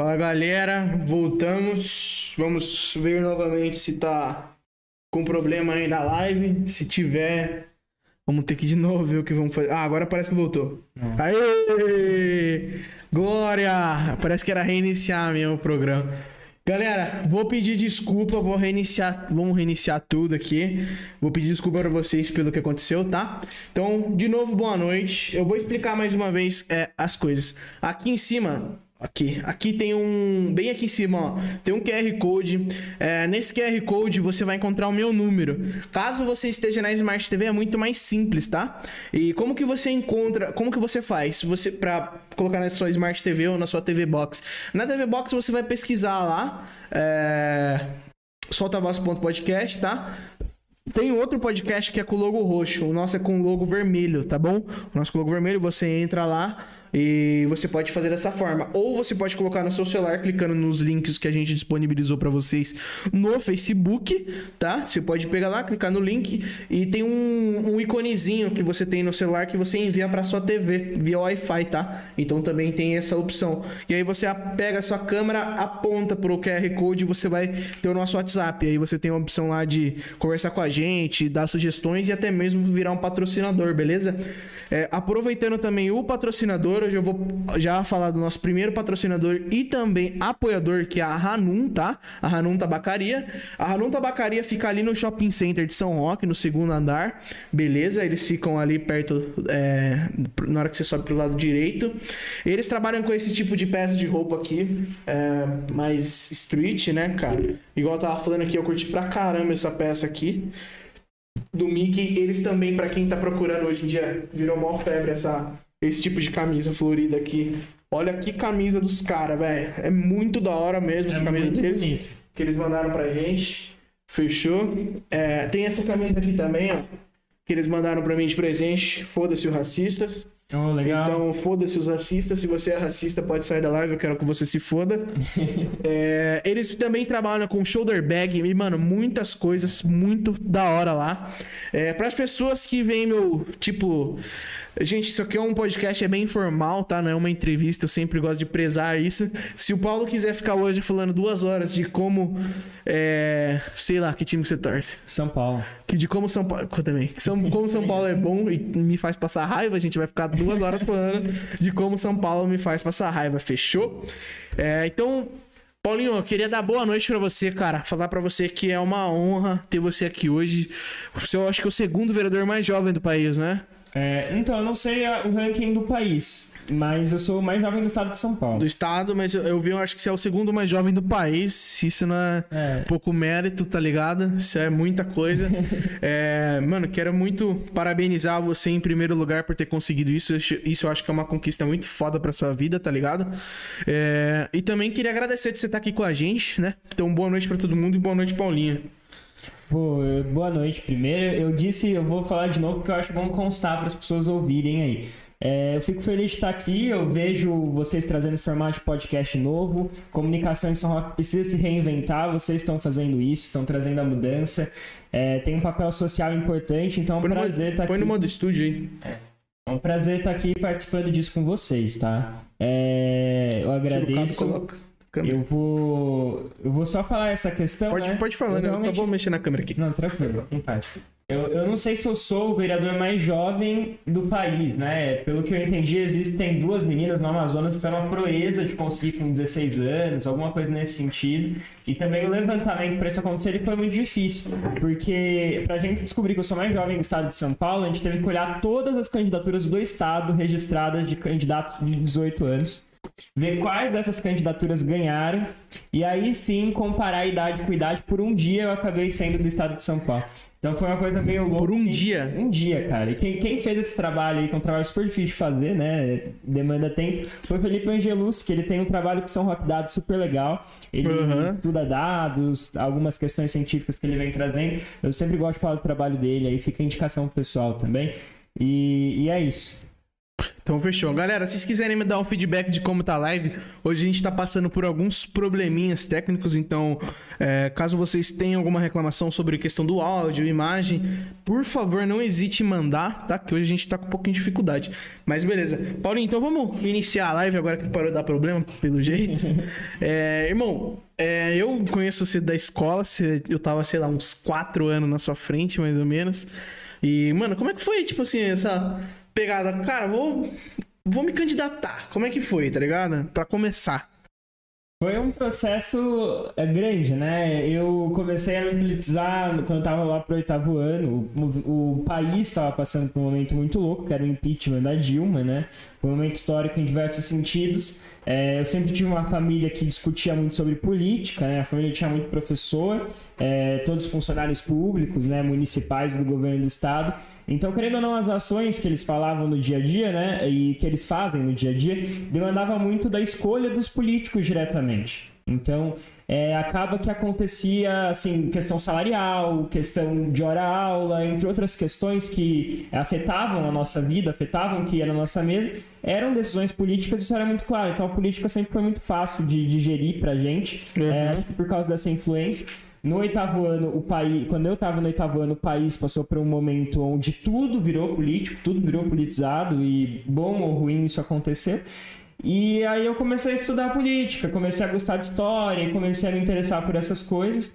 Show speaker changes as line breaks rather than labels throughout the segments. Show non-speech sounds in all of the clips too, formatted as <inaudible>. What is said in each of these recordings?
Fala galera, voltamos. Vamos ver novamente se tá com problema aí na live. Se tiver, vamos ter que de novo ver o que vamos fazer. Ah, agora parece que voltou.
Não.
Aê! Glória! Parece que era reiniciar mesmo o programa. Galera, vou pedir desculpa, vou reiniciar, vamos reiniciar tudo aqui. Vou pedir desculpa para vocês pelo que aconteceu, tá? Então, de novo, boa noite. Eu vou explicar mais uma vez é, as coisas. Aqui em cima, Aqui, aqui tem um, bem aqui em cima, ó, tem um QR Code. É, nesse QR Code você vai encontrar o meu número. Caso você esteja na Smart TV é muito mais simples, tá? E como que você encontra, como que você faz? Você para colocar na sua Smart TV ou na sua TV Box. Na TV Box você vai pesquisar lá, é, soltavoz.podcast, tá? Tem outro podcast que é com o logo roxo. O nosso é com o logo vermelho, tá bom? O nosso logo vermelho, você entra lá e você pode fazer dessa forma. Ou você pode colocar no seu celular, clicando nos links que a gente disponibilizou para vocês no Facebook, tá? Você pode pegar lá, clicar no link e tem um, um iconezinho que você tem no celular que você envia para sua TV via Wi-Fi, tá? Então também tem essa opção. E aí você pega a sua câmera, aponta pro QR Code e você vai ter o nosso WhatsApp. E aí você tem a opção lá de conversar com a gente, dar sugestões e até mesmo virar um patrocinador, beleza? É, aproveitando também o patrocinador, hoje eu vou já falar do nosso primeiro patrocinador e também apoiador, que é a Hanum, tá? A Hanum Tabacaria. A Hanum Tabacaria fica ali no Shopping Center de São Roque, no segundo andar, beleza? Eles ficam ali perto, é, na hora que você sobe pro lado direito. Eles trabalham com esse tipo de peça de roupa aqui, é, mais street, né, cara? Igual eu tava falando aqui, eu curti pra caramba essa peça aqui do Mickey, eles também, pra quem tá procurando hoje em dia, virou mó febre essa, esse tipo de camisa florida aqui. Olha que camisa dos caras, velho. É muito da hora mesmo essa
É
camisa
muito
deles.
bonito.
Que eles mandaram pra gente. Fechou? É, tem essa camisa aqui também, ó. Que eles mandaram pra mim de presente. Foda-se os racistas.
Oh, legal.
Então, foda-se os racistas. Se você é racista, pode sair da live. Eu quero que você se foda. <laughs> É, eles também trabalham com shoulder bag. E, mano, muitas coisas muito da hora lá. É, Para as pessoas que veem meu, tipo... Gente, isso aqui é um podcast, é bem informal, tá? Não é uma entrevista, eu sempre gosto de prezar isso. Se o Paulo quiser ficar hoje falando duas horas de como... É, sei lá, que time você torce.
São Paulo.
Que de como São Paulo. Também. São, como São Paulo é bom e me faz passar raiva, a gente vai ficar duas horas falando de como São Paulo me faz passar raiva. Fechou? É, então, Paulinho, eu queria dar boa noite pra você, cara. Falar pra você que é uma honra ter você aqui hoje. Você, eu acho que é o segundo vereador mais jovem do país, né?
É, então, eu não sei a- o ranking do país, mas eu sou o mais jovem do estado de São Paulo.
Do estado, mas eu, eu vi, eu acho que você é o segundo mais jovem do país. Isso não é.
É,
pouco mérito, tá ligado? Isso é muita coisa. <laughs> É, mano, quero muito parabenizar você em primeiro lugar por ter conseguido isso. Isso eu acho que é uma conquista muito foda pra sua vida, tá ligado? É, e também queria agradecer de você estar aqui com a gente, né? Então, boa noite pra todo mundo e boa noite, Paulinha.
Pô, boa noite primeiro. Eu disse, eu vou falar de novo porque eu acho bom constar para as pessoas ouvirem aí. É, eu fico feliz de estar aqui, eu vejo vocês trazendo formato de podcast novo. Comunicação em São Roque precisa se reinventar, vocês estão fazendo isso, estão trazendo a mudança. É, tem um papel social importante, então é um
Põe
prazer
modo,
estar
põe
aqui.
no modo estúdio aí.
É um prazer estar aqui participando disso com vocês, tá? É, eu agradeço.
A câmera.
Eu vou. Eu vou só falar essa questão.
Pode,
né?
pode falar,
Eu
né? Eu só
realmente-
vou mexer na câmera aqui.
Não, tranquilo, em paz. Eu, eu não sei se eu sou o vereador mais jovem do país, né? Pelo que eu entendi, existem duas meninas no Amazonas que fizeram uma proeza de conseguir com 16 anos, alguma coisa nesse sentido. E também o levantamento para isso acontecer ele foi muito difícil, porque pra gente descobrir que eu sou mais jovem do estado de São Paulo, a gente teve que olhar todas as candidaturas do estado registradas de candidatos de 18 anos ver quais dessas candidaturas ganharam e aí sim comparar idade com idade. Por um dia eu acabei sendo do estado de São Paulo. Então foi uma coisa meio louca.
Por um
que-
dia?
Um dia, cara. E quem, quem fez esse trabalho aí, que é um trabalho super difícil de fazer, né? Demanda tempo, foi o Felipe Angelus, que ele tem um trabalho com São Roque Dados super legal. Ele
Uhum.
estuda dados, algumas questões científicas que ele vem trazendo. Eu sempre gosto de falar do trabalho dele, aí fica a indicação pro pessoal também. E, e é isso.
Então fechou. Galera, se vocês quiserem me dar um feedback de como tá a live, hoje a gente tá passando por alguns probleminhas técnicos, então é, caso vocês tenham alguma reclamação sobre a questão do áudio, imagem, por favor, não hesite em mandar, tá? Que hoje a gente tá com um pouquinho de dificuldade. Mas beleza. Paulinho, então vamos iniciar a live agora que parou de dar problema, pelo jeito. <laughs> É, irmão, é, eu conheço você da escola, você, eu tava, sei lá, uns quatro anos na sua frente, mais ou menos. E, mano, como é que foi, tipo assim, essa pegada? Cara, vou, vou me candidatar. Como é que foi, tá ligado? Pra começar.
Foi um processo é, grande, né? Eu comecei a me politizar quando eu tava lá pro oitavo ano. O, o país estava passando por um momento muito louco, que era o impeachment da Dilma, né? Foi um momento histórico em diversos sentidos. É, eu sempre tive uma família que discutia muito sobre política, né? A família tinha muito professor, é, todos funcionários públicos, né? Municipais do governo do estado. Então, querendo ou não, as ações que eles falavam no dia a dia, né, e que eles fazem no dia a dia, demandava muito da escolha dos políticos diretamente. Então, é, acaba que acontecia, assim, questão salarial, questão de hora-aula, entre outras questões que afetavam a nossa vida, afetavam o que ia na nossa mesa, eram decisões políticas, isso era muito claro. Então, a política sempre foi muito fácil de digerir pra gente, uhum. é, por causa dessa influência. No oitavo ano, o país, quando eu estava no oitavo ano, o país passou por um momento onde tudo virou político, tudo virou politizado e bom ou ruim isso aconteceu. E aí eu comecei a estudar política, comecei a gostar de história, comecei a me interessar por essas coisas.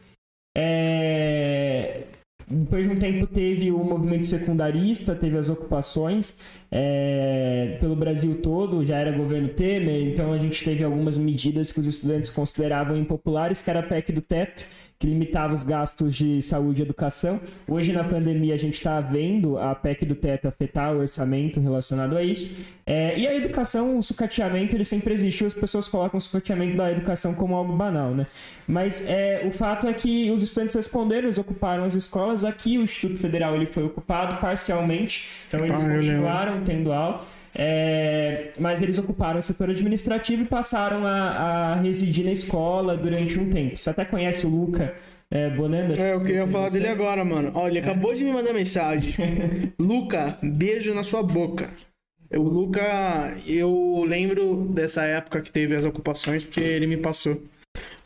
É... Depois de um tempo teve o movimento secundarista, teve as ocupações é, pelo Brasil todo, já era governo Temer, então a gente teve algumas medidas que os estudantes consideravam impopulares, que era a PEC do teto, que limitava os gastos de saúde e educação. Hoje, na pandemia, a gente está vendo a PEC do teto afetar o orçamento relacionado a isso. É, e a educação, o sucateamento, ele sempre existiu. As pessoas colocam o sucateamento da educação como algo banal, né? Mas é, o fato é que os estudantes responderam, eles ocuparam as escolas. Aqui, o Instituto Federal ele foi ocupado parcialmente, então eles ah, continuaram tendo aula. É, mas eles ocuparam o setor administrativo e passaram a, a, residir na escola durante um tempo. Você até conhece o Luca é, Bonenda?
É, eu queria falar dele agora, mano. Olha, ele é. acabou de me mandar mensagem. <laughs> Luca, beijo na sua boca. O Luca, eu lembro dessa época que teve as ocupações, porque ele me passou.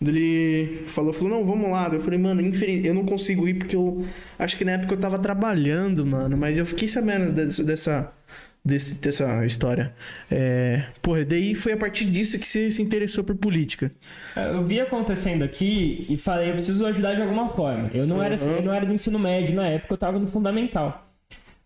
Ele falou, falou, não, vamos lá. Eu falei, mano, infeliz, eu não consigo ir porque eu acho que na época eu tava trabalhando, mano. Mas eu fiquei sabendo dessa, desse, dessa história. É, porra, daí foi a partir disso que você se interessou por política.
É, eu vi acontecendo aqui e falei, eu preciso ajudar de alguma forma. Eu não, uhum. era, eu não era do ensino médio na época, eu tava no fundamental.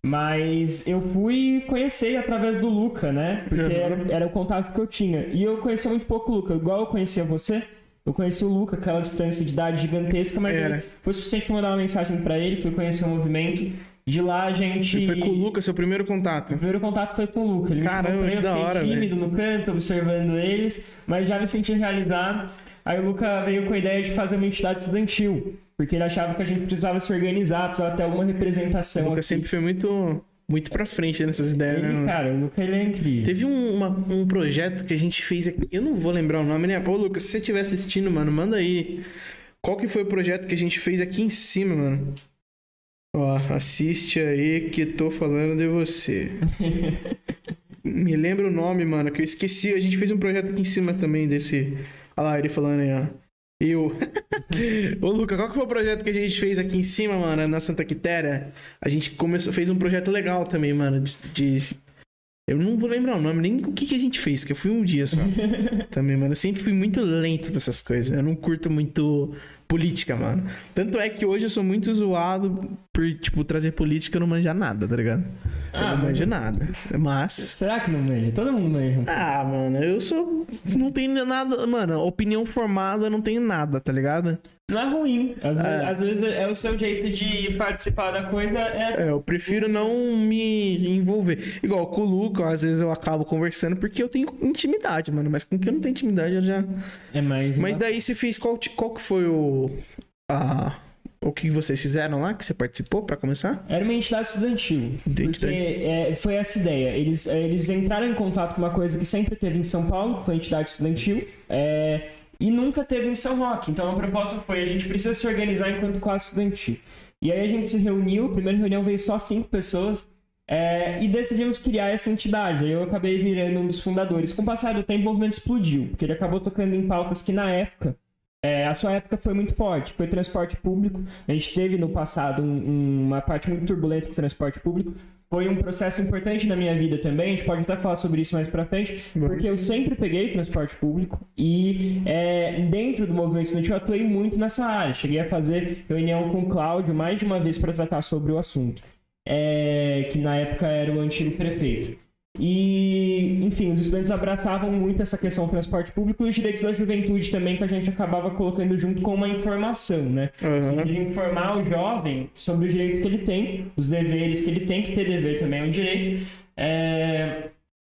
Mas eu fui conhecer através do Luca, né? Porque uhum. era, era o contato que eu tinha. E eu conhecia muito pouco o Luca. Igual eu conhecia você, eu conheci o Luca, aquela distância de idade gigantesca, mas foi suficiente mandar uma mensagem para ele, fui conhecer o movimento. De lá a gente.
Você foi com o Luca, seu primeiro contato?
O primeiro contato foi com o Luca. Ele
Caramba, que da hora,
tímido
véio.
no canto, observando eles, mas já me senti realizado. Aí o Luca veio com a ideia de fazer uma entidade estudantil, porque ele achava que a gente precisava se organizar, precisava ter alguma representação.
O Luca
aqui.
sempre foi muito muito pra frente nessas ideias,
ele,
né?
Cara, o Luca ele é incrível.
Teve um, uma, um projeto que a gente fez aqui. Eu não vou lembrar o nome, né? Ô, Lucas, se você estiver assistindo, mano, manda aí. Qual que foi o projeto que a gente fez aqui em cima, mano? Ó, assiste aí que tô falando de você. <laughs> Me lembra o nome, mano, que eu esqueci. A gente fez um projeto aqui em cima também desse. Olha lá, ele falando aí, ó. Eu. <laughs> Ô, Luca, qual que foi o projeto que a gente fez aqui em cima, mano, na Santa Quitéria? A gente começou, fez um projeto legal também, mano, de, de... Eu não vou lembrar o nome, nem o que, que a gente fez, que eu fui um dia só. <laughs> também, mano. Eu sempre fui muito lento pra essas coisas. Eu não curto muito política, mano. Tanto é que hoje eu sou muito zoado por, tipo, trazer política e não manjar nada, tá ligado? Eu ah, não manjo nada. Mas.
Será que não manja? Todo mundo manja.
Ah, mano, eu sou. Não tenho nada. Mano, opinião formada, não tenho nada, tá ligado?
Não é ruim. Às, é. Vezes, às, vezes, é o seu jeito de participar da coisa. É...
é, eu prefiro não me envolver. Igual com o Luca, às vezes eu acabo conversando porque eu tenho intimidade, mano. Mas com quem eu não tenho intimidade, eu já.
É mais.
Mas daí você fez. Qual, qual que foi o. A, o que vocês fizeram lá, que você participou para começar?
Era uma entidade estudantil. Porque é, foi essa ideia. Eles, eles entraram em contato com uma coisa que sempre teve em São Paulo, que foi a entidade estudantil. É, e nunca teve em São Roque. Então a proposta foi: a gente precisa se organizar enquanto classe estudantil. E aí a gente se reuniu, a primeira reunião veio só cinco pessoas. É, e decidimos criar essa entidade. Aí eu acabei virando um dos fundadores. Com o passar do tempo, o movimento explodiu, porque ele acabou tocando em pautas que na época é, a sua época foi muito forte, foi transporte público. A gente teve no passado um, uma parte muito turbulenta com o transporte público. Foi um processo importante na minha vida também. A gente pode até falar sobre isso mais pra frente, porque eu sempre peguei transporte público e é, dentro do movimento estudantil eu atuei muito nessa área. Cheguei a fazer reunião com o Cláudio mais de uma vez para tratar sobre o assunto, é, que na época era o antigo prefeito. E, enfim, os estudantes abraçavam muito essa questão do transporte público e os direitos da juventude também, que a gente acabava colocando junto com uma informação, né?
Uhum.
De informar o jovem sobre os direitos que ele tem, os deveres que ele tem, que ter dever também é um direito. É...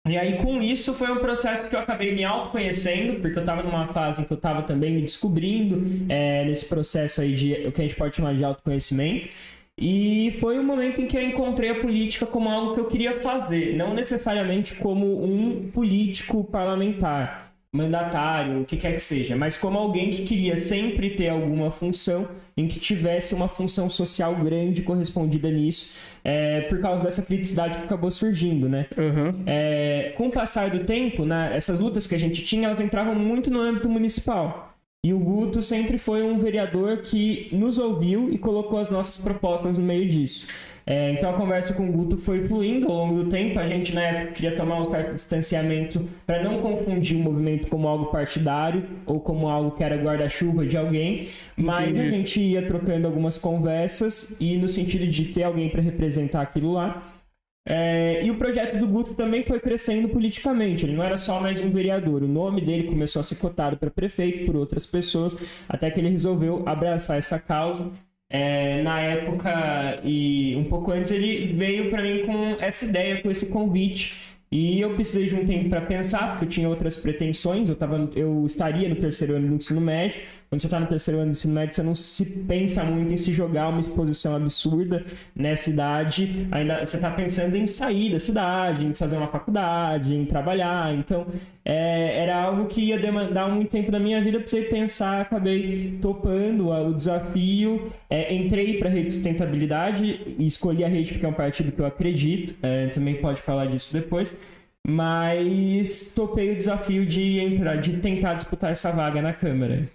E aí, com isso, foi um processo que eu acabei me autoconhecendo, porque eu estava numa fase em que eu estava também me descobrindo, é, nesse processo aí de o que a gente pode chamar de autoconhecimento. E foi um momento em que eu encontrei a política como algo que eu queria fazer, não necessariamente como um político parlamentar, mandatário, o que quer que seja, mas como alguém que queria sempre ter alguma função em que tivesse uma função social grande correspondida nisso, é, por causa dessa criticidade que acabou surgindo, né?
Uhum.
É, com o passar do tempo, né, essas lutas que a gente tinha, elas entravam muito no âmbito municipal. E o Guto sempre foi um vereador que nos ouviu e colocou as nossas propostas no meio disso. É, então a conversa com o Guto foi fluindo ao longo do tempo. A gente, na época, queria tomar um certo distanciamento para não confundir o movimento como algo partidário ou como algo que era guarda-chuva de alguém. Mas
Entendi.
a gente ia trocando algumas conversas e no sentido de ter alguém para representar aquilo lá. É, e o projeto do Guto também foi crescendo politicamente. Ele não era só mais um vereador. O nome dele começou a ser cotado para prefeito por outras pessoas, até que ele resolveu abraçar essa causa. É, na época e um pouco antes ele veio para mim com essa ideia, com esse convite. E eu precisei de um tempo para pensar, porque eu tinha outras pretensões. Eu, tava, eu estaria no terceiro ano do ensino médio. Quando você está no terceiro ano do ensino médio, você não se pensa muito em se jogar uma exposição absurda nessa idade. Ainda você está pensando em sair da cidade, em fazer uma faculdade, em trabalhar. Então, é, era algo que ia demandar muito tempo da minha vida. Precisei pensar, acabei topando o desafio. É, entrei para a rede de sustentabilidade e escolhi a rede porque é um partido que eu acredito. É, também pode falar disso depois. Mas topei o desafio de entrar, de tentar disputar essa vaga na Câmara.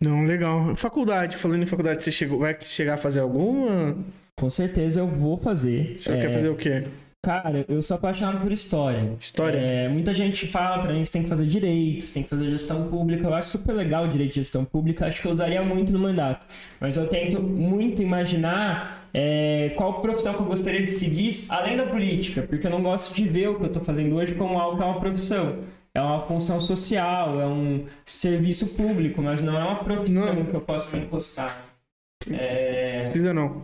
Não, legal. Faculdade, falando em faculdade, você chegou, vai chegar a fazer alguma?
Com certeza eu vou fazer.
Você
É,
quer fazer o quê?
Cara, eu sou apaixonado por história.
História?
É, muita gente fala pra mim que você tem que fazer direito, você tem que fazer gestão pública. Eu acho super legal o direito de gestão pública, acho que eu usaria muito no mandato. Mas eu tento muito imaginar é, qual profissão que eu gostaria de seguir além da política, porque eu não gosto de ver o que eu tô fazendo hoje como algo que é uma profissão. É uma função social, é um serviço público, mas não é uma profissão
Não.
que eu possa me encostar. É,
Precisa não.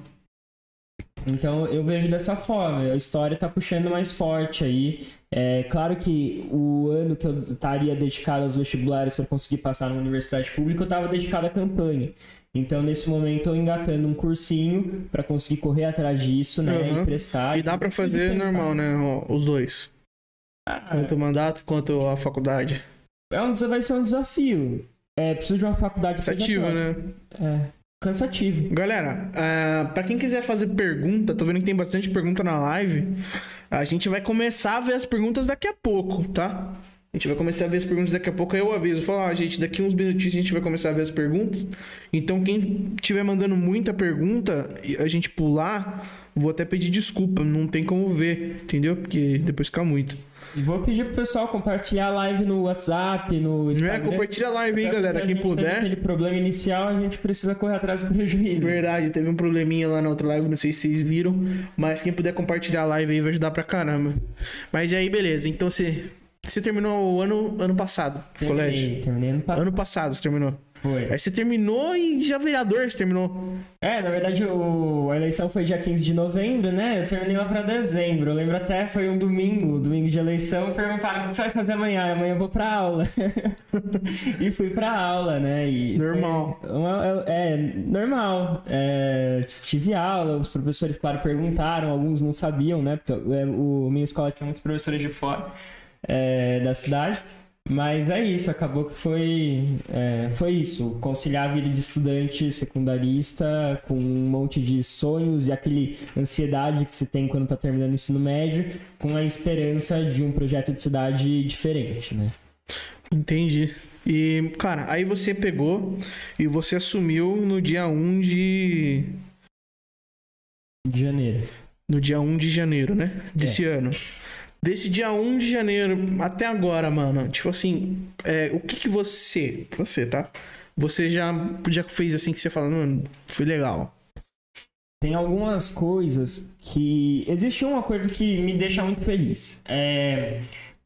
Então eu vejo dessa forma, a história tá puxando mais forte aí. É claro que o ano que eu estaria dedicado aos vestibulares para conseguir passar numa universidade pública, eu estava dedicado à campanha. Então, nesse momento, eu engatando um cursinho para conseguir correr atrás disso, né?
Uhum.
E prestar.
E dá
conseguir
fazer normal, né? ó, Os dois.
Ah,
Tanto o mandato quanto a faculdade.
é um, vai ser um desafio. É, preciso de uma faculdade que próxima.
né?
É, cansativo.
Galera, ah, pra quem quiser fazer pergunta, tô vendo que tem bastante pergunta na live. A gente vai começar a ver as perguntas daqui a pouco, tá? A gente vai começar a ver as perguntas daqui a pouco, eu aviso. Falo, ah, gente, daqui uns minutinhos a gente vai começar a ver as perguntas. Então, quem tiver mandando muita pergunta e a gente pular, vou até pedir desculpa, não tem como ver, entendeu? Porque depois fica muito.
E vou pedir pro pessoal compartilhar a live no WhatsApp, no
Não é?
Instagram.
Compartilha a live aí, galera, quem puder.
Aquele problema inicial, a gente precisa correr atrás do prejuízo.
Verdade, teve um probleminha lá na outra live, não sei se vocês viram, mas quem puder compartilhar a live aí vai ajudar pra caramba. Mas e aí, beleza, então você, você terminou o ano, ano passado, colégio?
Terminei, terminei ano passado.
Ano passado você terminou.
Foi.
Aí você terminou e já vereador você terminou.
É, na verdade o... a eleição foi dia 15 de novembro, né? Eu terminei lá pra dezembro. Eu lembro até, foi um domingo, domingo de eleição, perguntaram o que você vai fazer amanhã. Amanhã eu vou pra aula. <laughs> e fui pra aula, né? E
Normal.
uma- é, normal. É, tive aula, os professores, claro, perguntaram, alguns não sabiam, né? Porque é, o, minha escola tinha muitos professores de fora é, da cidade. Mas é isso, acabou que foi, é, foi isso. Conciliar a vida de estudante secundarista com um monte de sonhos e aquele ansiedade que se tem quando está terminando o ensino médio, com a esperança de um projeto de cidade diferente, né?
Entendi. E, cara, aí você pegou e você assumiu no dia 1 de.
De janeiro.
No dia 1 de janeiro, né? Desse
É.
ano. Desse dia 1 de janeiro até agora, mano. Tipo assim, é, o que que você. Você, tá? Você já, já fez assim que você fala, mano, foi legal.
Tem algumas coisas que. Existe uma coisa que me deixa muito feliz. É.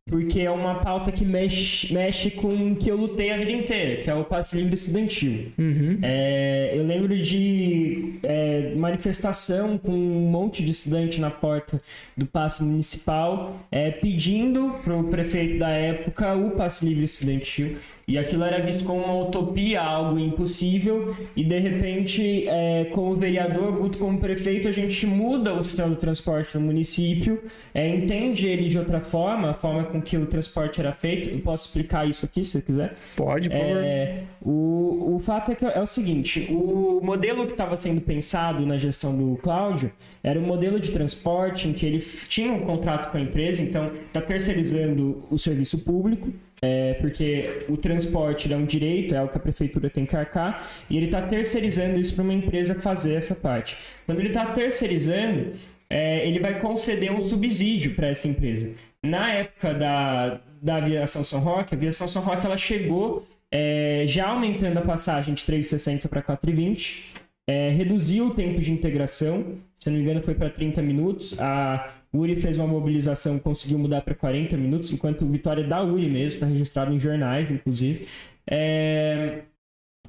Porque é uma pauta que mexe, mexe com o que eu lutei a vida inteira, que é o passe livre estudantil.
Uhum.
É, eu lembro de é, manifestação com um monte de estudante na porta do passe municipal é, pedindo para o prefeito da época o passe livre estudantil. E aquilo era visto como uma utopia, algo impossível. E de repente, é, como vereador, Guto como prefeito, a gente muda o sistema do transporte no município, é, entende ele de outra forma, a forma com que o transporte era feito. Eu posso explicar isso aqui, se você quiser.
Pode, por favor.
É, o, o fato é que é o seguinte: o modelo que estava sendo pensado na gestão do Cláudio era um modelo de transporte em que ele tinha um contrato com a empresa, então está terceirizando o serviço público. É, porque o transporte é um direito, é o que a prefeitura tem que arcar, e ele está terceirizando isso para uma empresa fazer essa parte. Quando ele está terceirizando, é, ele vai conceder um subsídio para essa empresa. Na época da, da aviação São Roque, a aviação São Roque ela chegou é, já aumentando a passagem de 3,60 para 4,20, é, reduziu o tempo de integração, se não me engano foi para 30 minutos, a URI fez uma mobilização, conseguiu mudar para 40 minutos, enquanto Vitória é da URI mesmo, está registrado em jornais, inclusive. É,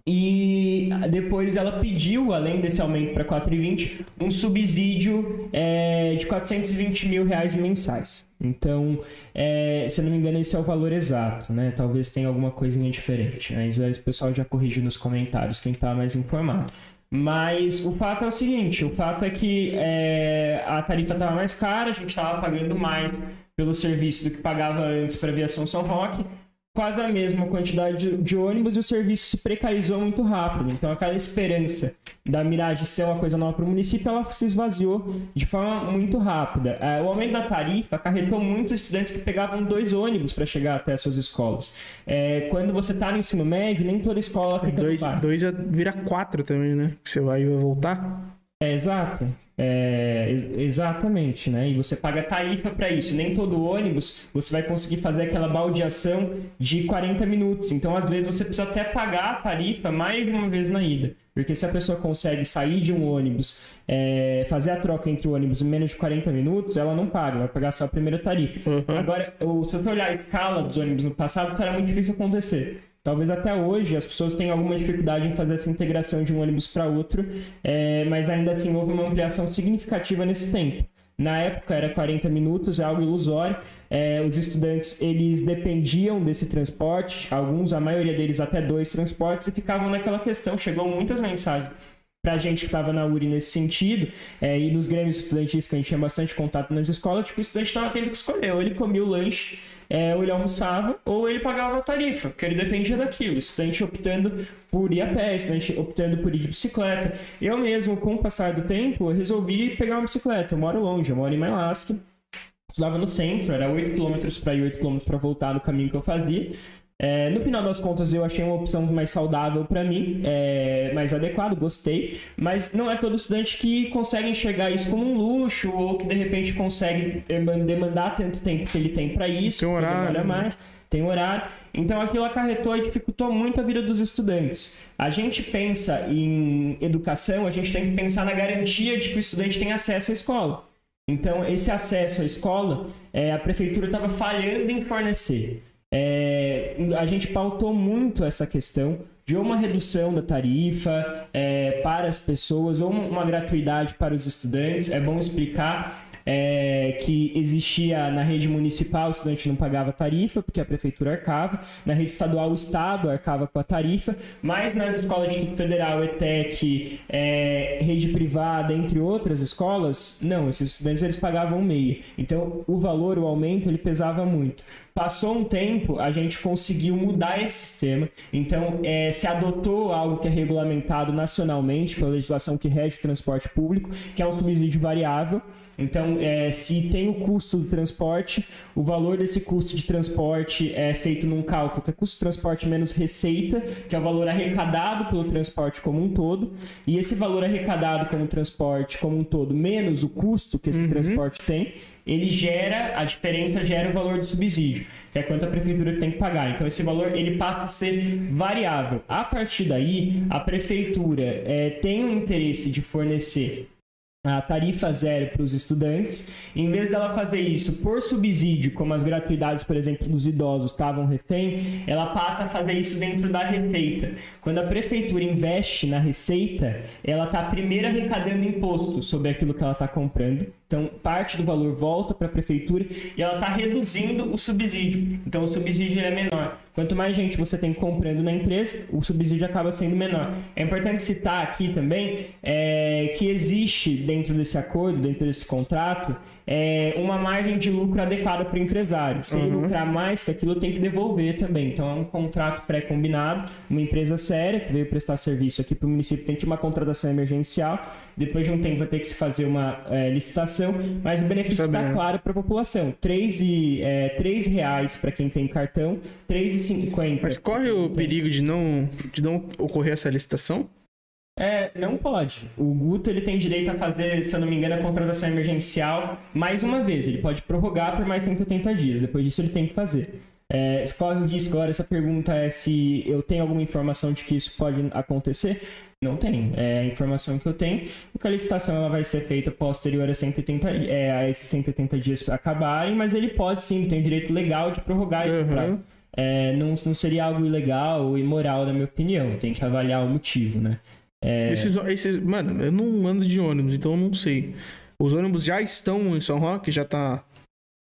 e depois ela pediu, além desse aumento para 4,20, um subsídio é, de 420 mil reais mensais. Então, é, se eu não me engano, esse é o valor exato, né? Talvez tenha alguma coisinha diferente. Mas o pessoal já corrige nos comentários quem está mais informado. Mas o fato é o seguinte: o fato é que é, a tarifa estava mais cara, a gente estava pagando mais pelo serviço do que pagava antes para a aviação São Roque quase a mesma quantidade de, de ônibus e o serviço se precarizou muito rápido. Então, aquela esperança da Mirage ser uma coisa nova para o município, ela se esvaziou de forma muito rápida. É, o aumento da tarifa acarretou muitos estudantes que pegavam dois ônibus para chegar até as suas escolas. É, quando você está no ensino médio, nem toda escola fica
Dois,
no bairro.
dois vira quatro também, né? Que você vai e vai voltar.
É, exato. É, ex- exatamente, né? E você paga tarifa para isso. Nem todo ônibus você vai conseguir fazer aquela baldeação de 40 minutos. Então, às vezes, você precisa até pagar a tarifa mais de uma vez na ida. Porque se a pessoa consegue sair de um ônibus, é, fazer a troca entre o ônibus em menos de 40 minutos, ela não paga, vai pagar só a primeira tarifa.
Uhum.
Agora, se você olhar a escala dos ônibus no passado, isso era muito difícil acontecer. Talvez até hoje as pessoas tenham alguma dificuldade em fazer essa integração de um ônibus para outro, é, mas ainda assim houve uma ampliação significativa nesse tempo. Na época era 40 minutos, é algo ilusório. É, os estudantes eles dependiam desse transporte, alguns, a maioria deles até dois transportes, e ficavam naquela questão. Chegou muitas mensagens pra gente que estava na URI nesse sentido, é, e nos grêmios estudantis que a gente tinha bastante contato nas escolas, tipo, o estudante estava tendo que escolher, ou ele comia o lanche, é, ou ele almoçava, ou ele pagava a tarifa, porque ele dependia daquilo. Estudante optando por ir a pé, estudante optando por ir de bicicleta. Eu mesmo, com o passar do tempo, resolvi pegar uma bicicleta. Eu moro longe, eu moro em Mailasca, estudava no centro, era 8 km para ir, 8 km para voltar no caminho que eu fazia. É, no final das contas, eu achei uma opção mais saudável para mim, é, mais adequado, gostei, mas não é todo estudante que consegue enxergar isso como um luxo ou que de repente consegue deman- demandar tanto tempo que ele tem para isso,
Tem horário,
demora
né?
mais, tem horário. Então aquilo acarretou e dificultou muito a vida dos estudantes. A gente pensa em educação, a gente tem que pensar na garantia de que o estudante tem acesso à escola. Então, esse acesso à escola, é, a prefeitura estava falhando em fornecer. É, a gente pautou muito essa questão de uma redução da tarifa é, para as pessoas ou uma gratuidade para os estudantes. É bom explicar é, que existia na rede municipal, o estudante não pagava tarifa, porque a prefeitura arcava. Na rede estadual, o Estado arcava com a tarifa. Mas nas escolas de tipo federal, ETEC, é, rede privada, entre outras escolas, não, esses estudantes eles pagavam meia. Então, o valor, o aumento, ele pesava muito. Passou um tempo, a gente conseguiu mudar esse sistema. Então, é, se adotou algo que é regulamentado nacionalmente pela legislação que rege o transporte público, que é um subsídio variável. Então, é, se tem o custo do transporte, o valor desse custo de transporte é feito num cálculo que é custo de transporte menos receita, que é o valor arrecadado pelo transporte como um todo, e esse valor arrecadado como transporte como um todo menos o custo que esse uhum. transporte tem, ele gera, a diferença gera o valor do subsídio, que é quanto a prefeitura tem que pagar. Então esse valor ele passa a ser variável. A partir daí, a prefeitura é, tem o interesse de fornecer a tarifa zero para os estudantes, em vez dela fazer isso por subsídio, como as gratuidades, por exemplo, dos idosos estavam refém, ela passa a fazer isso dentro da receita. Quando a prefeitura investe na receita, ela está primeiro arrecadando imposto sobre aquilo que ela está comprando, então, parte do valor volta para a prefeitura e ela está reduzindo o subsídio. Então, o subsídio é menor. Quanto mais gente você tem comprando na empresa, o subsídio acaba sendo menor. É importante citar aqui também é, que existe dentro desse acordo, dentro desse contrato, é, uma margem de lucro adequada para o empresário. Se ele uhum. lucrar mais que aquilo, tem que devolver também. Então, é um contrato pré-combinado. Uma empresa séria que veio prestar serviço aqui para o município tem que ter uma contratação emergencial. Depois de um tempo vai ter que se fazer uma é, licitação, mas o benefício está claro para a população. R$ é, três reais para quem tem cartão, R$ 3,50.
Mas corre o perigo de não, de não ocorrer essa licitação?
É, não pode. O Guto ele tem direito a fazer, se eu não me engano, a contratação emergencial mais uma vez. Ele pode prorrogar por mais 180 dias. Depois disso, ele tem que fazer. É, corre o risco agora. Essa pergunta é se eu tenho alguma informação de que isso pode acontecer. Não tem. É a informação que eu tenho. Porque a licitação ela vai ser feita posterior a, 180, é, a esses 180 dias acabarem, mas ele pode sim, tem direito legal de prorrogar esse uhum. prazo. É, não, não seria algo ilegal ou imoral, na minha opinião. Tem que avaliar o motivo, né?
É... Esses, esses, mano, eu não ando de ônibus, então eu não sei. Os ônibus já estão em São Roque? Já tá.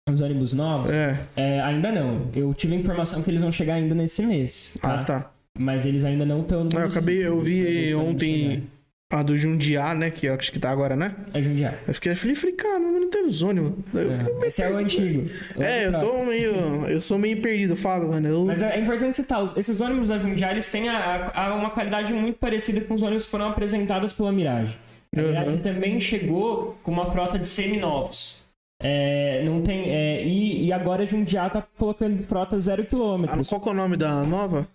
Os ônibus novos? É. é. Ainda não. Eu tive a informação que eles vão chegar ainda nesse mês. Tá? Ah, tá. Mas eles ainda não estão no.
Eu acabei, eu vi ontem a do Jundiá, né? Que acho que tá agora, né?
É Jundiá.
Eu fiquei, falei, falei cara, não tem os ônibus.
É. Esse é o antigo.
É, eu tô meio. Eu sou meio perdido, falo, mano. Eu...
Mas é, é importante citar, esses ônibus da Jundiá, eles têm a, a, uma qualidade muito parecida com os ônibus que foram apresentados pela Mirage. A Mirage uhum. também chegou com uma frota de seminovos. É, não tem, é, e, e agora a Jundiá tá colocando frota zero quilômetros.
Ah, qual que é o nome da nova?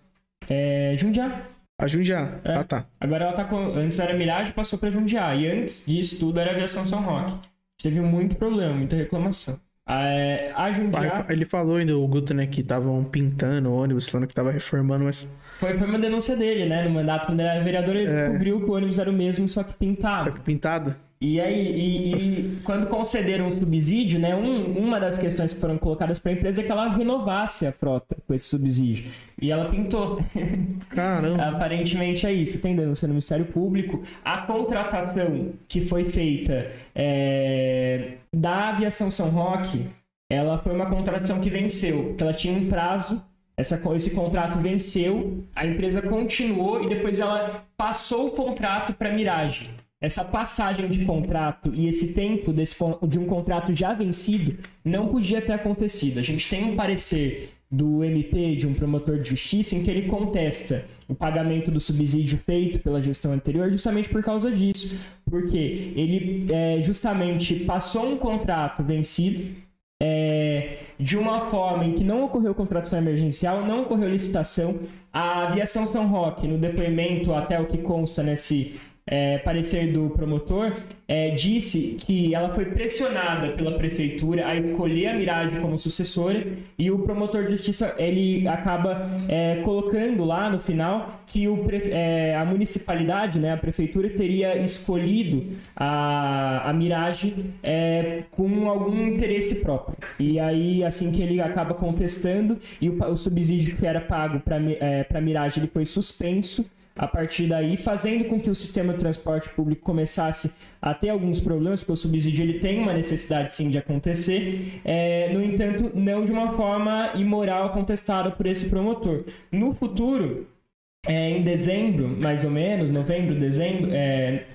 É, Jundiá.
A Jundiá. É. Ah, tá.
Agora ela tá com. Antes era Mirage, passou pra Jundiá. E antes disso tudo era Aviação São Roque. Teve muito problema, muita reclamação. É, a Jundiá...
Ele falou ainda, o Guto, né, que estavam pintando o ônibus, falando que tava reformando, mas...
Foi, foi uma denúncia dele, né? No mandato, quando ele era vereador, ele é. descobriu que o ônibus era o mesmo, só que pintado. Só que
pintado?
E aí, e, e quando concederam o subsídio, né, um, uma das questões que foram colocadas para a empresa é que ela renovasse a frota com esse subsídio. E ela pintou. <laughs>
Caramba.
Aparentemente é isso. Tem denúncia no Ministério Público. A contratação que foi feita é, da Aviação São Roque, ela foi uma contratação que venceu, que ela tinha um prazo essa, esse contrato venceu, a empresa continuou e depois ela passou o contrato para a Mirage essa passagem de contrato e esse tempo desse, de um contrato já vencido não podia ter acontecido. A gente tem um parecer do MP, de um promotor de justiça, em que ele contesta o pagamento do subsídio feito pela gestão anterior justamente por causa disso. Porque ele é, justamente passou um contrato vencido é, de uma forma em que não ocorreu contratação emergencial, não ocorreu licitação. A aviação São Roque, no depoimento, até o que consta nesse é, parecer do promotor, é, disse que ela foi pressionada pela prefeitura a escolher a Mirage como sucessora e o promotor de justiça ele acaba é, colocando lá no final que o, é, a municipalidade, né, a prefeitura teria escolhido a, a Mirage é, com algum interesse próprio. E aí, assim que ele acaba contestando e o, o subsídio que era pago para é, a Mirage ele foi suspenso a partir daí, fazendo com que o sistema de transporte público começasse a ter alguns problemas, porque o subsídio ele tem uma necessidade sim de acontecer, é, no entanto, não de uma forma imoral contestada por esse promotor. No futuro, é, em dezembro, mais ou menos, novembro, dezembro, é,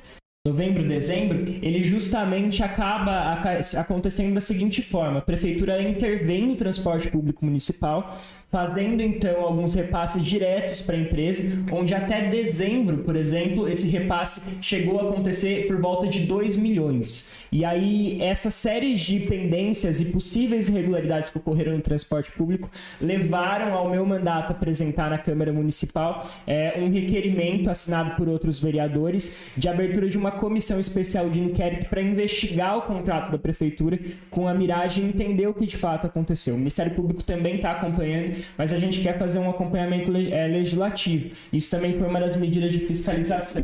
novembro, dezembro, ele justamente acaba acontecendo da seguinte forma: a prefeitura intervém no transporte público municipal, fazendo então alguns repasses diretos para a empresa, onde até dezembro, por exemplo, esse repasse chegou a acontecer por volta de 2 milhões. E aí, essa série de pendências e possíveis irregularidades que ocorreram no transporte público levaram ao meu mandato apresentar na Câmara Municipal é, um requerimento assinado por outros vereadores de abertura de uma comissão especial de inquérito para investigar o contrato da Prefeitura com a miragem entender o que de fato aconteceu. O Ministério Público também está acompanhando mas a gente quer fazer um acompanhamento é, legislativo. Isso também foi uma das medidas de fiscalização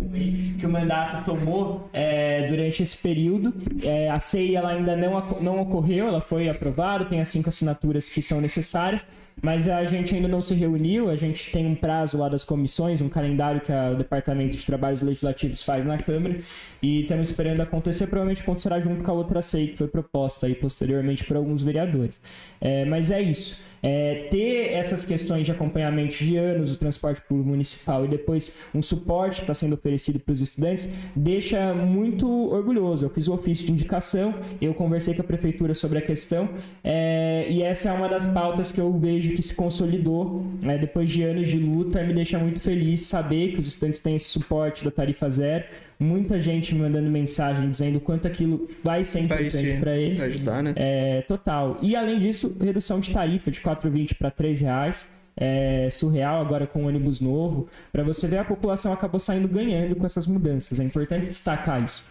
que o mandato tomou é, durante esse período. É, a CEI ainda não, não ocorreu, ela foi aprovada, tem as cinco assinaturas que são necessárias, mas a gente ainda não se reuniu, a gente tem um prazo lá das comissões, um calendário que o Departamento de Trabalhos Legislativos faz na Câmara, e estamos esperando acontecer, provavelmente acontecerá junto com a outra CEI que foi proposta aí posteriormente por alguns vereadores. É, mas é isso. É, ter essas questões de acompanhamento de anos do transporte público municipal e depois um suporte que está sendo oferecido para os estudantes deixa muito orgulhoso. Eu fiz o ofício de indicação, eu conversei com a prefeitura sobre a questão é, e essa é uma das pautas que eu vejo que se consolidou né, depois de anos de luta. Me deixa muito feliz saber que os estudantes têm esse suporte da tarifa zero muita gente me mandando mensagem dizendo quanto aquilo vai ser importante para eles.
Vai ajudar, né?
É, total. E além disso, redução de tarifa de 4,20 para 3 reais. É surreal agora com o ônibus novo. Para você ver, a população acabou saindo ganhando com essas mudanças. É importante destacar isso.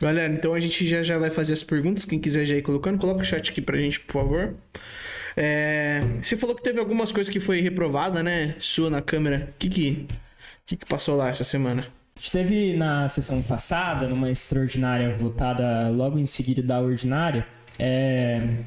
Galera, então a gente já, já vai fazer as perguntas. Quem quiser já ir colocando, coloca o chat aqui pra gente, por favor. É, você falou que teve algumas coisas que foi reprovada, né? Sua na câmera. O que que, que que passou lá essa semana?
Esteve na sessão passada, numa extraordinária votada logo em seguida da ordinária, é,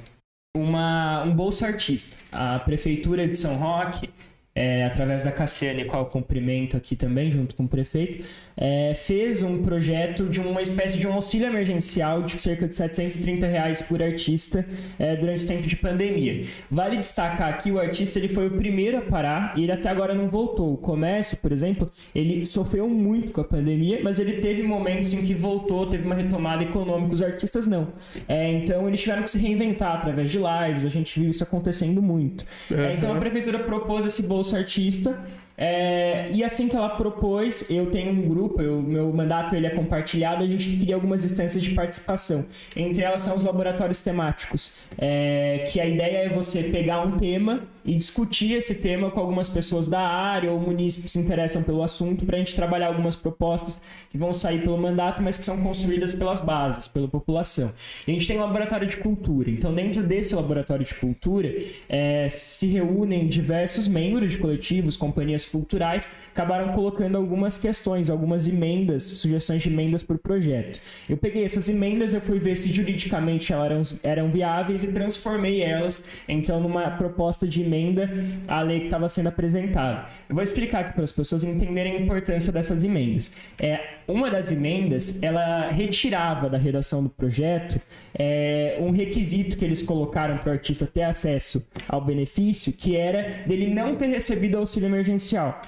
uma, um bolsa artista. A Prefeitura de São Roque é, através da Cassiane, qual cumprimento aqui também, junto com o prefeito, é, fez um projeto de uma espécie de um auxílio emergencial de cerca de 730 reais por artista é, durante o tempo de pandemia. Vale destacar aqui, o artista ele foi o primeiro a parar e ele até agora não voltou. O comércio, por exemplo, ele sofreu muito com a pandemia, mas ele teve momentos em que voltou, teve uma retomada econômica, os artistas não. É, então eles tiveram que se reinventar através de lives, a gente viu isso acontecendo muito. Uhum. então a prefeitura propôs esse bolso bolsa artista é, e assim que ela propôs, eu tenho um grupo, o meu mandato ele é compartilhado, a gente cria algumas instâncias de participação. Entre elas são os laboratórios temáticos, é, que a ideia é você pegar um tema e discutir esse tema com algumas pessoas da área ou munícipes que se interessam pelo assunto para a gente trabalhar algumas propostas que vão sair pelo mandato, mas que são construídas pelas bases, pela população. E a gente tem um laboratório de cultura, então dentro desse laboratório de cultura é, se reúnem diversos membros de coletivos, companhias culturais, acabaram colocando algumas questões, algumas emendas, sugestões de emendas o projeto. Eu peguei essas emendas, eu fui ver se juridicamente elas eram, eram viáveis e transformei elas, então, numa proposta de emenda à lei que estava sendo apresentada. Eu vou explicar aqui para as pessoas entenderem a importância dessas emendas. É, uma das emendas, ela retirava da redação do projeto é, um requisito que eles colocaram para o artista ter acesso ao benefício, que era dele não ter recebido auxílio emergencial social.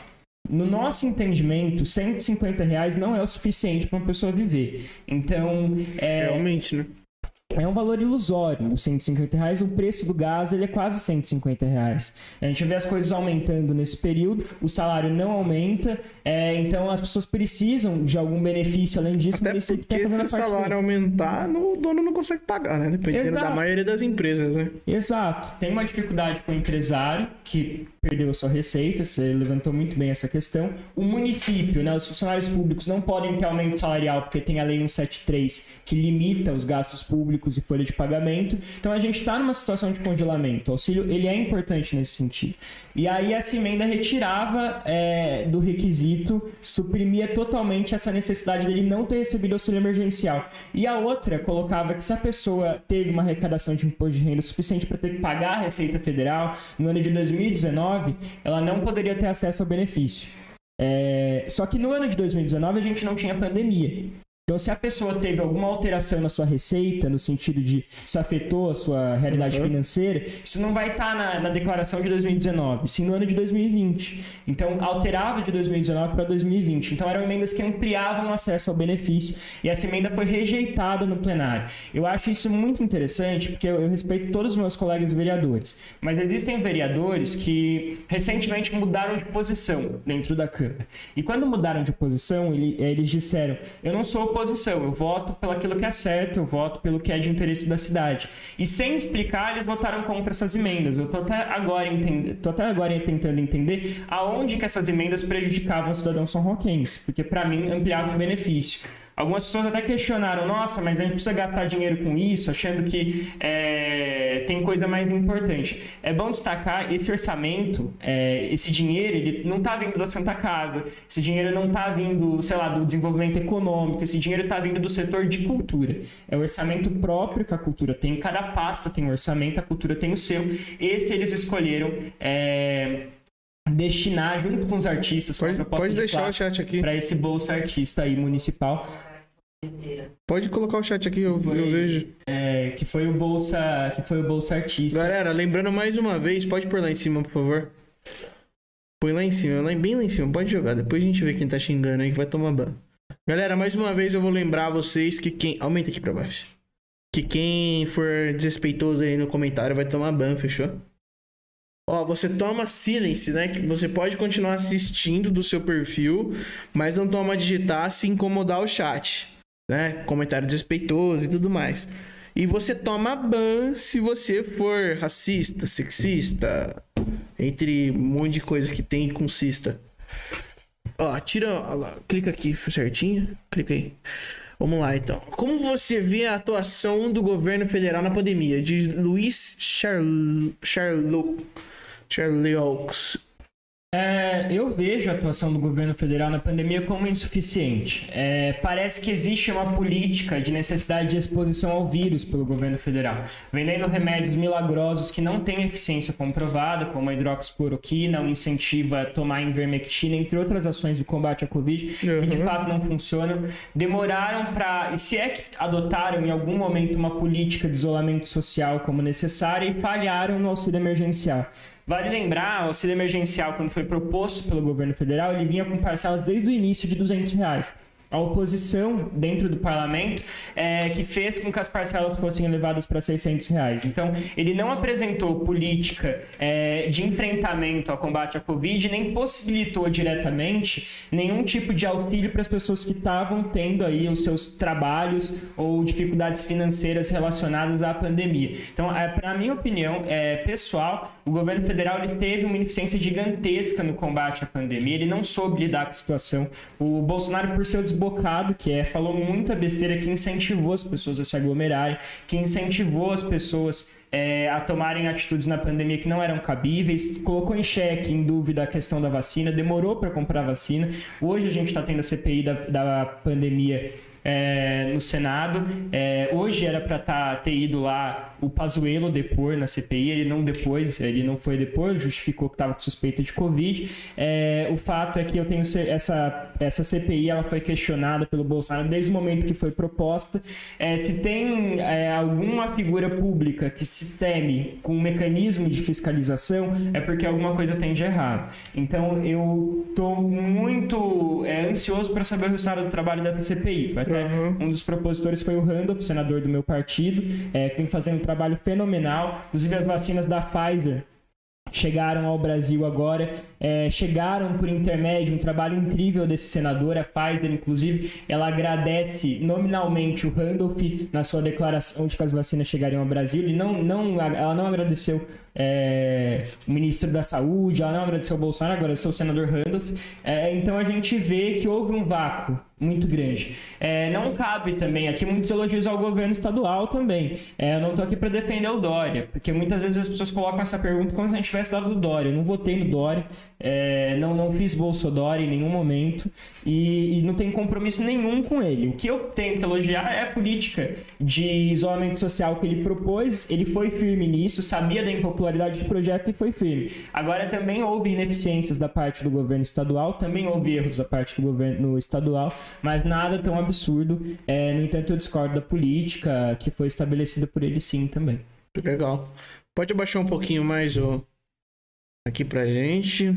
No nosso entendimento, 150 reais não é o suficiente para uma pessoa viver. Então, é,
realmente, né?
é um valor ilusório, os 150 reais. O preço do gás ele é quase 150 reais. A gente vê as coisas aumentando nesse período, o salário não aumenta, é, então as pessoas precisam de algum benefício além disso.
Até porque se o salário aumentar, o dono não consegue pagar, né? Dependendo Exato. da maioria das empresas, né?
Exato. Tem uma dificuldade com o empresário que perdeu a sua receita, você levantou muito bem essa questão. O município, né, os funcionários públicos não podem ter aumento salarial porque tem a lei 173 que limita os gastos públicos e folha de pagamento. Então a gente está numa situação de congelamento. O auxílio ele é importante nesse sentido. E aí essa emenda retirava é, do requisito, suprimia totalmente essa necessidade dele não ter recebido auxílio emergencial. E a outra colocava que se a pessoa teve uma arrecadação de imposto de renda suficiente para ter que pagar a Receita Federal no ano de 2019 2019, ela não poderia ter acesso ao benefício. É, só que no ano de 2019 a gente não tinha pandemia. Então se a pessoa teve alguma alteração na sua receita, no sentido de isso afetou a sua realidade uhum. financeira, isso não vai estar tá na, na, declaração de 2019, sim no ano de 2020. Então, alterava de 2019 para 2020. Então, eram emendas que ampliavam o acesso ao benefício e essa emenda foi rejeitada no plenário. Eu acho isso muito interessante porque eu, eu respeito todos os meus colegas vereadores, mas existem vereadores que recentemente mudaram de posição dentro da Câmara. E quando mudaram de posição, ele, eles disseram: Eu não sou oposição, eu voto pelo aquilo que é certo, eu voto pelo que é de interesse da cidade. E sem explicar, eles votaram contra essas emendas. Eu estou até agora tô até agora tentando entender aonde que essas emendas prejudicavam os cidadãos são roquenses, porque para mim ampliavam o benefício. Algumas pessoas até questionaram, nossa, mas a gente precisa gastar dinheiro com isso, achando que é, tem coisa mais importante. É bom destacar esse orçamento, é, esse dinheiro, ele não está vindo da Santa Casa, esse dinheiro não está vindo, sei lá, do desenvolvimento econômico, esse dinheiro está vindo do setor de cultura. É o orçamento próprio que a cultura tem, cada pasta tem um orçamento, a cultura tem o seu. Esse eles escolheram. É, destinar junto com os artistas
pode, pode deixar o chat aqui
para esse bolsa artista aí municipal
Pode colocar o chat aqui, eu, foi, eu vejo.
É, que foi o Bolsa. Que foi o Bolsa Artista.
Galera, lembrando mais uma vez, pode pôr lá em cima, por favor. Põe lá em cima, lá, bem lá em cima, pode jogar. Depois a gente vê quem tá xingando aí que vai tomar ban. Galera, mais uma vez eu vou lembrar vocês que quem. Aumenta aqui pra baixo. Que quem for desrespeitoso aí no comentário vai tomar ban, fechou? Ó, você toma silence, né? Você pode continuar assistindo do seu perfil, mas não toma digitar se incomodar o chat né? Comentário desrespeitoso e tudo mais. E você toma ban se você for racista, sexista, entre um monte de coisa que tem com cista. Ó, tira, ó, clica aqui certinho, clica aí. Vamos lá então. Como você vê a atuação do governo federal na pandemia? De Luiz Charlot. Charlot. Charlot.
É, eu vejo a atuação do governo federal na pandemia como insuficiente. É, parece que existe uma política de necessidade de exposição ao vírus pelo governo federal, vendendo remédios milagrosos que não têm eficiência comprovada, como a hidroxicloroquina, o incentiva a tomar invermectina, entre outras ações de combate à Covid, uhum. que de fato não funcionam. Demoraram para. E se é que adotaram em algum momento uma política de isolamento social como necessária e falharam no auxílio emergencial. Vale lembrar, o auxílio emergencial, quando foi proposto pelo governo federal, ele vinha com parcelas desde o início de 200 reais a oposição dentro do parlamento é, que fez com que as parcelas fossem elevadas para 600 reais. Então, ele não apresentou política é, de enfrentamento ao combate à Covid, nem possibilitou diretamente nenhum tipo de auxílio para as pessoas que estavam tendo aí os seus trabalhos ou dificuldades financeiras relacionadas à pandemia. Então, é, para minha opinião é, pessoal, o governo federal ele teve uma ineficiência gigantesca no combate à pandemia, ele não soube lidar com a situação. O Bolsonaro, por seu desbocado, que é, falou muita besteira que incentivou as pessoas a se aglomerarem, que incentivou as pessoas é, a tomarem atitudes na pandemia que não eram cabíveis, colocou em xeque, em dúvida, a questão da vacina, demorou para comprar vacina. Hoje a gente está tendo a CPI da, da pandemia é, no Senado. É, hoje era para tá, ter ido lá o Pazuello depor na CPI, ele não depois, ele não foi depor, justificou que estava com suspeita de Covid. É, o fato é que eu tenho essa, essa CPI, ela foi questionada pelo Bolsonaro desde o momento que foi proposta. É, se tem é, alguma figura pública que se teme com um mecanismo de fiscalização, é porque alguma coisa tem de errado. Então eu estou muito é, ansioso para saber o resultado do trabalho dessa CPI. Até uhum. um dos propositores foi o Randolph, senador do meu partido, é, que vem fazendo trabalho fenomenal. Inclusive as vacinas da Pfizer chegaram ao Brasil agora, é, chegaram por intermédio um trabalho incrível desse senador, a Pfizer, inclusive, ela agradece nominalmente o Randolph na sua declaração de que as vacinas chegariam ao Brasil. E não, não, ela não agradeceu é, o ministro da Saúde, ela não agradeceu o Bolsonaro, agradeceu o senador Randolph. É, então a gente vê que houve um vácuo muito grande. É, não cabe também aqui muitos elogios ao governo estadual também. É, eu não estou aqui para defender o Dória, porque muitas vezes as pessoas colocam essa pergunta como se a gente tivesse dado do Dória. Eu não votei no Dória, é, não, não fiz Bolsonaro em nenhum momento e, e, não tenho compromisso nenhum com ele. O que eu tenho que elogiar é a política de isolamento social que ele propôs. Ele foi firme nisso, sabia da impopularidade popularidade do projeto e foi firme. Agora também houve ineficiências da parte do governo estadual, também houve erros da parte do governo estadual, mas nada tão absurdo. É, no entanto, eu discordo da política que foi estabelecida por ele sim também.
Legal. Pode abaixar um pouquinho mais o aqui pra gente.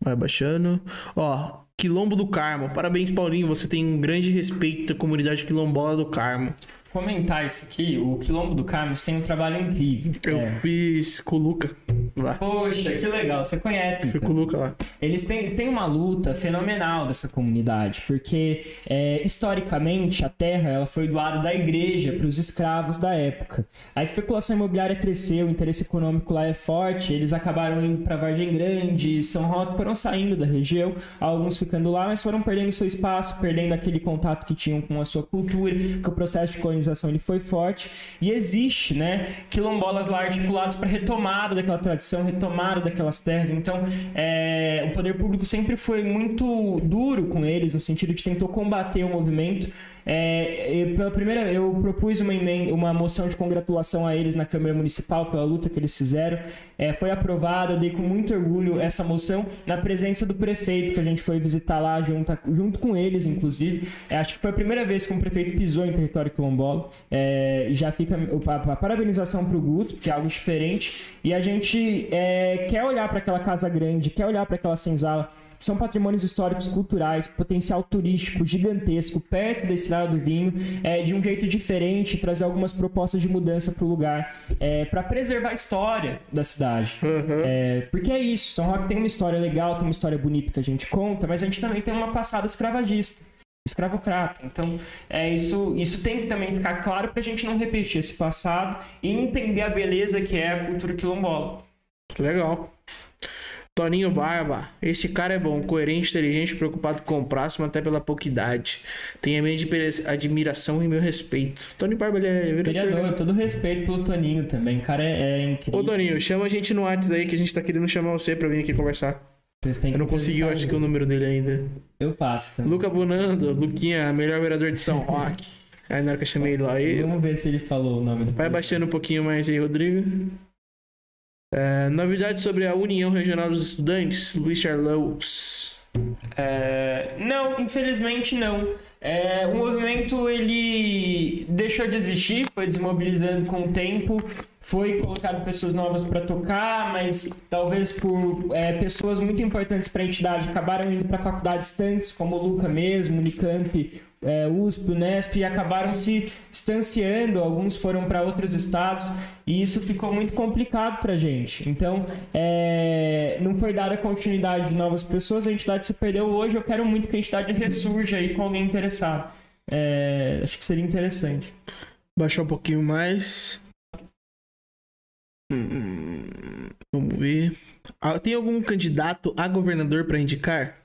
Vai abaixando. Ó, Quilombo do Carmo. Parabéns, Paulinho. Você tem um grande respeito da comunidade quilombola do Carmo.
Comentar isso aqui, o Quilombo do Carmo tem um trabalho incrível.
Eu
É.
fiz com o Luca lá.
Poxa, que legal, você conhece.
Fui
então.
com o Luca lá.
Eles têm, têm uma luta fenomenal dessa comunidade, porque é, historicamente a terra ela foi doada da igreja para os escravos da época. A especulação imobiliária cresceu, o interesse econômico lá é forte, eles acabaram indo para Vargem Grande, São Roque, foram saindo da região, alguns ficando lá, mas foram perdendo seu espaço, perdendo aquele contato que tinham com a sua cultura, que o processo de colonização ele foi forte e existe, né, quilombolas lá articulados para retomada daquela tradição, retomada daquelas terras. Então, é, o poder público sempre foi muito duro com eles no sentido de tentou combater o movimento. É, eu, pela primeira, eu propus uma, emen- uma moção de congratulação a eles na Câmara Municipal pela luta que eles fizeram. É, foi aprovada, dei com muito orgulho essa moção na presença do prefeito que a gente foi visitar lá junto, junto com eles, inclusive. É, acho que foi a primeira vez que um prefeito pisou em território quilombola. É, já fica a, a parabenização para o Guto, que é algo diferente. E a gente é, quer olhar para aquela casa grande, quer olhar para aquela senzala são patrimônios históricos e culturais, potencial turístico gigantesco, perto da Estrada do Vinho, é, de um jeito diferente, trazer algumas propostas de mudança para o lugar, para preservar a história da cidade.
Uhum.
É, porque é isso, São Roque tem uma história legal, tem uma história bonita que a gente conta, mas a gente também tem uma passada escravagista. Escravocrata. Então, é, isso, isso tem que também ficar claro para a gente não repetir esse passado e entender a beleza que é a cultura quilombola.
Legal. Toninho Barba. Esse cara é bom, coerente, inteligente, preocupado com o próximo, até pela pouca idade. Tem a minha admira- admiração e meu respeito. Toninho Barba, ele é vereador.
Vereador, todo respeito pelo Toninho também. O cara é, é incrível.
Ô, Toninho, chama a gente no WhatsApp aí que a gente tá querendo chamar você pra vir aqui conversar.
Vocês têm
Eu não consegui, eu acho que o
ele.
número dele ainda.
Eu passo também.
Luca Bonando, Luquinha, melhor vereador de São Roque. Aí na hora que eu chamei ele lá, aí,
Vamos ver se ele falou o nome do
vai baixando um pouquinho mais aí, Rodrigo. É, novidades sobre a União Regional dos Estudantes, Luiz Charlous.
É, não, infelizmente não. É, o movimento ele deixou de existir, foi desmobilizando com o tempo, foi colocado pessoas novas para tocar, mas talvez por é, pessoas muito importantes para a entidade acabaram indo para faculdades distantes, como o Luca mesmo, Unicamp, é, USP, Unesp, e acabaram se distanciando, alguns foram para outros estados, e isso ficou muito complicado para a gente. Então, é, não foi dada continuidade de novas pessoas, a entidade se perdeu hoje, eu quero muito que a entidade ressurja aí com alguém interessado. É, acho que seria interessante.
Baixar um pouquinho mais. Hum, vamos ver. Ah, tem algum candidato a governador pra indicar?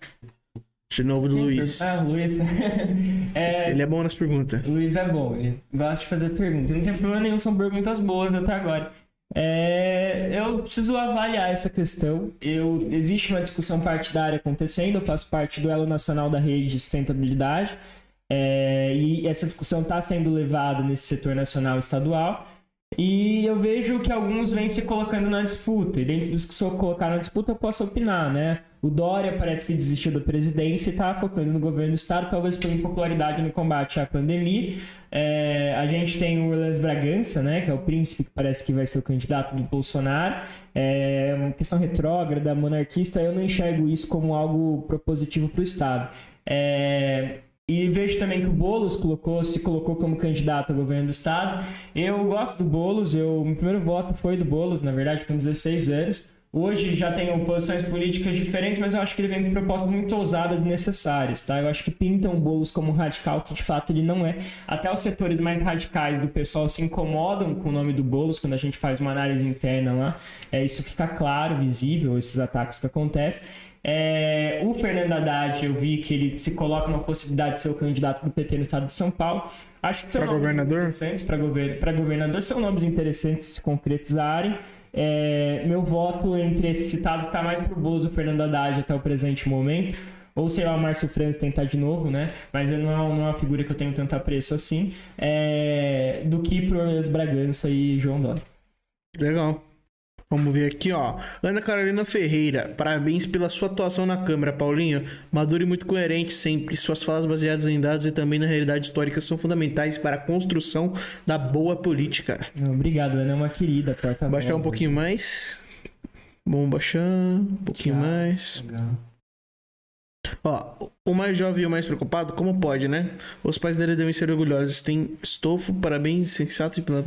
De novo do Luiz.
Ah, Luiz. <laughs> é,
Ele é bom nas perguntas.
Luiz é bom, ele gosta de fazer perguntas. Não tem problema nenhum, são perguntas boas até agora. É, eu preciso avaliar essa questão. Eu, existe uma discussão partidária acontecendo, eu faço parte do Elo Nacional da Rede de Sustentabilidade, é, e essa discussão está sendo levada nesse setor nacional e estadual. E eu vejo que alguns vêm se colocando na disputa. E dentro dos que se colocaram na disputa, eu posso opinar, né? O Dória parece que desistiu da presidência e está focando no governo do estado, talvez por impopularidade no combate à pandemia. É, a gente tem o Orleans Bragança, né? Que é o príncipe que parece que vai ser o candidato do Bolsonaro. É uma questão retrógrada, monarquista. Eu não enxergo isso como algo propositivo para o estado. É, e vejo também que o Boulos colocou, se colocou como candidato ao governo do estado. Eu gosto do Boulos, eu, meu primeiro voto foi do Boulos, na verdade, com 16 anos. Hoje já tenho posições políticas diferentes, mas eu acho que ele vem com propostas muito ousadas e necessárias, tá? Eu acho que pintam o Boulos como radical, que de fato ele não é. Até os setores mais radicais do pessoal se incomodam com o nome do Boulos quando a gente faz uma análise interna lá. É, isso fica claro, visível, esses ataques que acontecem. É, o Fernando Haddad, eu vi que ele se coloca numa possibilidade de ser o candidato do PT no estado de São Paulo. Acho que são
Pra
nomes
governador?
interessantes para gover governador, são nomes interessantes se concretizarem. É, meu voto entre esses citados está mais pro Bozo do Fernando Haddad até o presente momento. Ou sei lá, o Márcio Franz tentar de novo, né? Mas ele não é, não é uma figura que eu tenho tanto apreço assim. É, do que pro Bragança e João Dória.
Legal. Vamos ver aqui, ó. Ana Carolina Ferreira, parabéns pela sua atuação na Câmara, Paulinho. Maduro e muito coerente sempre. Suas falas baseadas em dados e também na realidade histórica são fundamentais para a construção da boa política.
Obrigado, Ana é uma querida, porta
Baixar um pouquinho mais. Vamos baixar um pouquinho
Tchau.
mais.
Legal.
Ó, o mais jovem e o mais preocupado, como pode, né? Os pais dele devem ser orgulhosos. Tem estofo, parabéns, sensato pela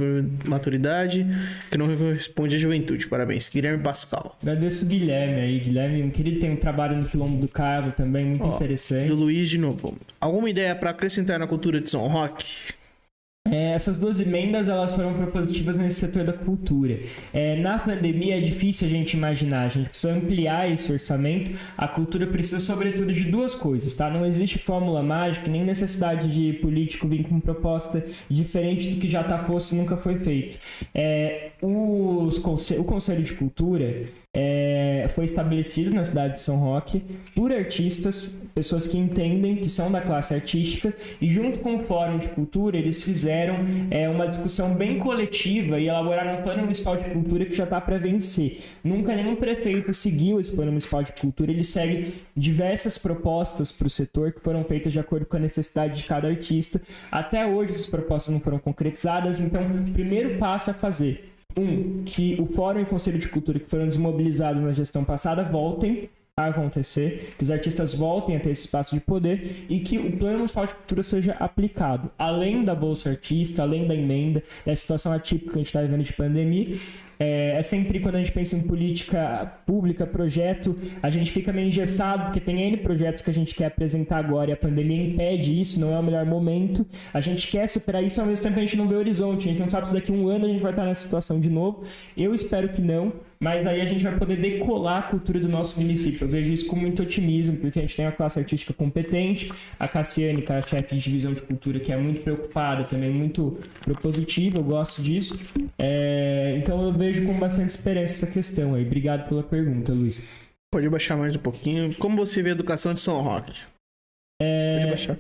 maturidade, que não corresponde à juventude. Parabéns. Guilherme Pascal.
Agradeço o Guilherme aí. Guilherme, um querido, tem um trabalho no Quilombo do Cabo também, muito
Ó,
interessante.
Do Luiz de novo. Alguma ideia para acrescentar na cultura de São Roque?
É, essas duas emendas elas foram propositivas nesse setor da cultura. É, na pandemia é difícil a gente imaginar, a gente precisa ampliar esse orçamento. A cultura precisa, sobretudo, de duas coisas, tá? Não existe fórmula mágica, nem necessidade de político vir com proposta diferente do que já está posto e nunca foi feito. É, os o Conselho de Cultura é, foi estabelecido na cidade de São Roque por artistas, pessoas que entendem que são da classe artística, e junto com o Fórum de Cultura, eles fizeram é, uma discussão bem coletiva e elaboraram um plano municipal de cultura que já está para vencer. Nunca nenhum prefeito seguiu esse plano municipal de cultura, ele segue diversas propostas para o setor que foram feitas de acordo com a necessidade de cada artista. Até hoje essas propostas não foram concretizadas, então o primeiro passo é fazer um, que o Fórum e o Conselho de Cultura que foram desmobilizados na gestão passada voltem a acontecer, que os artistas voltem a ter esse espaço de poder e que o plano municipal de cultura seja aplicado. Além da Bolsa Artista, além da emenda, da situação atípica que a gente está vivendo de pandemia, é, é sempre quando a gente pensa em política pública, projeto, a gente fica meio engessado, porque tem N projetos que a gente quer apresentar agora e a pandemia impede isso, não é o melhor momento. A gente quer superar isso, ao mesmo tempo a gente não vê horizonte, a gente não sabe se daqui a um ano a gente vai estar nessa situação de novo. Eu espero que não, mas aí a gente vai poder decolar a cultura do nosso município. Eu vejo isso com muito otimismo, porque a gente tem uma classe artística competente, a Cassiane, que é a chefe de divisão de cultura, que é muito preocupada, também muito propositiva, eu gosto disso. É, então eu vejo com bastante esperança essa questão aí. Obrigado pela pergunta, Luiz.
Pode baixar mais um pouquinho. Como você vê a educação de São Roque? Pode baixar.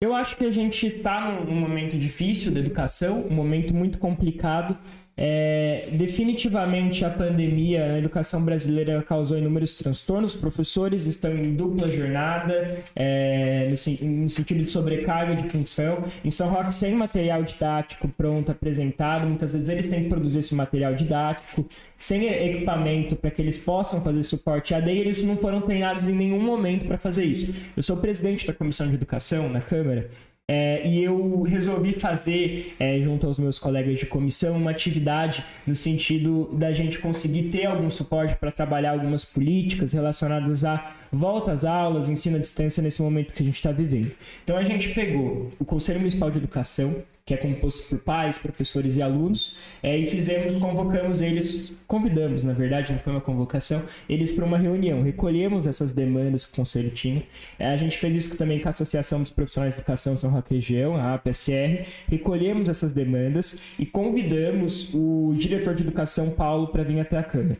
Eu acho que a gente está num momento difícil da educação, um momento muito complicado. É, definitivamente a pandemia na educação brasileira causou inúmeros transtornos. Os professores estão em dupla jornada, é, no, no sentido de sobrecarga de função. Em São Roque, sem material didático pronto, apresentado, muitas vezes eles têm que produzir esse material didático, sem equipamento para que eles possam fazer suporte AD, e eles não foram treinados em nenhum momento para fazer isso. Eu sou presidente da Comissão de Educação na Câmara. É, e eu resolvi fazer, é, junto aos meus colegas de comissão, uma atividade no sentido da gente conseguir ter algum suporte para trabalhar algumas políticas relacionadas a volta às aulas, ensino à distância nesse momento que a gente está vivendo. Então a gente pegou o Conselho Municipal de Educação, que é composto por pais, professores e alunos, é, e fizemos, convocamos eles, convidamos, na verdade, não foi uma convocação, eles para uma reunião. Recolhemos essas demandas que o conselho tinha. É, a gente fez isso também com a Associação dos Profissionais de Educação São Roque Região, a APSR. Recolhemos essas demandas e convidamos o diretor de educação, Paulo, para vir até a Câmara.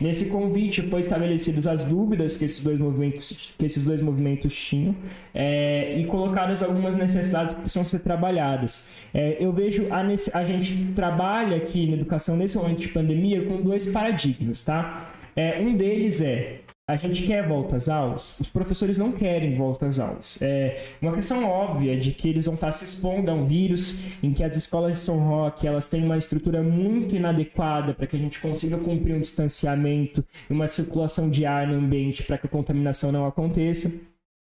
Nesse convite foi estabelecidas as dúvidas que esses dois movimentos, que esses dois movimentos tinham é, e colocadas algumas necessidades que precisam ser trabalhadas. É, eu vejo a, a gente trabalha aqui na educação nesse momento de pandemia com dois paradigmas, tá? É, um deles é a gente quer volta às aulas, os professores não querem volta às aulas. É uma questão óbvia de que eles vão estar se expondo a um vírus em que as escolas de São Roque elas têm uma estrutura muito inadequada para que a gente consiga cumprir um distanciamento e uma circulação de ar no ambiente para que a contaminação não aconteça.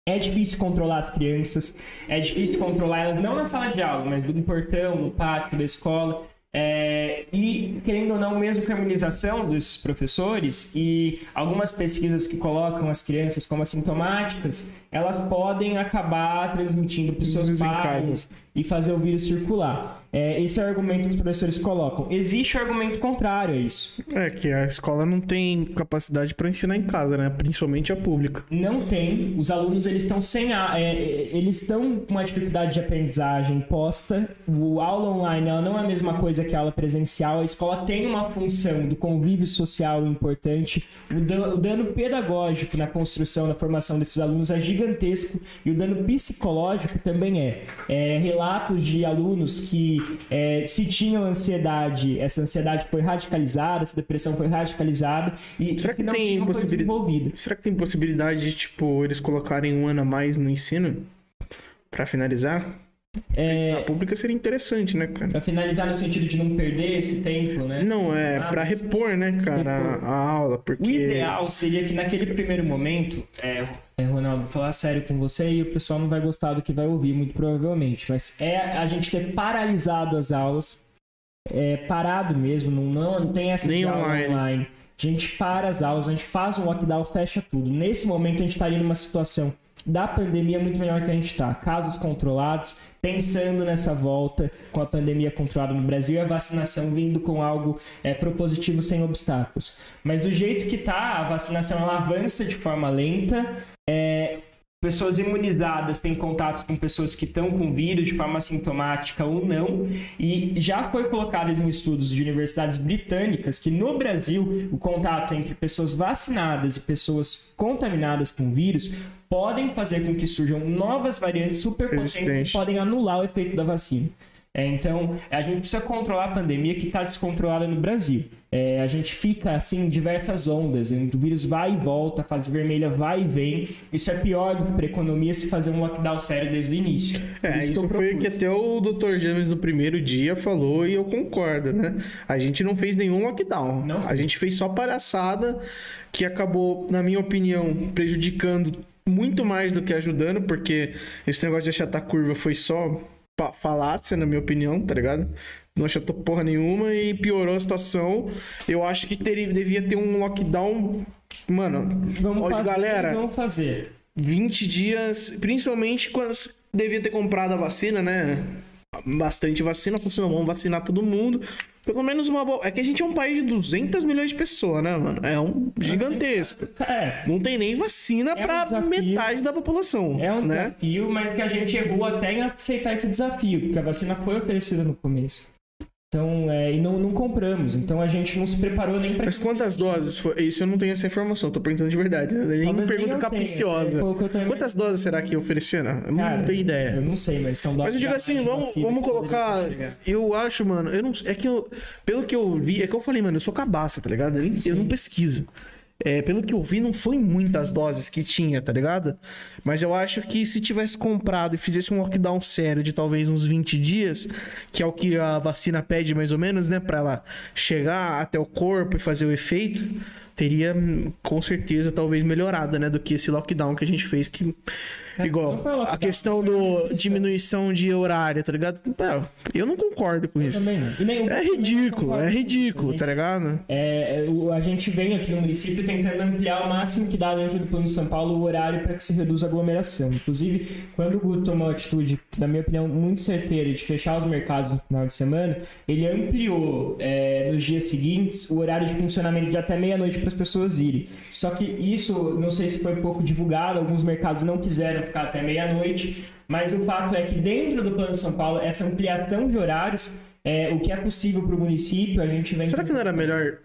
É difícil controlar as crianças, é difícil controlar elas não na sala de aula, mas no portão, no pátio da escola. É, e, querendo ou não, mesmo com a imunização desses professores e algumas pesquisas que colocam as crianças como assintomáticas, elas podem acabar transmitindo para os seus pais. E fazer o vírus circular. É, esse é o argumento que os professores colocam. Existe o argumento contrário a isso.
É que a escola não tem capacidade para ensinar em casa, né? Principalmente a pública.
Não tem. Os alunos eles estão sem a, é, eles estão com uma dificuldade de aprendizagem posta. O aula online ela não é a mesma coisa que a aula presencial. A escola tem uma função do convívio social importante. O, da- o dano pedagógico na construção, na formação desses alunos é gigantesco e o dano psicológico também é. É, relatos de alunos que é, se tinham ansiedade, essa ansiedade foi radicalizada, essa depressão foi radicalizada e
Será
se
que
não
tem
tinham, foi
possibilidade-
desenvolvida.
Será que tem possibilidade de, tipo, eles colocarem um ano a mais no ensino? Pra finalizar?
É,
A pública seria interessante, né, cara?
Pra finalizar no sentido de não perder esse tempo, né?
Não, é
Ah,
pra repor, né, cara,
Repor.
a aula, porque...
O ideal seria que naquele primeiro momento, é, é, Ronaldo, falar sério com você e o pessoal não vai gostar do que vai ouvir, muito provavelmente, mas é a gente ter paralisado as aulas, é, parado mesmo, não, não, não tem essa
Nem online.
online. A gente para as aulas, a gente faz um lockdown, fecha tudo. Nesse momento a gente estaria numa situação da pandemia muito melhor que a gente está. Casos controlados, pensando nessa volta com a pandemia controlada no Brasil e a vacinação vindo com algo é, propositivo sem obstáculos. Mas do jeito que tá, a vacinação ela avança de forma lenta. é, pessoas imunizadas têm contatos com pessoas que estão com vírus de forma sintomática ou não. E já foi colocado em estudos de universidades britânicas que no Brasil o contato entre pessoas vacinadas e pessoas contaminadas com vírus podem fazer com que surjam novas variantes superpotentes que podem anular o efeito da vacina. É, então, a gente precisa controlar a pandemia que está descontrolada no Brasil. É, a gente fica assim em diversas ondas. O vírus vai e volta, a fase vermelha vai e vem. Isso é pior do que para a economia se fazer um lockdown sério desde o início.
É, isso
eu
foi o que até o Dr. James no primeiro dia falou e eu concordo, né? A gente não fez nenhum lockdown.
Não
a gente fez só palhaçada que acabou, na minha opinião, prejudicando muito mais do que ajudando, porque esse negócio de achatar curva foi só falácia, na minha opinião, tá ligado? Não achatou porra nenhuma e piorou a situação. Eu acho que teria, devia ter um lockdown. Mano,
Vamos fazer,
galera,
vamos fazer.
20 dias, principalmente quando devia ter comprado a vacina, né? Bastante vacina, funcionou, vamos vacinar todo mundo. Pelo menos uma boa. É que a gente é um país de 200 milhões de pessoas, né, mano? É um gigantesco.
É,
Não tem nem vacina
É um
pra
desafio.
metade da população,
é um
né?
desafio, mas que a gente errou até em aceitar esse desafio, porque a vacina foi oferecida no começo. Então, é, e não, não compramos. Então a gente não se preparou nem para
Mas quantas doses foi? Isso eu não tenho essa informação, tô perguntando de verdade. Né?
Talvez nem
pergunta capiciosa. Quantas doses será que ofereceram? Eu
Cara,
não tenho ideia.
Eu não sei, mas são
Mas eu digo assim, vamos, vamos colocar. Eu acho, mano, eu não. É que eu. Pelo que eu vi, é que eu falei, mano, eu sou cabaça, tá ligado? Eu, eu não pesquiso. É, pelo que eu vi, não foi muitas doses que tinha, tá ligado? Mas eu acho que se tivesse comprado e fizesse um lockdown sério de talvez uns 20 dias, que é o que a vacina pede mais ou menos, né? Pra ela chegar até o corpo e fazer o efeito, teria hum, com certeza talvez melhorado, né? Do que esse lockdown que a gente fez, que.
É,
Igual,
lockdown,
a questão do diminuição de horário, tá ligado? Eu não concordo com isso.
Também não. Nem-
É
eu
ridículo, é
isso,
ridículo,
gente.
tá ligado?
É, o- a gente vem aqui no município tentando ampliar o máximo que dá dentro do Plano de São Paulo o horário para que se reduza a aglomeração. Inclusive, quando o Guto tomou a atitude, na minha opinião, muito certeira de fechar os mercados no final de semana, ele ampliou é, nos dias seguintes o horário de funcionamento de até meia-noite para as pessoas irem. Só que isso, não sei se foi pouco divulgado, alguns mercados não quiseram ficar até meia-noite, mas o fato é que dentro do Plano de São Paulo, essa ampliação de horários é o que é possível para o município, a gente vem
Será que não era melhor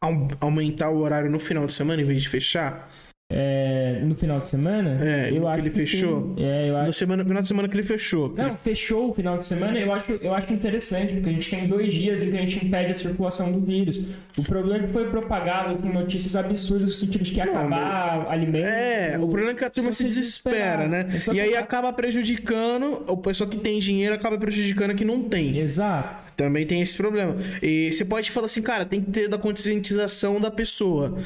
au- aumentar o horário no final de semana em vez de fechar?
É, no final de semana?
É, no que ele
que
fechou.
sim. É, eu
No
acho...
semana, final de semana que ele fechou.
Não, fechou o final de semana, eu acho, eu acho interessante, porque a gente tem dois dias em que a gente impede a circulação do vírus. O problema é que foi propagado assim, notícias absurdas no sentido de que ia
Não,
acabar alimento.
É, o problema é que a turma se
se
desespera, né?
Só
E
que-
aí acaba prejudicando, o pessoal que tem dinheiro acaba prejudicando a que não tem.
Exato.
Também tem esse problema. E você pode falar assim, cara, tem que ter da conscientização da pessoa.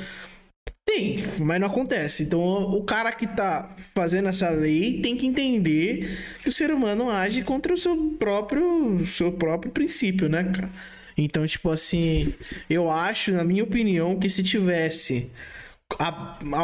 Tem, mas não acontece. Então o cara que tá fazendo essa lei tem que entender que o ser humano age contra o seu próprio, seu próprio princípio, né, cara? Então, tipo assim, eu acho, na minha opinião, que se tivesse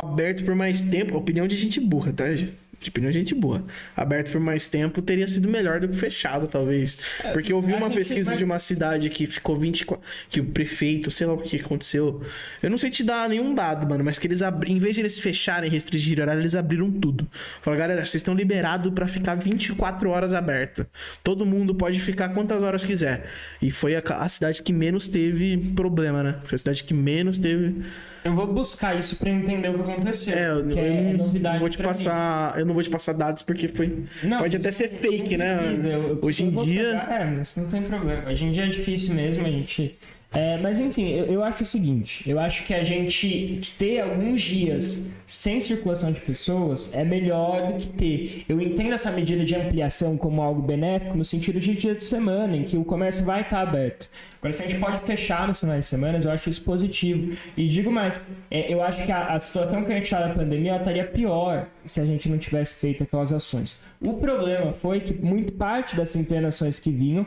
aberto por mais tempo, opinião de gente burra, tá? gente? De de gente boa. Aberto por mais tempo teria sido melhor do que fechado, talvez. Porque eu vi uma pesquisa
vai-
de uma cidade que ficou 24. Que o prefeito, sei lá o que aconteceu. Eu não sei te dar nenhum dado, mano, mas que eles abri... em vez de eles fecharem, restringir horário, eles abriram tudo. Falaram, galera, vocês estão liberados pra ficar 24 horas aberto. Todo mundo pode ficar quantas horas quiser. E foi a, a cidade que menos teve problema, né? Foi a cidade que menos teve.
Eu vou buscar isso pra entender o que aconteceu.
É, eu,
que
eu
é,
não, vou te
pra mim.
passar. Eu não vou te passar dados porque foi.
Não,
pode até ser fake, né?
Eu- eu-
Hoje em dia.
pegar- É, mas não tem problema. Hoje em dia é difícil mesmo a gente. É, mas enfim, eu, eu acho o seguinte: eu acho que a gente ter alguns dias sem circulação de pessoas é melhor do que ter. Eu entendo essa medida de ampliação como algo benéfico no sentido de dia de semana, em que o comércio vai estar aberto. Agora, se a gente pode fechar nos finais de semana, eu acho isso positivo. E digo mais, é, eu acho que a, a situação que a gente está na pandemia estaria pior se a gente não tivesse feito aquelas ações. O problema foi que muito parte das internações que vinham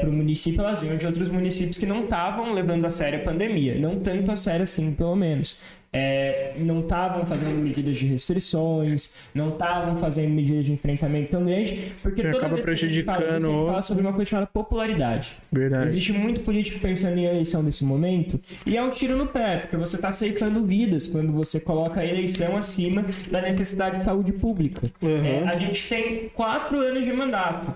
para o município, elas vinham de outros municípios que não estavam levando a sério a pandemia. Não tanto a sério assim, pelo menos. É, não estavam fazendo medidas de restrições, não estavam fazendo medidas de enfrentamento tão grande, porque
Que
toda
acaba
vez que a gente fala a
prejudicando
gente fala sobre uma coisa chamada popularidade.
Verdade.
Existe muito político pensando em eleição nesse momento e é um tiro no pé, porque você está ceifando vidas quando você coloca a eleição acima da necessidade de saúde pública.
Uhum.
É, a gente tem quatro anos de mandato.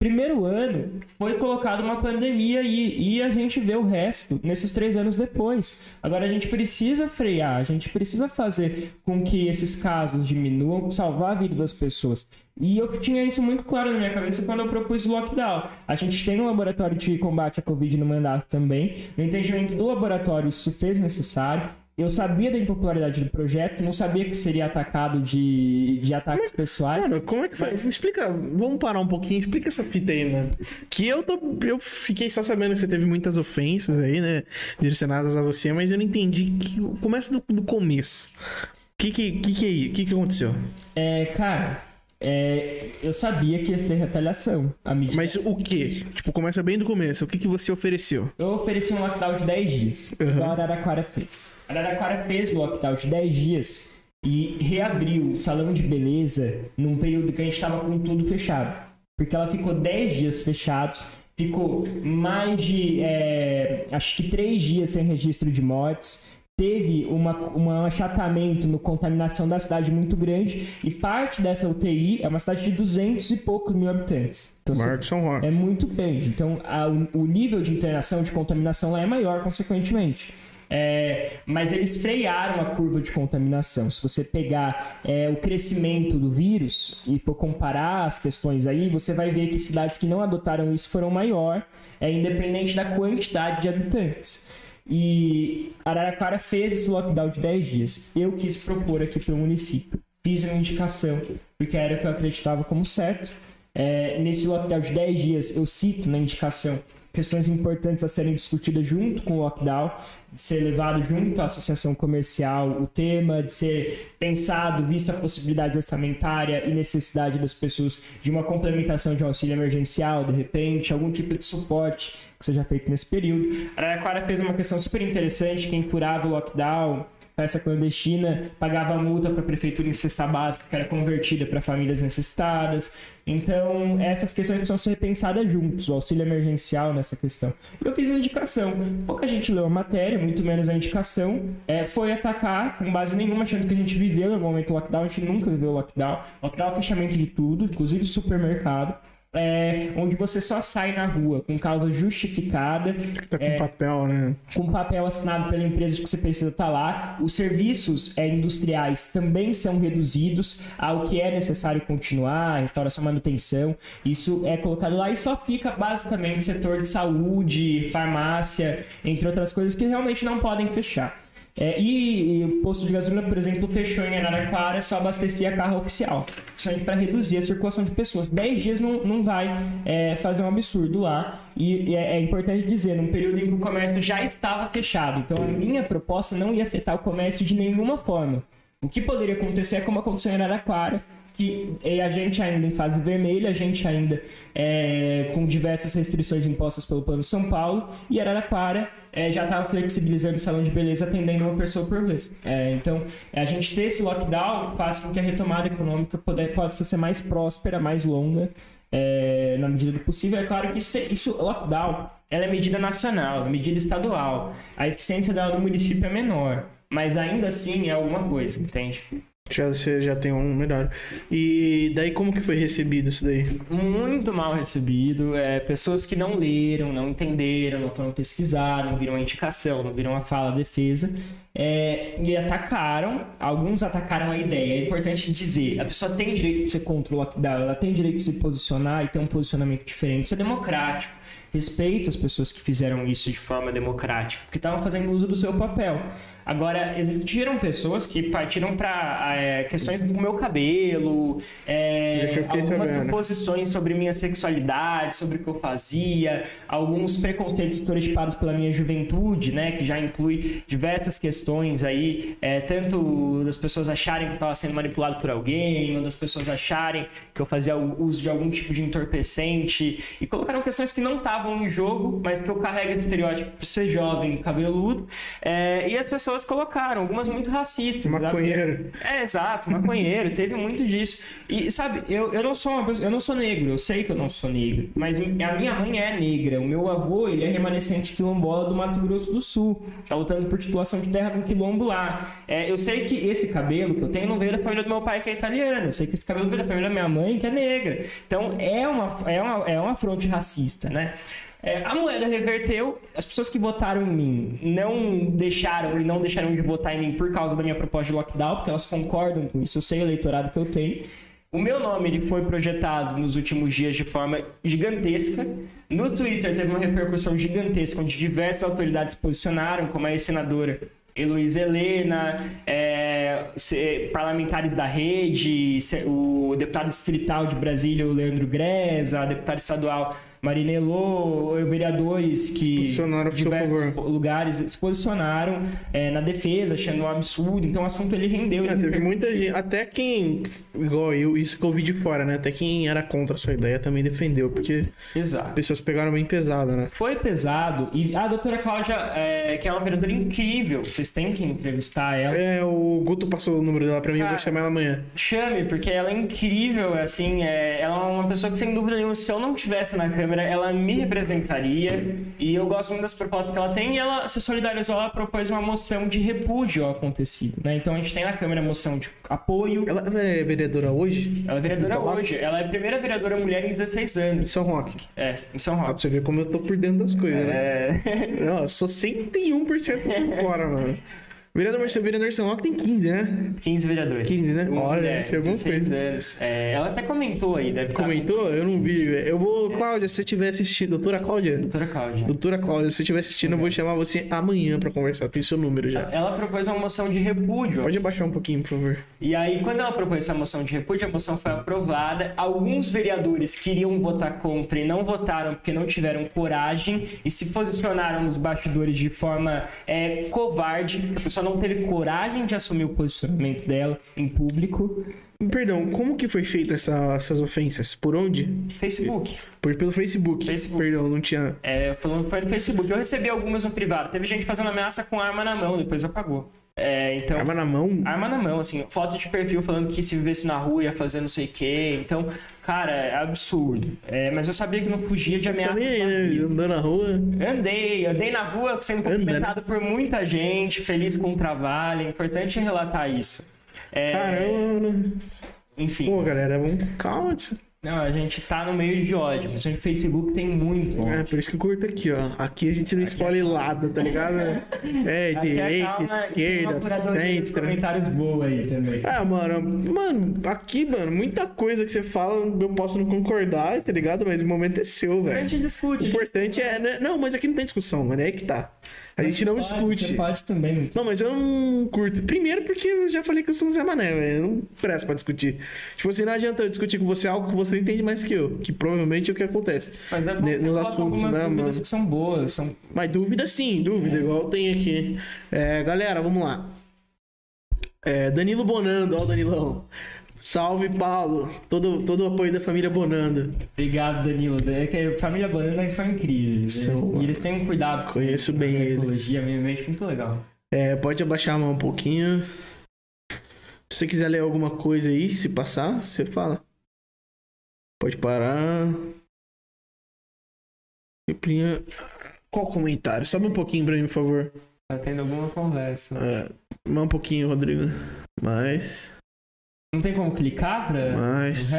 Primeiro ano foi colocado uma pandemia e, e a gente vê o resto nesses três anos depois. Agora a gente precisa frear, a gente precisa fazer com que esses casos diminuam, salvar a vida das pessoas. E eu tinha isso muito claro na minha cabeça quando eu propus o lockdown. A gente tem um laboratório de combate à Covid no mandato também. No entendimento do laboratório, isso se fez necessário. Eu sabia da impopularidade do projeto, não sabia que seria atacado de, de ataques pessoais.
Mano, como é que foi?
Mas-
Explica, vamos parar um pouquinho, explica essa fita aí, mano. Que eu tô. Eu fiquei só sabendo que você teve muitas ofensas aí, né? Direcionadas a você, mas eu não entendi. Que, começa do, do começo. O que que, que, que, é que que aconteceu?
É, cara, é, eu sabia que ia ter retaliação. Medida...
Mas o que? Tipo, começa bem do começo. O que, que você ofereceu?
Eu ofereci um lockdown de 10 dias,
Uhum.
a Araraquara fez. A Araraquara fez o lockdown de 10 dias e reabriu o salão de beleza num período que a gente estava com tudo fechado. Porque ela ficou 10 dias fechados, ficou mais de, é, acho que 3 dias sem registro de mortes, teve uma, um achatamento no contaminação da cidade muito grande e parte dessa UTI é uma cidade de 200 e poucos mil habitantes. Então, assim,
São Roque.
é muito grande. Então, a- o, o nível de internação, de contaminação lá é maior, consequentemente. É, mas eles frearam a curva de contaminação. Se você pegar é, o crescimento do vírus e for comparar as questões aí, você vai ver que cidades que não adotaram isso foram maior, é, independente da quantidade de habitantes. E Araraquara fez esse lockdown de 10 dias. Eu quis propor aqui para o município. Fiz uma indicação, porque era o que eu acreditava como certo. É, nesse lockdown de 10 dias, eu cito na indicação questões importantes a serem discutidas junto com o lockdown, de ser levado junto à associação comercial o tema, de ser pensado, vista a possibilidade orçamentária e necessidade das pessoas de uma complementação de um auxílio emergencial, de repente, algum tipo de suporte que seja feito nesse período. A Araraquara fez uma questão super interessante, quem furava o lockdown, peça clandestina, pagava multa para a prefeitura em cesta básica, que era convertida para famílias necessitadas. Então, essas questões precisam ser pensadas juntos, o auxílio emergencial nessa questão. Eu fiz a indicação. Pouca gente leu a matéria, muito menos a indicação. É, foi atacar com base nenhuma, achando que a gente viveu no momento do lockdown. A gente nunca viveu lockdown. Lockdown é o fechamento de tudo, inclusive supermercado. É, onde você só sai na rua com causa justificada,
Tá com
É.
papel, né?
com papel assinado pela empresa de que você precisa estar lá. Os serviços é, industriais também são reduzidos ao que é necessário continuar, restauração, manutenção. Isso é colocado lá e só fica basicamente setor de saúde, farmácia, entre outras coisas que realmente não podem fechar. É, e, e o posto de gasolina, por exemplo, fechou em Araraquara, só abastecia carro oficial, justamente para reduzir a circulação de pessoas. 10 dias não, não vai é, fazer um absurdo lá. E, e é, é importante dizer, num período em que o comércio já estava fechado. Então a minha proposta não ia afetar o comércio de nenhuma forma. O que poderia acontecer é como aconteceu em Araraquara, que é, a gente ainda em fase vermelha, a gente ainda é, com diversas restrições impostas pelo Plano São Paulo, e Araraquara é, já estava flexibilizando o salão de beleza, atendendo uma pessoa por vez. É, então, a gente ter esse lockdown faz com que a retomada econômica poder, possa ser mais próspera, mais longa, na medida do possível. É claro que isso, isso lockdown ela é medida nacional, é medida estadual. A eficiência dela no município é menor, mas ainda assim é alguma coisa, entende?
Já, você já tem um melhor. E daí como que foi recebido isso daí?
Muito mal recebido. É, pessoas que não leram, não entenderam, não foram pesquisar, não viram a indicação, não viram a fala, a defesa. É, e atacaram, alguns atacaram a ideia. É importante dizer, a pessoa tem direito de ser lockdown, ela tem direito de se posicionar e ter um posicionamento diferente. Isso é democrático. Respeito as pessoas que fizeram isso de forma democrática, porque estavam fazendo uso do seu papel. Agora, existiram pessoas que partiram para é, questões do meu cabelo, é, algumas sabendo. posições sobre minha sexualidade, sobre o que eu fazia, alguns preconceitos estereotipados pela minha juventude, né, que já inclui diversas questões aí, é, tanto das pessoas acharem que eu estava sendo manipulado por alguém, ou das pessoas acharem que eu fazia uso de algum tipo de entorpecente, e colocaram questões que não estavam em jogo, mas que eu carrego esse estereótipo por ser jovem, cabeludo, é, e as pessoas pessoas colocaram, algumas muito racistas.
Maconheiro.
Sabe? É, exato, maconheiro, teve muito disso. E, sabe, eu, eu não sou uma pessoa, eu não sou negro, eu sei que eu não sou negro, mas a minha mãe é negra. O meu avô, ele é remanescente quilombola do Mato Grosso do Sul, tá lutando por titulação de terra no quilombo lá. É, eu sei que esse cabelo que eu tenho não veio da família do meu pai, que é italiano. Eu sei que esse cabelo veio da família da minha mãe, que é negra. Então, é uma, é uma, é uma fronte racista, né? É, a moeda reverteu, as pessoas que votaram em mim não deixaram e não deixaram de votar em mim por causa da minha proposta de lockdown, porque elas concordam com isso, eu sei o eleitorado que eu tenho. O meu nome ele foi projetado nos últimos dias de forma gigantesca. No Twitter teve uma repercussão gigantesca, onde diversas autoridades se posicionaram, como a ex-senadora Heloísa Helena, é, parlamentares da rede, o deputado distrital de Brasília, o Leandro Greza, a deputada estadual Marinello, vereadores que
posicionaram
diversos lugares se posicionaram é, na defesa, achando um absurdo. Então o assunto ele rendeu.
É,
ele
teve muita gente, até quem, igual eu, isso que eu vi de fora, né? Até quem era contra a sua ideia também defendeu, porque
Exato.
pessoas pegaram bem pesado, né?
Foi pesado. E a doutora Cláudia, é, que é uma vereadora incrível, vocês têm que entrevistar ela.
É, o Guto passou o número dela pra mim, Cara, eu vou chamar ela amanhã.
Chame, porque ela é incrível, assim, é, ela é uma pessoa que sem dúvida nenhuma, se eu não tivesse na câmera, câmera, ela me representaria e eu gosto muito das propostas que ela tem e ela se solidarizou, ela propôs uma moção de repúdio ao acontecido, né? Então a gente tem na Câmara moção de apoio.
Ela, ela é vereadora hoje?
Ela é vereadora hoje. Ela é a primeira vereadora mulher em 16 anos.
Em São Roque?
É, em São Roque. Ah,
pra você ver como eu tô por dentro das coisas, né? é... né? Não, eu sou 101% por fora, mano. <laughs> Vereador Marcelo, vereador São Roque tem 15, né?
15 vereadores.
15, né?
Um,
Olha, é, isso é alguma coisa.
anos. É, ela até comentou aí, deve
Comentou? Tá... Eu não vi. Eu vou, Cláudia, se você estiver assistindo. Doutora Cláudia?
Doutora Cláudia.
Doutora Cláudia, se você estiver assistindo, eu vou chamar você amanhã pra conversar. Tem seu número já.
Ela propôs uma moção de repúdio.
Pode abaixar um pouquinho, por favor.
E aí, quando ela propôs essa moção de repúdio, a moção foi aprovada. Alguns vereadores queriam votar contra e não votaram porque não tiveram coragem e se posicionaram nos bastidores de forma é, covarde, que a pessoa não teve coragem coragem de assumir o posicionamento dela em público.
Perdão, como que foi feita essa, essas ofensas? Por onde?
Facebook.
Por, pelo Facebook.
Facebook.
Perdão, não tinha.
É, falando foi no Facebook. Eu recebi algumas no privado. Teve gente fazendo ameaça com arma na mão, depois apagou. É, então,
arma na mão?
Arma na mão, assim, foto de perfil falando que se vivesse na rua ia fazer não sei o quê. Então, cara, é absurdo. É, mas eu sabia que não fugia de ameaças.
Também, né? Andou na rua?
Andei, andei na rua sendo cumprimentado por muita gente, feliz com o trabalho. É importante relatar isso.
É... Caramba.
Enfim.
Pô, galera, vamos calma.
Não, a gente tá no meio de ódio. Mas no Facebook tem muito
ódio. É, por isso que eu curto aqui, ó. Aqui a gente não escolhe lado, tá ligado? É, é direita, esquerda, centro.
comentários boa aí também.
É, mano. Mano, aqui, mano, muita coisa que você fala eu posso não concordar, tá ligado? Mas o momento é seu, velho.
A gente discute.
O importante é... Né? Não, mas aqui não tem discussão, mano. É aí que tá. A gente não pode, discute.
Você pode também.
Não, mas eu não curto. Primeiro porque eu já falei que eu sou um Zé Mané, velho. Não presto pra discutir. Tipo assim, não adianta eu discutir com você algo que você entende mais que eu. Que provavelmente é o que acontece.
Mas é bom Nos você assuntos, algumas né, dúvidas mano? que são boas. São...
Mas dúvida sim, dúvida. É. Igual tem aqui. É, galera, vamos lá. É, Danilo Bonando, ó o Danilão. Salve, Paulo. Todo, todo o apoio da família Bonando.
Obrigado, Danilo. É que a família Bonando são incríveis. São, eles, e eles têm um cuidado
Conheço com bem a
eles. muito legal.
É, pode abaixar a mão um pouquinho. Se você quiser ler alguma coisa aí, se passar, você fala. Pode parar. Qual comentário? Sobe um pouquinho pra mim, por favor.
Tá tendo alguma conversa.
É, um pouquinho, Rodrigo. Mais.
Não tem como clicar pra
Mas-.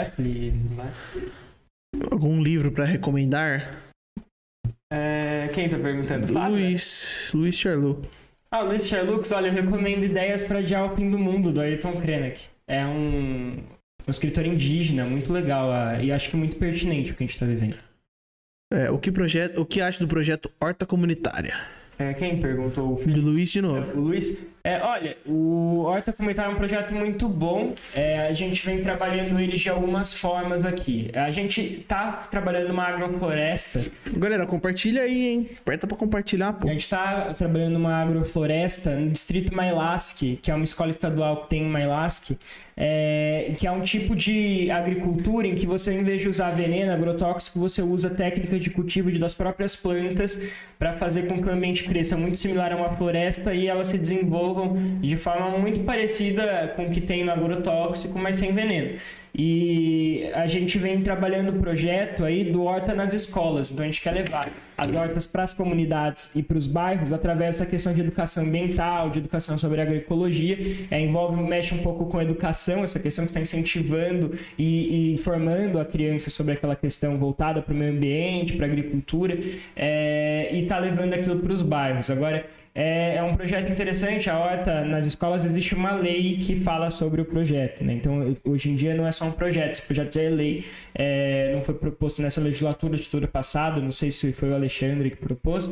Algum livro pra recomendar?
É, quem tá perguntando?
Luiz. Luiz Charlot.
Ah, Luiz Sherlock, olha, eu recomendo Ideias para Adiar o Fim do Mundo, do Ayrton Krenak. É um, um escritor indígena, muito legal, ah, e acho que muito pertinente o que a gente tá vivendo.
É, o que projeto, o que acha do projeto Horta Comunitária?
É, quem perguntou? O
Do Luiz de novo.
O Luiz? É, olha, o Horta Comunitária é um projeto muito bom. É, a gente vem trabalhando ele de algumas formas aqui. A gente tá trabalhando numa agrofloresta.
Galera, compartilha aí, hein? Aperta pra compartilhar, pô.
A gente tá trabalhando numa agrofloresta no distrito Mailasque, que é uma escola estadual que tem em Mailasque, é, que é um tipo de agricultura em que você, em vez de usar veneno agrotóxico, você usa técnica de cultivo de- das próprias plantas para fazer com que o ambiente cresça muito similar a uma floresta e elas se desenvolvam de forma muito parecida com o que tem no agrotóxico, mas sem veneno. E a gente vem trabalhando o projeto aí do Horta nas escolas. Então a gente quer levar as hortas para as comunidades e para os bairros através dessa questão de educação ambiental, de educação sobre agroecologia. É, envolve, mexe um pouco com educação, essa questão que está incentivando e, e formando a criança sobre aquela questão voltada para o meio ambiente, para a agricultura, é, e está levando aquilo para os bairros. Agora, é, é um projeto interessante. A horta nas escolas existe uma lei que fala sobre o projeto. Né? Então, hoje em dia não é só um projeto, esse projeto já é lei. É, não foi proposto nessa legislatura, legislatura passada. Não sei se foi o Alexandre que propôs,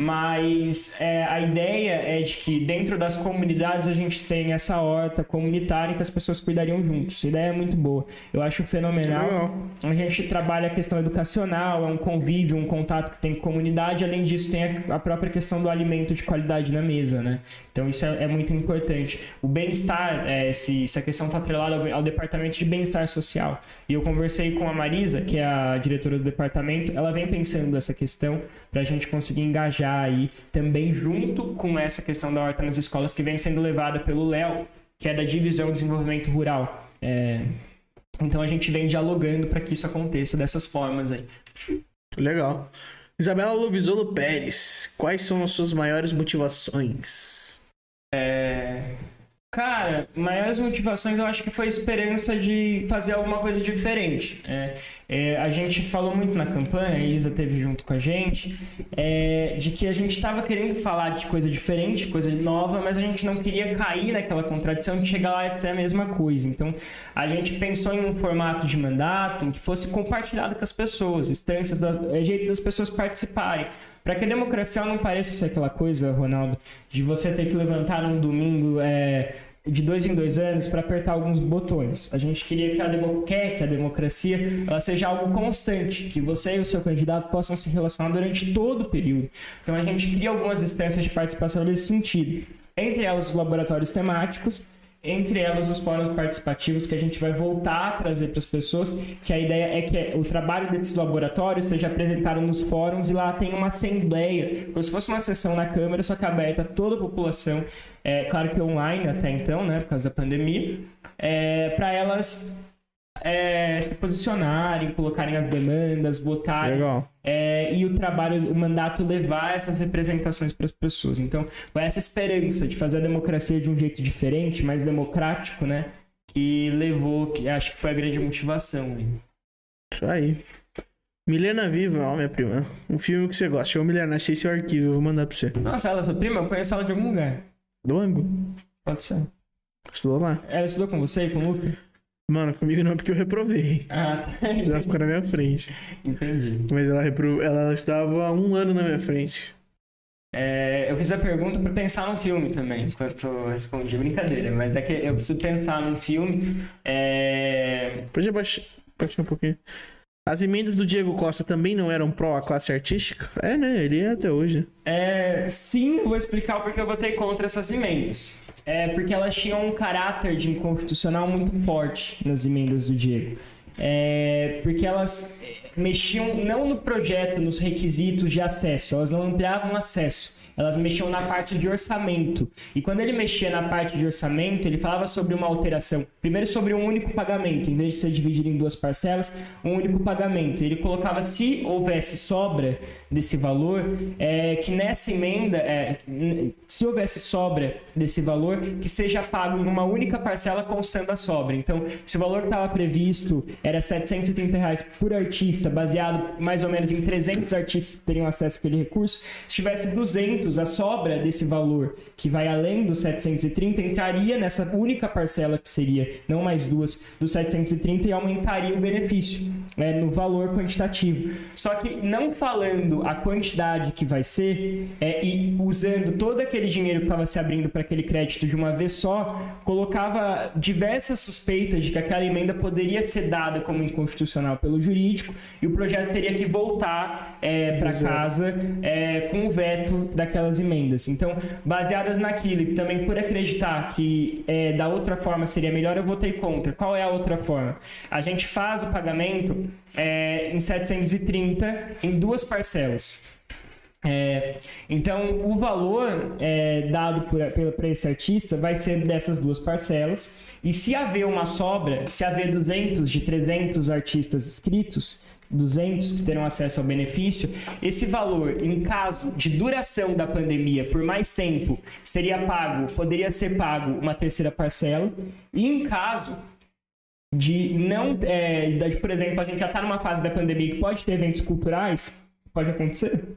mas é, a ideia é de que dentro das comunidades a gente tem essa horta comunitária que as pessoas cuidariam juntos. A ideia é muito boa. Eu acho fenomenal. A gente trabalha a questão educacional, é um convívio, um contato que tem com a comunidade. Além disso, tem a- própria questão do alimento de qualidade na mesa, né? Então isso é, é muito importante. O bem-estar, é, esse- essa questão está atrelada ao, ao departamento de bem-estar social. E eu conversei com a Marisa, que é a diretora do departamento, ela vem pensando essa questão para a gente conseguir engajar aí também junto com essa questão da horta nas escolas que vem sendo levada pelo Léo, que é da Divisão de Desenvolvimento Rural. É, então a gente vem dialogando para que isso aconteça dessas formas aí.
Legal. Isabela Lovisolo Pérez, quais são as suas maiores motivações?
É... Cara, maiores motivações eu acho que foi a esperança de fazer alguma coisa diferente. É, é, a gente falou muito na campanha, a Isa teve junto com a gente, é, de que a gente estava querendo falar de coisa diferente, coisa nova, mas a gente não queria cair naquela contradição de chegar lá e ser a mesma coisa. Então, a gente pensou em um formato de mandato em que fosse compartilhado com as pessoas, instâncias, da, é jeito das pessoas participarem. Para que a democracia não pareça ser aquela coisa, Ronaldo, de você ter que levantar num domingo é, de dois em dois anos para apertar alguns botões. A gente queria que a demo, quer que a democracia ela seja algo constante, que você e o seu candidato possam se relacionar durante todo o período. Então a gente cria algumas instâncias de participação nesse sentido. Entre elas os laboratórios temáticos, entre elas os fóruns participativos que a gente vai voltar a trazer para as pessoas, que a ideia é que o trabalho desses laboratórios seja apresentado nos fóruns e lá tem uma assembleia, como se fosse uma sessão na Câmara, só que aberta a toda a população, é, claro que online até então, né, por causa da pandemia, é, para elas é, se posicionarem, colocarem as demandas, votarem
Legal.
é, e o trabalho, o mandato levar essas representações para as pessoas. Então, com essa esperança de fazer a democracia de um jeito diferente, mais democrático, né? Que levou, que acho que foi a grande motivação. né?
Isso aí. Milena Viva, ó, minha prima. Um filme que você gosta. Chama Milena, achei seu arquivo, eu vou mandar pra você.
Nossa, ela é sua prima? Eu conheço ela de algum lugar.
Do ângulo.
Pode ser.
Estudou lá?
Ela estudou com você e com o Luca?
Mano, comigo não, porque eu reprovei.
Ah, tá.
Ela ficou na minha frente.
Entendi.
Mas ela, repro... ela estava há um ano na minha frente.
É, eu fiz a pergunta para pensar num filme também, enquanto eu respondi. Brincadeira, mas é que eu preciso pensar num filme. É...
Pode baixar, baixar um pouquinho. As emendas do Diego Costa também não eram pró a classe artística? É, né? Ele é até hoje.
É, sim, eu vou explicar o porquê eu votei contra essas emendas. É porque elas tinham um caráter de inconstitucional muito forte nas emendas do Diego. É, porque elas mexiam não no projeto, nos requisitos de acesso, elas não ampliavam acesso. Elas mexiam na parte de orçamento. E quando ele mexia na parte de orçamento, ele falava sobre uma alteração. Primeiro sobre um único pagamento, em vez de ser dividido em duas parcelas, um único pagamento. Ele colocava se houvesse sobra desse valor, é, que nessa emenda, é, se houvesse sobra desse valor, que seja pago em uma única parcela constando a sobra. Então, se o valor que estava previsto era 730 reais por artista, baseado mais ou menos em 300 artistas que teriam acesso àquele recurso, se tivesse 200, a sobra desse valor, que vai além dos 730, entraria nessa única parcela que seria, não mais duas, dos 730 e aumentaria o benefício né, no valor quantitativo. Só que não falando a quantidade que vai ser é, e usando todo aquele dinheiro que estava se abrindo para aquele crédito de uma vez só, colocava diversas suspeitas de que aquela emenda poderia ser dada como inconstitucional pelo jurídico e o projeto teria que voltar é, para casa é, com o veto daquelas emendas. Então, baseadas naquilo e também por acreditar que é, da outra forma seria melhor, eu votei contra. Qual é a outra forma? A gente faz o pagamento é, em 730 em duas parcelas. É, então, o valor é, dado para esse artista vai ser dessas duas parcelas. E se haver uma sobra, se haver 200 de 300 artistas inscritos, 200 que terão acesso ao benefício, esse valor, em caso de duração da pandemia por mais tempo, seria pago, poderia ser pago uma terceira parcela. E em caso de não, é, de, por exemplo, a gente já está numa fase da pandemia que pode ter eventos culturais, pode acontecer,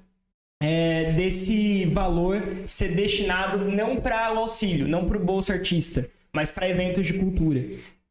é, desse valor ser destinado não para o auxílio, não para o Bolsa Artista, mas para eventos de cultura.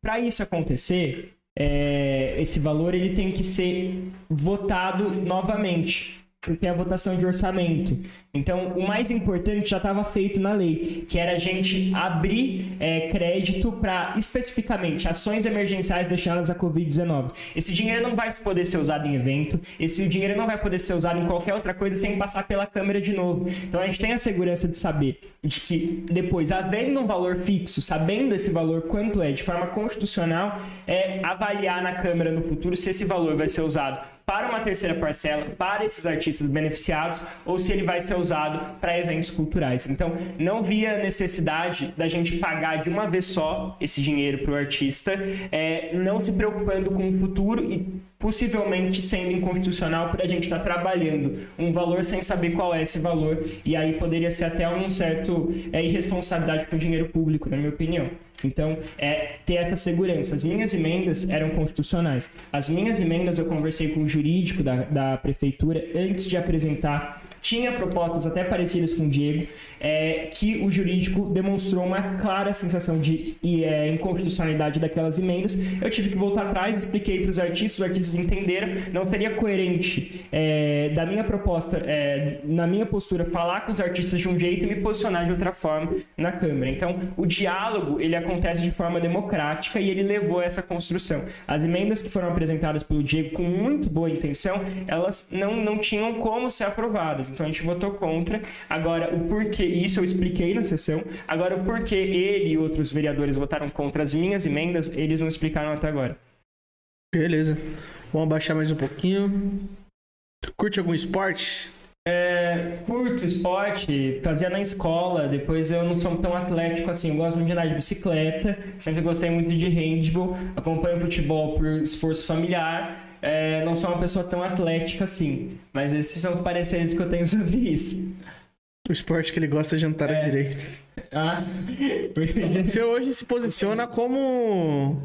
Para isso acontecer, é, esse valor ele tem que ser votado novamente porque é a votação de orçamento. Então, o mais importante já estava feito na lei, que era a gente abrir é, crédito para especificamente ações emergenciais destinadas à Covid-19. Esse dinheiro não vai poder ser usado em evento, esse dinheiro não vai poder ser usado em qualquer outra coisa sem passar pela Câmara de novo. Então, a gente tem a segurança de saber de que depois, havendo um valor fixo, sabendo esse valor quanto é, de forma constitucional, é avaliar na Câmara no futuro se esse valor vai ser usado para uma terceira parcela, para esses artistas beneficiados, ou se ele vai ser usado para eventos culturais. Então, não via necessidade da gente pagar de uma vez só esse dinheiro para o artista, é, não se preocupando com o futuro e possivelmente sendo inconstitucional para a gente estar tá trabalhando um valor sem saber qual é esse valor e aí poderia ser até um certo é, irresponsabilidade com o dinheiro público, na minha opinião. Então, é ter essa segurança. As minhas emendas eram constitucionais. As minhas emendas eu conversei com o jurídico da, da prefeitura antes de apresentar tinha propostas até parecidas com o Diego, é, que o jurídico demonstrou uma clara sensação de é, inconstitucionalidade daquelas emendas. Eu tive que voltar atrás, expliquei para os artistas, os artistas entenderam, não seria coerente é, da minha proposta, é, na minha postura, falar com os artistas de um jeito e me posicionar de outra forma na Câmara. Então, o diálogo, ele acontece de forma democrática e ele levou a essa construção. As emendas que foram apresentadas pelo Diego com muito boa intenção, elas não, não tinham como ser aprovadas. Então a gente votou contra. Agora, o porquê, isso eu expliquei na sessão. Agora, o porquê ele e outros vereadores votaram contra as minhas emendas, eles não explicaram até agora.
Beleza. Vamos abaixar mais um pouquinho. Curte algum esporte?
É, curto esporte, fazia na escola, depois eu não sou tão atlético assim, eu gosto muito de andar de bicicleta, sempre gostei muito de handball, acompanho futebol por esforço familiar, é, não sou uma pessoa tão atlética assim. Mas esses são os pareceres que eu tenho <laughs> sobre isso.
O esporte que ele gosta de jantar é. à direita. Ah, <laughs> Você hoje se posiciona como.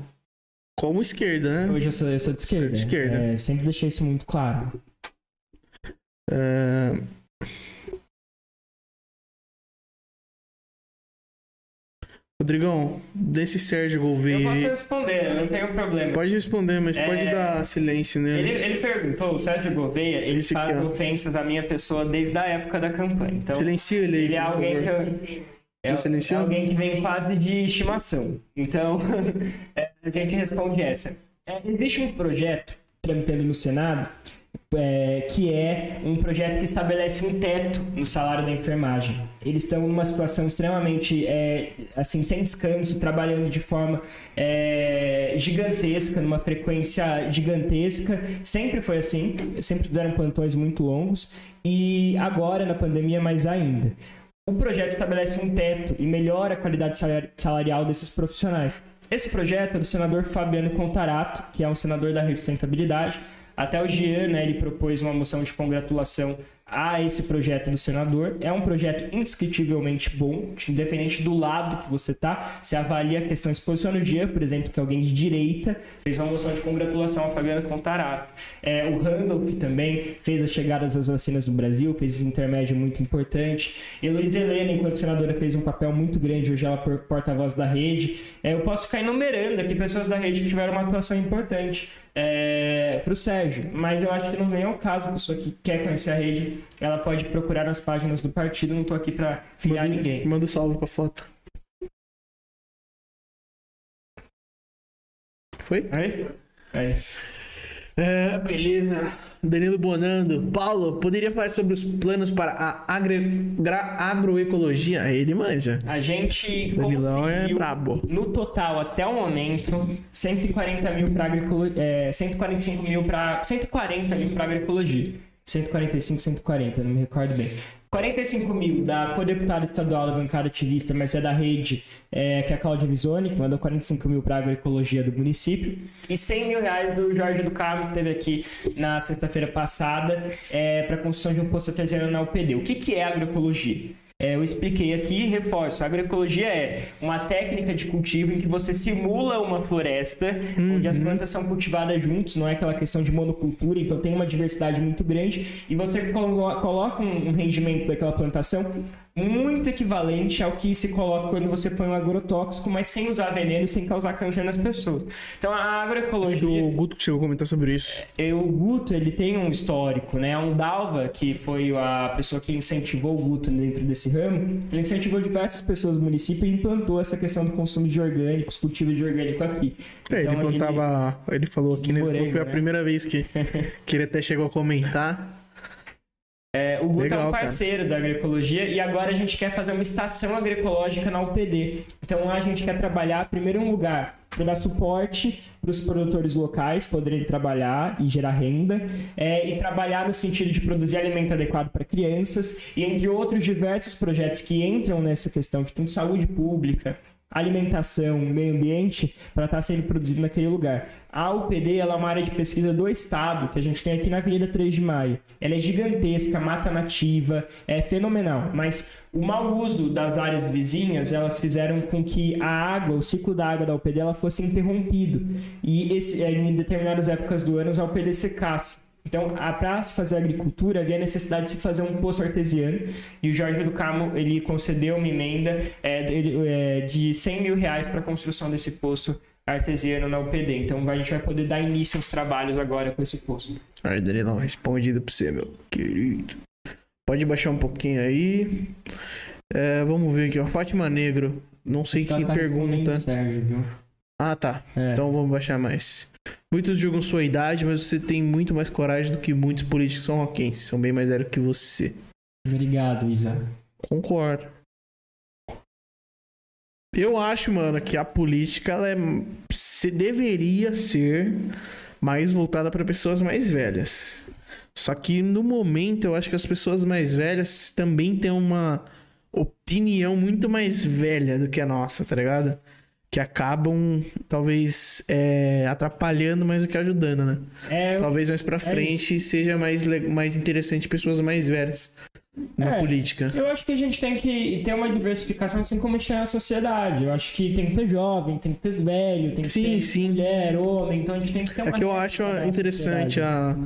Como esquerda,
né? Hoje eu sou, eu sou de esquerda. De esquerda. É, sempre deixei isso muito claro. É...
Rodrigão, desse Sérgio Gouveia.
Eu posso responder, não tenho problema.
Pode responder, mas é... pode dar silêncio nele.
Ele, ele perguntou, o Sérgio Gouveia, ele Esse faz ofensas à minha pessoa desde a época da campanha. Então,
Silencio ele aí.
Ele é alguém que eu... É, é, alguém que vem quase de estimação. Então, <laughs> é, a gente responde essa. É, existe um projeto tramitando no Senado é, que é um projeto que estabelece um teto no salário da enfermagem. Eles estão numa situação extremamente, é, assim, sem descanso, trabalhando de forma é, gigantesca, numa frequência gigantesca. Sempre foi assim, sempre fizeram plantões muito longos e agora na pandemia mais ainda. O projeto estabelece um teto e melhora a qualidade salarial desses profissionais. Esse projeto é do senador Fabiano Contarato, que é um senador da Sustentabilidade, até o Jean, né, ele propôs uma moção de congratulação a esse projeto do senador. É um projeto indiscutivelmente bom, independente do lado que você tá. Você avalia a questão, se posiciona no dia, por exemplo, que alguém de direita fez uma moção de congratulação a Fabiana Contarato. É, o Randolph também fez as chegadas das vacinas no Brasil, fez esse intermédio muito importante. Luiz Helena, enquanto senadora, fez um papel muito grande, hoje ela é porta-voz da rede. É, eu posso ficar enumerando aqui pessoas da rede que tiveram uma atuação importante é, para o Sérgio. Mas eu acho que não vem ao caso, a pessoa que quer conhecer a rede, ela pode procurar nas páginas do partido, não estou aqui para fiar ninguém.
Manda um salve para foto. Foi?
Aí? Aí.
É, beleza. Danilo Bonando. Paulo, poderia falar sobre os planos para a agri... agroecologia? Ele manja.
A gente
Danilão é brabo.
No total, até o momento, 140 mil para agroecologia. É, 145 mil para. 140 mil para agroecologia. 145, 140, não me recordo bem. 45 mil da co-deputada estadual da bancada ativista, mas é da rede, é, que é a Cláudia Visoni, que mandou 45 mil para a agroecologia do município. E 100 mil reais do Jorge do Carmo, que teve aqui na sexta-feira passada, é, para a construção de um posto artesiano na UPD. O que, que é agroecologia? É, eu expliquei aqui e reforço. A agroecologia é uma técnica de cultivo em que você simula uma floresta, uhum. onde as plantas são cultivadas juntos, não é aquela questão de monocultura, então tem uma diversidade muito grande, e você colo coloca um rendimento daquela plantação muito equivalente ao que se coloca quando você põe um agrotóxico, mas sem usar veneno e sem causar câncer nas pessoas. Então a agroecologia.
O Guto que chegou a comentar sobre isso.
É, o Guto ele tem um histórico, né? Um Dalva, que foi a pessoa que incentivou o Guto dentro desse ramo, ele incentivou diversas pessoas do município e implantou essa questão do consumo de orgânicos, cultivo de orgânico aqui.
É, então, ele plantava. Ele, ele falou aqui, né? Morengo, foi a né? primeira vez que, <laughs> que ele até chegou a comentar.
É, o Guto Legal, é um parceiro cara. da agroecologia e agora a gente quer fazer uma estação agroecológica na UPD. Então a gente quer trabalhar, primeiro, um lugar para dar suporte para os produtores locais poderem trabalhar e gerar renda, é, e trabalhar no sentido de produzir alimento adequado para crianças, e entre outros diversos projetos que entram nessa questão de tanto saúde pública, alimentação, meio ambiente para estar tá sendo produzido naquele lugar. A UPD ela é uma área de pesquisa do estado que a gente tem aqui na Avenida 3 de Maio. Ela é gigantesca, mata nativa, é fenomenal, mas o mau uso das áreas vizinhas, elas fizeram com que a água, o ciclo da água da UPD ela fosse interrompido e esse, em determinadas épocas do ano a UPD secasse. Então, para se fazer agricultura, havia necessidade de se fazer um poço artesiano e o Jorge do Carmo ele concedeu uma emenda é, de 100 mil reais para a construção desse poço artesiano na UPD. Então, a gente vai poder dar início aos trabalhos agora com esse poço.
Aí, Danilão, respondido para você, meu querido. Pode baixar um pouquinho aí. É, vamos ver aqui, ó. Fátima Negro. Não sei que tá pergunta.
Sérgio,
ah, tá. É. Então vamos baixar mais. Muitos julgam sua idade, mas você tem muito mais coragem do que muitos políticos são roquenses. São bem mais velhos que você.
Obrigado, Isa.
Concordo. Eu acho, mano, que a política ela é, se deveria ser mais voltada para pessoas mais velhas. Só que no momento eu acho que as pessoas mais velhas também têm uma opinião muito mais velha do que a nossa, tá ligado? Que acabam talvez é, atrapalhando mais do que ajudando, né? É, talvez mais para é frente é seja mais, mais interessante pessoas mais velhas na é, política.
Eu acho que a gente tem que ter uma diversificação assim como a gente tem na sociedade. Eu acho que tem que ter jovem, tem que ter velho, tem que sim, ter sim. mulher, homem, então a gente tem que ter uma
É que eu acho interessante a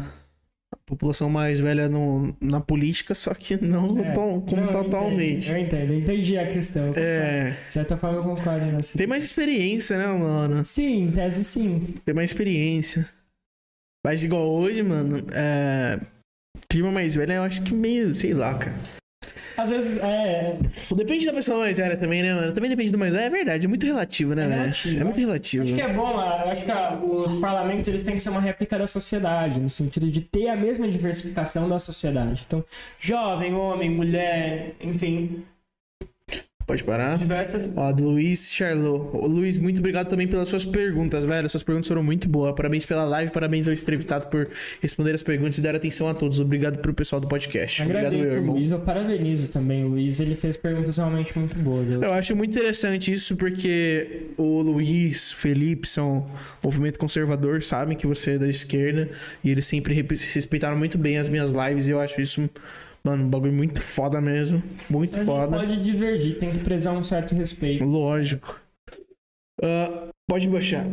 população mais velha no, na política, só que não é, como não, totalmente.
Eu entendo, eu entendi a questão.
É.
De certa forma eu concordo
nessa. Tem mais experiência, né, mano?
Sim, em tese sim.
Tem mais experiência. Mas igual hoje, mano, é... Prima mais velha, eu acho que meio, sei lá, cara.
Às vezes é.
Depende da pessoa mais velha também, né, mano? Também depende do mais velho. É verdade, é muito relativo, né,
É
velho?
relativo,
É muito
né?
relativo.
Acho que é bom, eu acho que ah, os parlamentos eles têm que ser uma réplica da sociedade, no sentido de ter a mesma diversificação da sociedade. Então, jovem, homem, mulher, enfim,
Pode parar.
diversas.
Ó, do Luiz Charlot. Ô, Luiz, muito obrigado também pelas suas perguntas, velho. Suas perguntas foram muito boas. Parabéns pela live, parabéns ao Estrevitado por responder as perguntas e dar atenção a todos. Obrigado pro pessoal do podcast. Obrigado,
Agradeço
meu
o
irmão.
Luiz, eu parabenizo também o Luiz, ele fez perguntas realmente muito boas. Eu-
Eu acho muito interessante isso porque o Luiz, Felipe são movimento conservador, sabem que você é da esquerda e eles sempre respeitaram muito bem as minhas lives e eu acho isso, mano, um bagulho muito foda mesmo. Muito
gente
foda.
pode divergir, tem que prezar um certo respeito.
Lógico. Ah, pode baixar.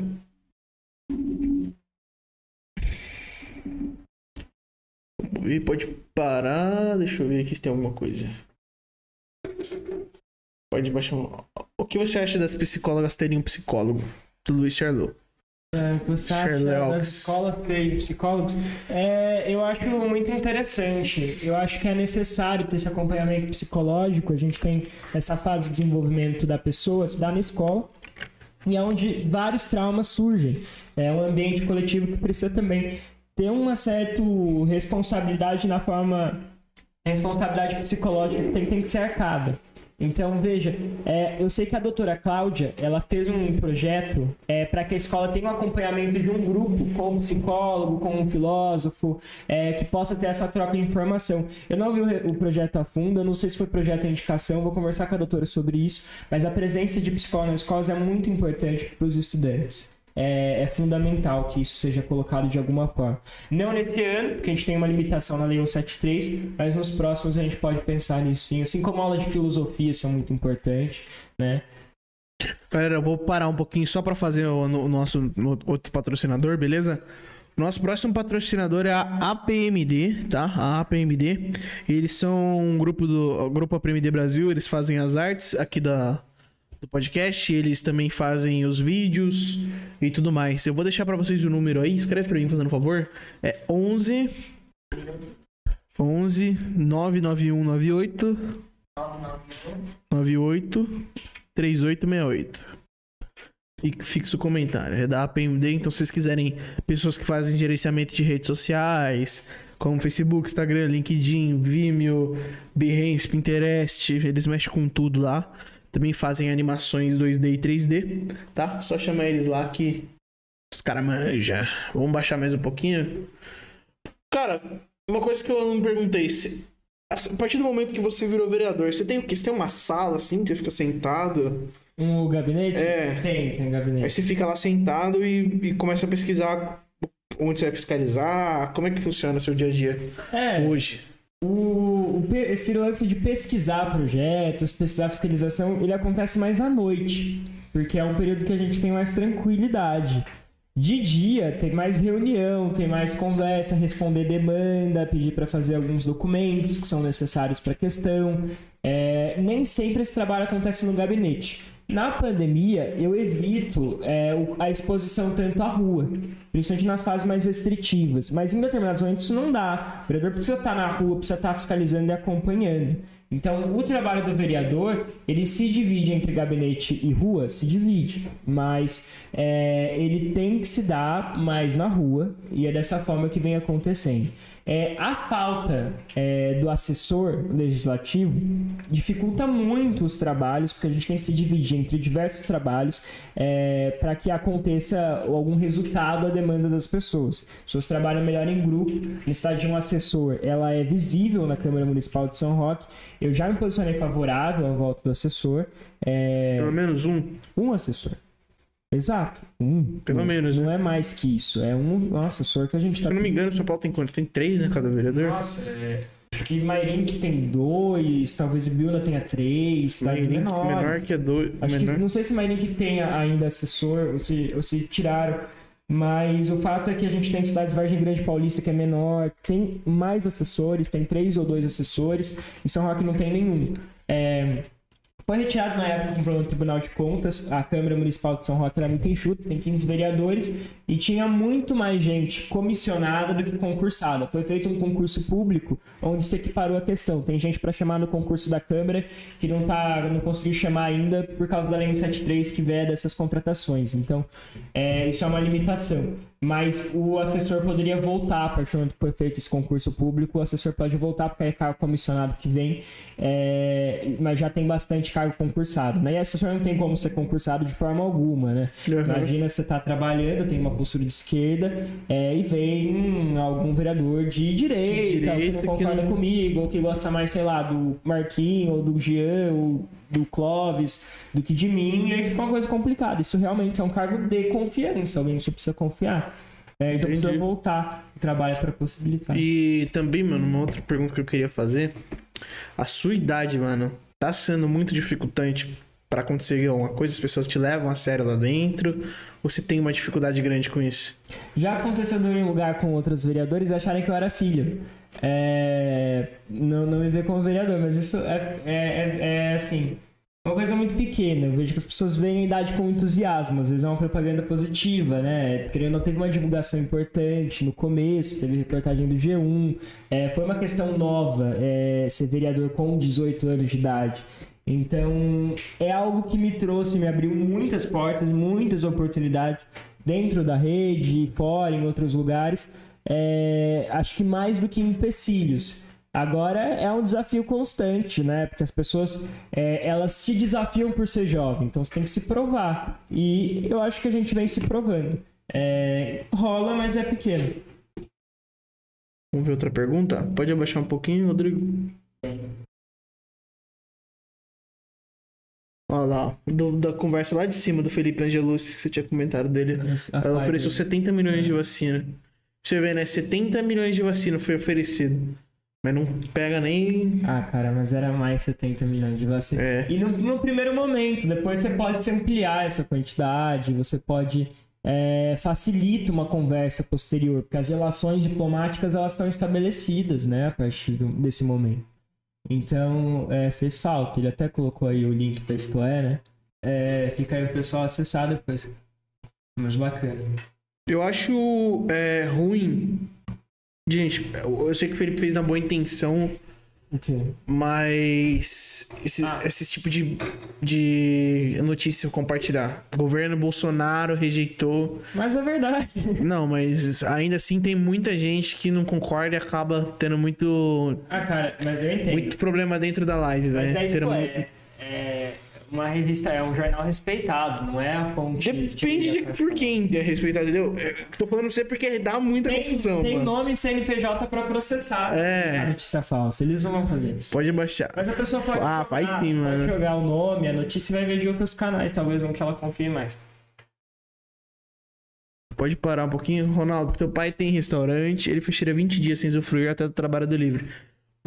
Vamos ver, pode parar. Deixa eu ver aqui se tem alguma coisa. Pode baixar. O que você acha das psicólogas terem um psicólogo? Do Luiz Charlot.
É, que você acha
Sherlock.
das escolas terem psicólogos? É, eu acho muito interessante. Eu acho que é necessário ter esse acompanhamento psicológico. A gente tem essa fase de desenvolvimento da pessoa, estudar na escola. E é onde vários traumas surgem. É um ambiente coletivo que precisa também ter uma certa responsabilidade na forma. Responsabilidade psicológica que tem, tem que ser arcada. Então, veja, é, eu sei que a doutora Cláudia, ela fez um projeto é, para que a escola tenha um acompanhamento de um grupo, com um psicólogo, com um filósofo, é, que possa ter essa troca de informação. Eu não vi o, o projeto a fundo, eu não sei se foi projeto a indicação, vou conversar com a doutora sobre isso, mas a presença de psicólogo nas escolas é muito importante para os estudantes. É, é fundamental que isso seja colocado de alguma forma. Não nesse ano, porque a gente tem uma limitação na Lei 173, mas nos próximos a gente pode pensar nisso sim. Assim como aulas de filosofia são muito importantes, né?
Galera, eu vou parar um pouquinho só pra fazer o, o nosso no- outro patrocinador, beleza? Nosso próximo patrocinador é a APMD, tá? A APMD. Eles são um grupo do grupo APMD Brasil, eles fazem as artes aqui da do podcast, eles também fazem os vídeos e tudo mais. Eu vou deixar pra vocês o número aí, escreve pra mim fazendo um favor. É 11 11 99198 98 3868. Fica- Fixa o comentário. É da APMD, então se vocês quiserem pessoas que fazem gerenciamento de redes sociais, como Facebook, Instagram, LinkedIn, Vimeo, Behance, Pinterest, eles mexem com tudo lá. Também fazem animações 2D e 3D, tá? Só chamar eles lá que os caras manjam. Vamos baixar mais um pouquinho. Cara, uma coisa que eu não perguntei, se- a partir do momento que você virou vereador, você tem o quê? Você tem uma sala assim que você fica sentado?
Um gabinete?
É.
Tem, tem um
Aí
gabinete.
você fica lá sentado e, e começa a pesquisar onde você vai fiscalizar, como é que funciona o seu dia a dia
É,
hoje.
O, o esse lance de pesquisar projetos, pesquisar fiscalização, ele acontece mais à noite, porque é um período que a gente tem mais tranquilidade. De dia tem mais reunião, tem mais conversa, responder demanda, pedir para fazer alguns documentos que são necessários para a questão. É, nem sempre esse trabalho acontece no gabinete. Na pandemia, eu evito é, a exposição tanto à rua, principalmente nas fases mais restritivas. Mas em determinados momentos isso não dá. O vereador precisa estar na rua, precisa estar fiscalizando e acompanhando. Então, o trabalho do vereador, ele se divide entre gabinete e rua, se divide, mas é, ele tem que se dar mais na rua e é dessa forma que vem acontecendo. É, a falta é, do assessor legislativo dificulta muito os trabalhos, porque a gente tem que se dividir entre diversos trabalhos é, para que aconteça algum resultado à demanda das pessoas. As pessoas trabalham melhor em grupo. Necessidade de um assessor ela é visível na Câmara Municipal de São Roque. Eu já me posicionei favorável à volta do assessor. É,
Pelo menos um.
um assessor. Exato. Um.
Pelo
não,
menos,
Não é mais que isso. É um, um assessor que a gente
Se
está
eu não me engano, São Paulo tem quanto? Tem três, né? Cada vereador?
nossa, é, acho que Mairink tem dois, talvez Biúna tenha três, cidades
Mairink,
menores.
menor que é dois.
Acho
menor.
que não sei se Mairink tem ainda assessor ou se, ou se tiraram. Mas o fato é que a gente tem cidades Vargem Grande Paulista que é menor, tem mais assessores, tem três ou dois assessores, e São Roque não tem nenhum. É, Foi retirado na época pelo Tribunal de Contas. A Câmara Municipal de São Roque era muito enxuta, tem 15 vereadores e tinha muito mais gente comissionada do que concursada. Foi feito um concurso público onde se equiparou a questão. Tem gente para chamar no concurso da Câmara que não, tá, não conseguiu chamar ainda por causa da Lei 173 que veda essas contratações. Então, é, isso é uma limitação mas o assessor poderia voltar a partir do momento que foi feito esse concurso público. O assessor pode voltar porque é cargo comissionado que vem, é, mas já tem bastante cargo concursado. Né? E assessor não tem como ser concursado de forma alguma. Né? Uhum. Imagina você está trabalhando, tem uma postura de esquerda é, e vem algum vereador de direita, direita que não concorda que não... comigo, ou que gosta mais, sei lá, do Marquinhos, ou do Jean, ou do Clóvis, do que de mim, e aí fica uma coisa complicada. Isso realmente é um cargo de confiança, alguém que você precisa confiar. É, então Entendi. precisa voltar o trabalho para possibilitar.
E também, mano, uma outra pergunta que eu queria fazer. A sua idade, mano, tá sendo muito dificultante para acontecer alguma coisa? As pessoas te levam a sério lá dentro? Ou você tem uma dificuldade grande com isso?
Já aconteceu em um lugar com outros vereadores acharem que eu era filho. É... Não, não me ver como vereador, mas isso é, é, é, é assim uma coisa muito pequena. Eu vejo que as pessoas veem a idade com entusiasmo. Às vezes é uma propaganda positiva, né? Querendo não teve uma divulgação importante no começo, teve reportagem do G1. É, foi uma questão nova é, ser vereador com 18 anos de idade. Então, é algo que me trouxe, me abriu muitas portas, muitas oportunidades dentro da rede, fora, em outros lugares. É, acho que mais do que empecilhos. Agora é um desafio constante, né? Porque as pessoas é, elas se desafiam por ser jovem, então você tem que se provar. E eu acho que a gente vem se provando. É, rola, mas é pequeno.
Vamos ver outra pergunta? Pode abaixar um pouquinho, Rodrigo? Olha lá, do, da conversa lá de cima do Felipe Angelucci, que você tinha comentado dele. Ela ofereceu 70 milhões de vacina. Você vê, né? 70 milhões de vacina foi oferecido. Mas não pega nem.
Ah, cara, mas era mais 70 milhões de vacinas. É. E no, no, primeiro momento, depois você pode se ampliar essa quantidade, você pode. É, facilita uma conversa posterior, porque as relações diplomáticas elas estão estabelecidas, né, a partir desse momento. Então, é, fez falta. Ele até colocou aí o link da Isto é, né? É, fica aí o pessoal acessar depois. Mas bacana.
Eu acho é, ruim Gente, eu sei que o Felipe fez na boa intenção. Okay. Mas esse, ah. esse tipo de, de notícia compartilhar. O governo Bolsonaro rejeitou.
Mas é verdade. <laughs>
Não, mas ainda assim tem muita gente que não concorda e acaba tendo muito.
Ah, cara, mas eu entendo.
Muito problema dentro da live, velho.
Mas é isso, é, muito... é uma revista, é um jornal respeitado, não é a fonte.
Depende de, de por quem é respeitado, entendeu? Eu tô falando pra você porque dá muita
tem,
confusão.
Tem
mano.
nome CNPJ pra processar.
É.
A notícia falsa. Eles não vão fazer isso.
Pode baixar.
Mas a pessoa pode.
Ah, jogar, faz sim, mano.
Pode jogar o nome, a notícia vai ver de outros canais, talvez um que ela confie mais.
Pode parar um pouquinho. Ronaldo, teu pai tem restaurante, ele fecharia 20 dias sem usufruir até o trabalho do livre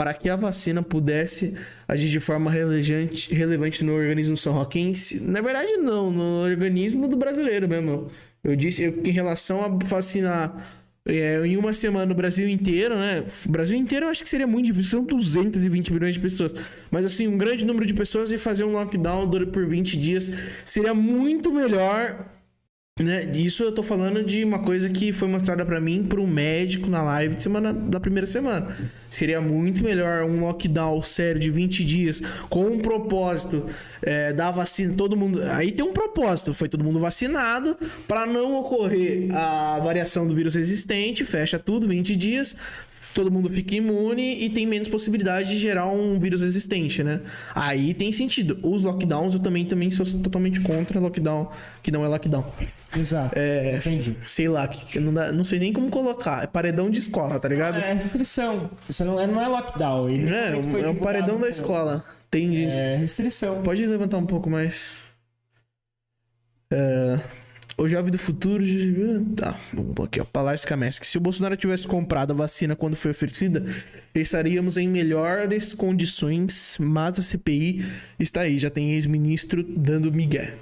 para que a vacina pudesse agir de forma relevante, relevante no organismo são roquense. Na verdade, não, no organismo do brasileiro mesmo. Eu disse que em relação a vacinar é, em uma semana no Brasil inteiro, né? O Brasil inteiro eu acho que seria muito difícil, são 220 milhões de pessoas. Mas assim, um grande número de pessoas e fazer um lockdown por 20 dias seria muito melhor? Isso eu tô falando de uma coisa que foi mostrada para mim por um médico na live de semana da primeira semana. Seria muito melhor um lockdown sério de 20 dias com um propósito é, da vacina, todo mundo. Aí tem um propósito, foi todo mundo vacinado para não ocorrer a variação do vírus existente, fecha tudo 20 dias, todo mundo fica imune e tem menos possibilidade de gerar um vírus existente, né? Aí tem sentido. Os lockdowns eu também, também sou totalmente contra lockdown, que não é lockdown.
Exato.
É, Entendi. Sei lá, que não, dá, não sei nem como colocar. É paredão de escola, tá ligado?
É restrição. Isso não é, não é lockdown.
Ele é, é um paredão da escola. Tem
É restrição.
Pode levantar um pouco mais. É... O jovem do futuro. Tá, vamos aqui, ó. Palácio Kamesky. Se o Bolsonaro tivesse comprado a vacina quando foi oferecida, estaríamos em melhores condições, mas a CPI está aí. Já tem ex-ministro dando migué.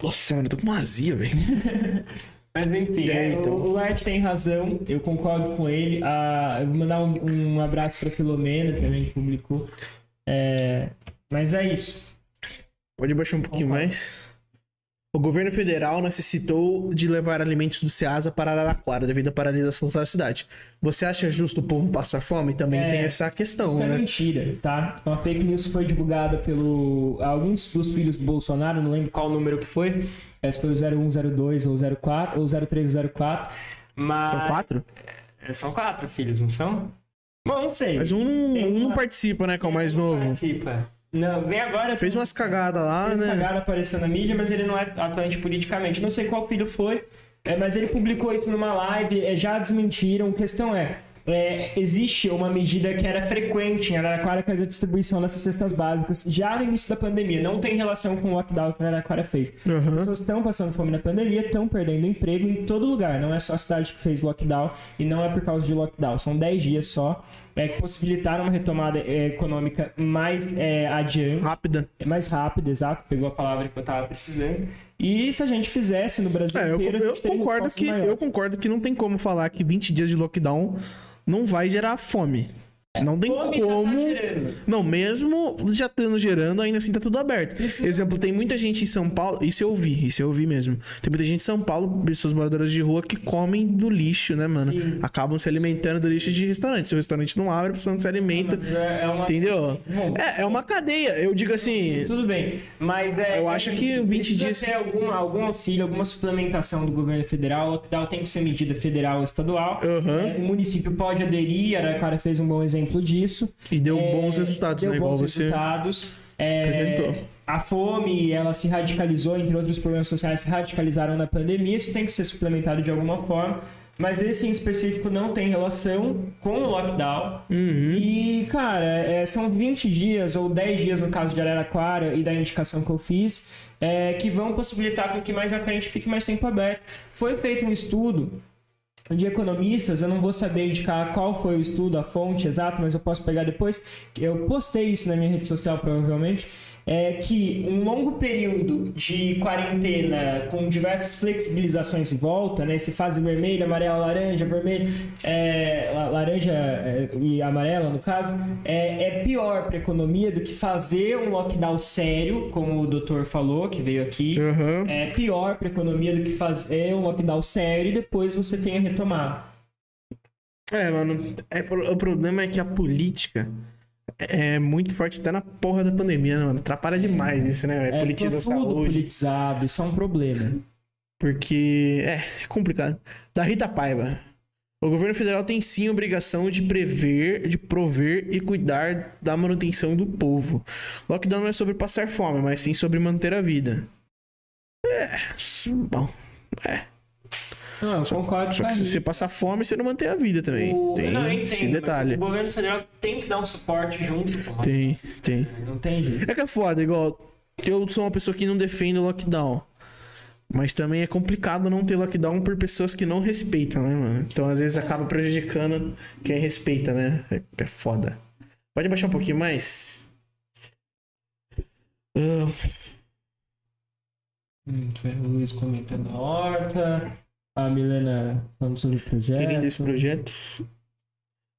Nossa, mano, eu tô com uma azia, velho. <laughs>
Mas enfim, é, então. o, o Art tem razão, eu concordo com ele. Ah, eu vou mandar um, um abraço pra Filomena também, que publicou. É, mas é isso.
Pode baixar um pouquinho
Concordo.
mais. O governo federal necessitou de levar alimentos do Ceasa para Araraquara devido à paralisação da cidade. Você acha justo o povo passar fome? Também
É,
tem essa questão,
Isso é
né?
mentira, tá? Uma fake news foi divulgada pelo alguns dos filhos do Bolsonaro, não lembro qual número que foi. é, Se foi o 0102 ou 04 ou 0304. Mas.
São quatro?
É, São quatro filhos, não são? Bom, não sei.
Mas um, um não participa, né? Que é o mais novo.
Participa. Não, vem agora.
Fez umas cagadas lá,
Fez
né?
cagada apareceu na mídia, mas ele não é atuante politicamente. Não sei qual filho foi, é, mas ele publicou isso numa live, é, já desmentiram. A questão é, é, existe uma medida que era frequente em Araraquara, que é a distribuição dessas cestas básicas, já no início da pandemia. Não tem relação com o lockdown que Araraquara fez. As
Aham.
pessoas estão passando fome na pandemia, estão perdendo emprego em todo lugar. Não é só a cidade que fez lockdown e não é por causa de lockdown. São 10 dias só é, que possibilitaram uma retomada é, econômica mais é, adiante.
Rápida.
É mais rápido, exato, pegou a palavra que eu tava precisando. E se a gente fizesse no Brasil
É, eu,
inteiro, a
eu
teria
concordo que, eu
maiores.
concordo que não tem como falar que 20 dias de lockdown não vai gerar fome. Não tem
tá
como.
gerando.
Não, mesmo já estando gerando, ainda assim tá tudo aberto.
Isso-
Exemplo, tem muita gente em São Paulo. Isso eu ouvi, isso eu ouvi mesmo. Tem muita gente em São Paulo, pessoas moradoras de rua, que comem do lixo, né, mano?
Sim.
Acabam se alimentando do lixo de restaurante. Se o restaurante não abre, a pessoa não se alimenta.
Mas é, é uma...
Entendeu?
Bom,
É, é uma cadeia. Eu digo assim.
Tudo bem, mas é.
Eu
é
acho que 20
Precisa
dias-
ter algum, algum auxílio, alguma suplementação do governo federal. Tem que ser medida federal ou estadual. É, o município pode aderir, Araraquara fez um bom exemplo disso.
E deu
É,
bons resultados,
deu
né? Igual
bons
você.
resultados. É,
apresentou.
a fome, ela se radicalizou, entre outros problemas sociais, se radicalizaram na pandemia. Isso tem que ser suplementado de alguma forma. Mas esse em específico não tem relação com o lockdown.
Uhum.
E, cara, é, são 20 dias, ou 10 dias no caso de Araraquara e da indicação que eu fiz, é, que vão possibilitar com que mais à frente fique mais tempo aberto. Foi feito um estudo de economistas, eu não vou saber indicar qual foi o estudo, a fonte exata, mas eu posso pegar depois. Eu postei isso na minha rede social, provavelmente. É que um longo período de quarentena com diversas flexibilizações em volta, né? Esse fase vermelha, amarela, laranja, vermelho, é, la- laranja é, e amarela, no caso, é, é pior para a economia do que fazer um lockdown sério, como o doutor falou, que veio aqui
Aham.
é pior para a economia do que fazer um lockdown sério e depois você tenha retomado.
É, mano, é, o problema é que a política é muito forte até na porra da pandemia, né, mano? Atrapalha demais isso, né?
É
Politiza
tudo
saúde.
politizado, isso é um problema.
Porque é, é complicado. Da Rita Paiva. O governo federal tem sim a obrigação de prever, de prover e cuidar da manutenção do povo. Lockdown não é sobre passar fome, mas sim sobre manter a vida. É, bom. É.
Não, eu concordo
Só
com
que se você passar fome, você não mantém a vida também.
O-
Tem
não, entendo,
esse detalhe.
O governo federal tem que dar um suporte junto. porra.
Tem, tem.
Não tem jeito.
É que é foda, igual. Eu sou uma pessoa que não defende o lockdown. Mas também é complicado não ter lockdown por pessoas que não respeitam, né, mano? Então às vezes acaba prejudicando quem respeita, né? É, é foda. Pode baixar um pouquinho mais? Ah,
Hum, Luiz comentando horta, a Milena falando sobre o projeto.
querendo esse projeto.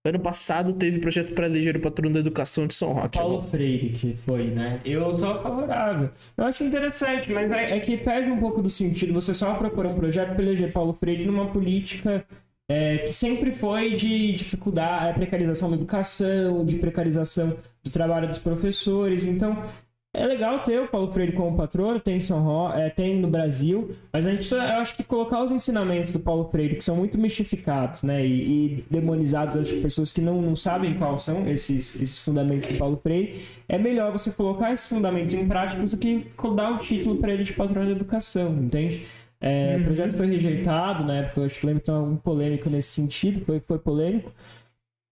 Ano passado teve projeto para eleger o patrono da educação de São Roque.
Paulo Freire que foi, né? Eu sou favorável. Eu acho interessante, mas é, é que perde um pouco do sentido você só propor um projeto para eleger Paulo Freire numa política é, que sempre foi de dificuldade, a precarização da educação, de precarização do trabalho dos professores. Então, é legal ter o Paulo Freire como patrono, tem em São Ro... é, tem no Brasil, mas a gente só, eu acho que colocar os ensinamentos do Paulo Freire, que são muito mistificados, né, e, e demonizados, acho que pessoas que não, não sabem quais são esses, esses fundamentos do Paulo Freire, é melhor você colocar esses fundamentos em práticas do que dar um título para ele de patrono da educação, entende? É, O projeto foi rejeitado na época, eu acho que lembro que tem algum polêmico nesse sentido, foi, foi polêmico.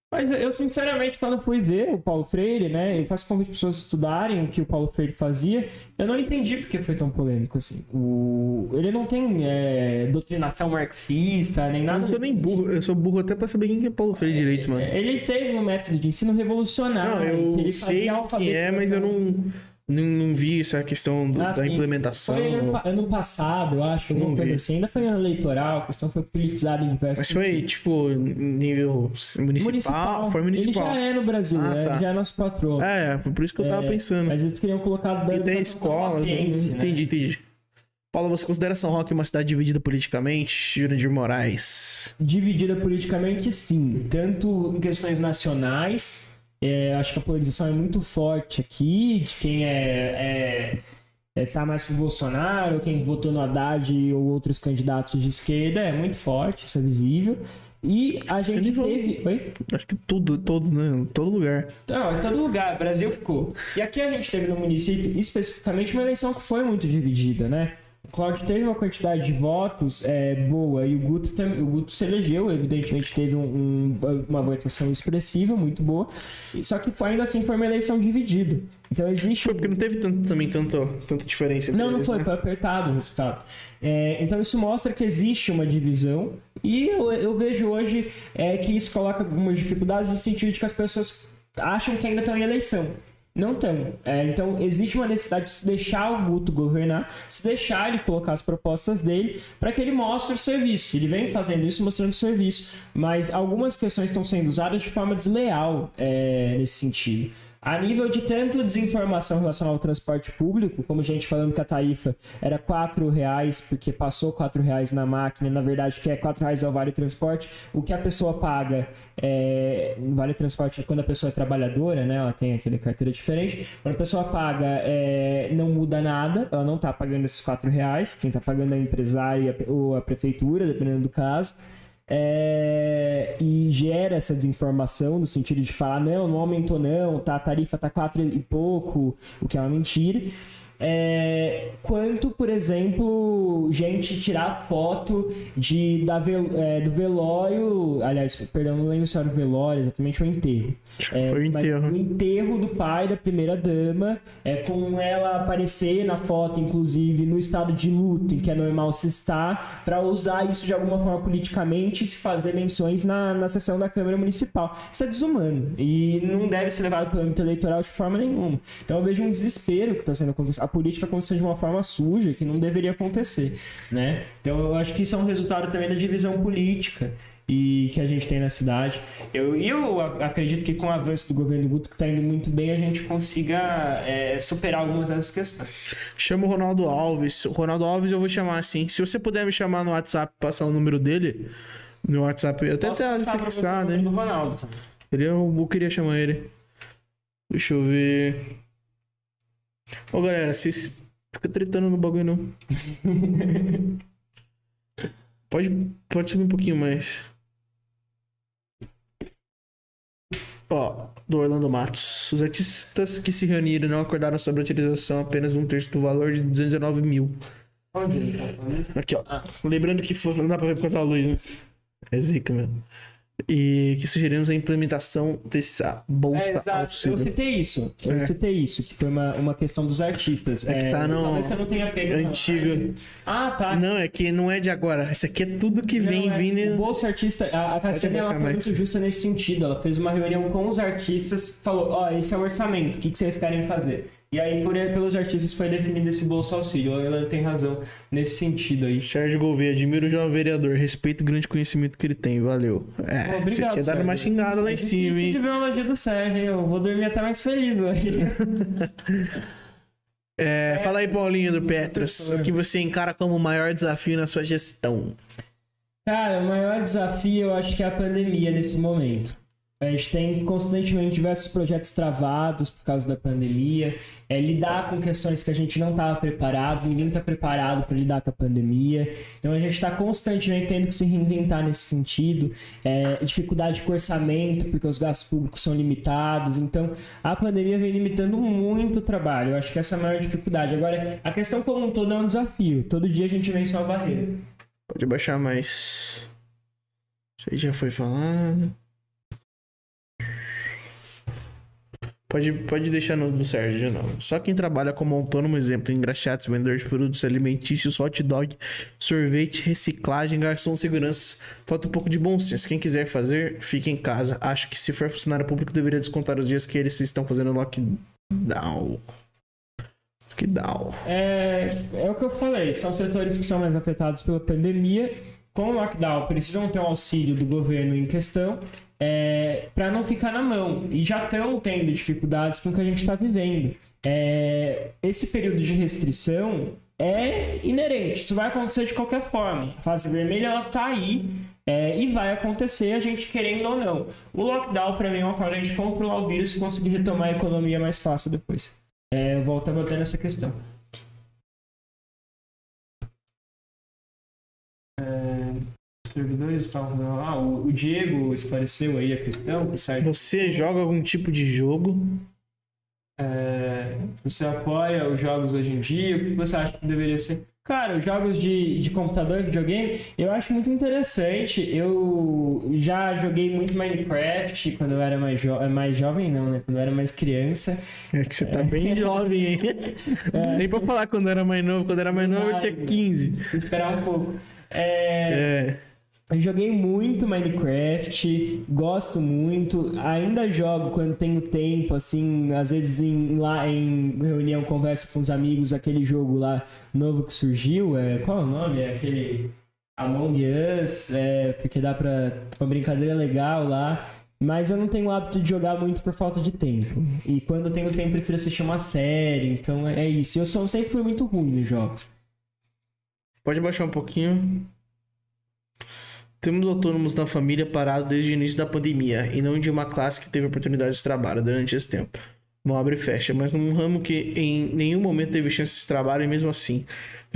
Mas eu, eu, sinceramente, quando eu fui ver o Paulo Freire, né, eu faço convite para pessoas estudarem o que o Paulo Freire fazia, eu não entendi porque foi tão polêmico assim. O... Ele não tem é, doutrinação marxista, nem
Eu
nada.
não sou nem burro, eu sou burro até pra saber quem que é Paulo Freire direito, mano.
Ele teve um método de ensino revolucionário.
Não,
que
eu
ele
sei
fazia
que é, mas eu não. Não, não vi essa questão do-
Ah,
da implementação.
Foi ano, ano passado, eu acho, alguma
Não
coisa
vi.
assim. Ainda foi ano eleitoral, a questão foi politizada em diversos
Mas foi, tipo, nível municipal? Foi municipal.
Ele já é no Brasil,
Ah,
né?
tá.
Ele já é nosso patrão.
É, foi por isso que eu tava
É,
pensando.
Mas eles queriam colocar da
E tem escolas,
sapiense, né?
entendi, entendi. Paulo, você considera São Roque uma cidade dividida politicamente? Jurandir Moraes.
Dividida politicamente, sim. Tanto em questões nacionais, é, acho que a polarização é muito forte aqui, de quem é, é, é, tá mais pro Bolsonaro, quem votou no Haddad ou outros candidatos de esquerda, é muito forte, isso é visível. E a
Você
gente
falou.
teve. Oi?
Acho que tudo, todo, né? Todo lugar.
Não, em todo lugar, Brasil ficou. E aqui a gente teve no município, especificamente, uma eleição que foi muito dividida, né? O Cláudio teve uma quantidade de votos é, boa e o Guto, o Guto se elegeu, evidentemente teve um- um- uma votação expressiva, muito boa. E- Só que foi, ainda assim foi uma eleição dividida. Então existe
Foi porque não teve tanto, também tanto, tanta diferença
não, não
eles,
foi,
né?
foi apertado o resultado. É, então isso mostra que existe uma divisão e eu, eu vejo hoje é, que isso coloca algumas dificuldades no sentido de que as pessoas acham que ainda estão em eleição. Não estão. É, então existe uma necessidade de se deixar o Guto governar, se deixar ele colocar as propostas dele para que ele mostre o serviço. Ele vem fazendo isso, mostrando o serviço, mas algumas questões estão sendo usadas de forma desleal é, nesse sentido. A nível de tanto desinformação relacionada ao transporte público, como gente falando que a tarifa era 4 reais porque passou 4 reais na máquina, na verdade que é 4 reais é o vale transporte, o que a pessoa paga é, no vale transporte quando a pessoa é trabalhadora, né, ela tem aquele carteira diferente, quando a pessoa paga é, não muda nada, ela não está pagando esses 4 reais, quem está pagando é o empresário a- ou a prefeitura, dependendo do caso. É, e gera essa desinformação no sentido de falar não, não aumentou não, tá, a tarifa tá quatro e pouco, o que é uma mentira. É, quanto, por exemplo, gente tirar foto de, da vel- é, do velório, aliás, perdão, não lembro se era o velório, exatamente o enterro. É,
Foi o enterro.
o enterro do pai da primeira dama, é, com ela aparecer na foto, inclusive, no estado de luto, em que é normal se estar, para usar isso de alguma forma politicamente e se fazer menções na, na sessão da Câmara Municipal. Isso é desumano e não deve ser levado para o âmbito eleitoral de forma nenhuma. Então eu vejo um desespero que está sendo acontecido. A política acontecendo de uma forma suja que não deveria acontecer, né? Então eu acho que isso é um resultado também da divisão política e que a gente tem na cidade. Eu, e eu acredito que com o avanço do governo Guto, que está indo muito bem, a gente consiga é, superar algumas dessas questões.
Chama o Ronaldo Alves. O Ronaldo Alves eu vou chamar assim. Se você puder me chamar no WhatsApp, passar o número dele. No WhatsApp, eu até
você
fixar, né?
do Ronaldo.
Ele, eu, eu queria chamar ele. Deixa eu ver. Ô galera, vocês ficam tretando no bagulho não. <laughs> pode, pode subir um pouquinho mais. Ó, do Orlando Matos. Os artistas que se reuniram não acordaram sobre a utilização apenas um terço do valor de 219 mil.
Tá?
Aqui, ó.
Ah.
Lembrando que foi, não dá pra ver por causa da luz, né? É zica mesmo. E que sugerimos a implementação dessa bolsa
É, exato.
auxílio.
Eu citei isso. Eu
É.
citei isso, que foi uma, uma questão dos artistas.
É que tá no-
Talvez você não tenha pego.
Antigo.
Ah, tá.
Não, é que não é de agora. Isso aqui é tudo que vem
Não, é,
vindo.
O Bolsa Artista, a, a Cassiane ela foi
mais.
muito justa nesse sentido. Ela fez uma reunião com os artistas, falou: Ó, esse é o orçamento, o que, que vocês querem fazer? E aí, por, pelos artistas, foi definido esse Bolsa Auxílio. Ela tem razão nesse sentido aí.
Sérgio Gouveia, admiro o jovem vereador, respeito o grande conhecimento que ele tem, valeu. É,
Obrigado,
você tinha dado
Sérgio.
uma xingada lá
É
em
difícil
cima, hein?
ver uma elogio do Sérgio? Eu vou dormir até mais feliz hoje. <laughs>
É, fala aí, Paulinho do Petros, o que você encara como o maior desafio na sua gestão?
Cara, o maior desafio eu acho que é a pandemia nesse momento. A gente tem constantemente diversos projetos travados por causa da pandemia. É, lidar com questões que a gente não estava preparado, ninguém está preparado para lidar com a pandemia. Então a gente está constantemente tendo que se reinventar nesse sentido. É, dificuldade com orçamento, porque os gastos públicos são limitados. Então a pandemia vem limitando muito o trabalho. Eu acho que essa é a maior dificuldade. Agora, a questão como um todo é um desafio. Todo dia a gente vence uma barreira.
Pode baixar mais. Isso aí já foi falado. Pode, pode deixar no do Sérgio de novo. Só quem trabalha como autônomo, exemplo, engraxados, vendedor de produtos alimentícios, hot dog, sorvete, reciclagem, garçom, segurança. Falta um pouco de bom senso. Quem quiser fazer, fique em casa. Acho que se for funcionário público, deveria descontar os dias que eles estão fazendo lockdown. Lockdown.
É, é o que eu falei, são setores que são mais afetados pela pandemia. Com o lockdown, precisam ter um auxílio do governo em questão é, para não ficar na mão. E já estão tendo dificuldades com o que a gente está vivendo. É, esse período de restrição é inerente, isso vai acontecer de qualquer forma. A fase vermelha ela tá aí é, e vai acontecer, a gente querendo ou não. O lockdown, para mim, é uma forma de controlar o vírus e conseguir retomar a economia mais fácil depois. É, eu volto a bater nessa questão. Servidores estavam falando, ah, o, Diego esclareceu aí a questão. que
Você joga algum tipo de jogo?
É, você apoia os jogos hoje em dia? O que você acha que deveria ser? Cara, os jogos de, de computador, videogame, eu acho muito interessante. Eu já joguei muito Minecraft quando eu era mais, jo mais jovem, não, né? Quando eu era mais criança.
É que você tá bem <laughs> jovem, hein? Nem pra falar quando eu era mais novo. Quando eu era mais novo, eu tinha 15.
Vou esperar um pouco. É,
É.
Eu joguei muito Minecraft, gosto muito, ainda jogo quando tenho tempo, assim, às vezes em, lá em reunião, conversa com os amigos, aquele jogo lá novo que surgiu, é, qual é o nome? É aquele Among Us, é, porque dá pra uma brincadeira legal lá, mas eu não tenho o hábito de jogar muito por falta de tempo. E quando eu tenho tempo, prefiro assistir uma série, então é isso. Eu só, sempre fui muito ruim nos jogos.
Pode baixar um pouquinho. Temos autônomos na família parado desde o início da pandemia e não de uma classe que teve oportunidade de trabalho durante esse tempo. Não abre e fecha, mas num ramo que em nenhum momento teve chance de trabalho e mesmo assim.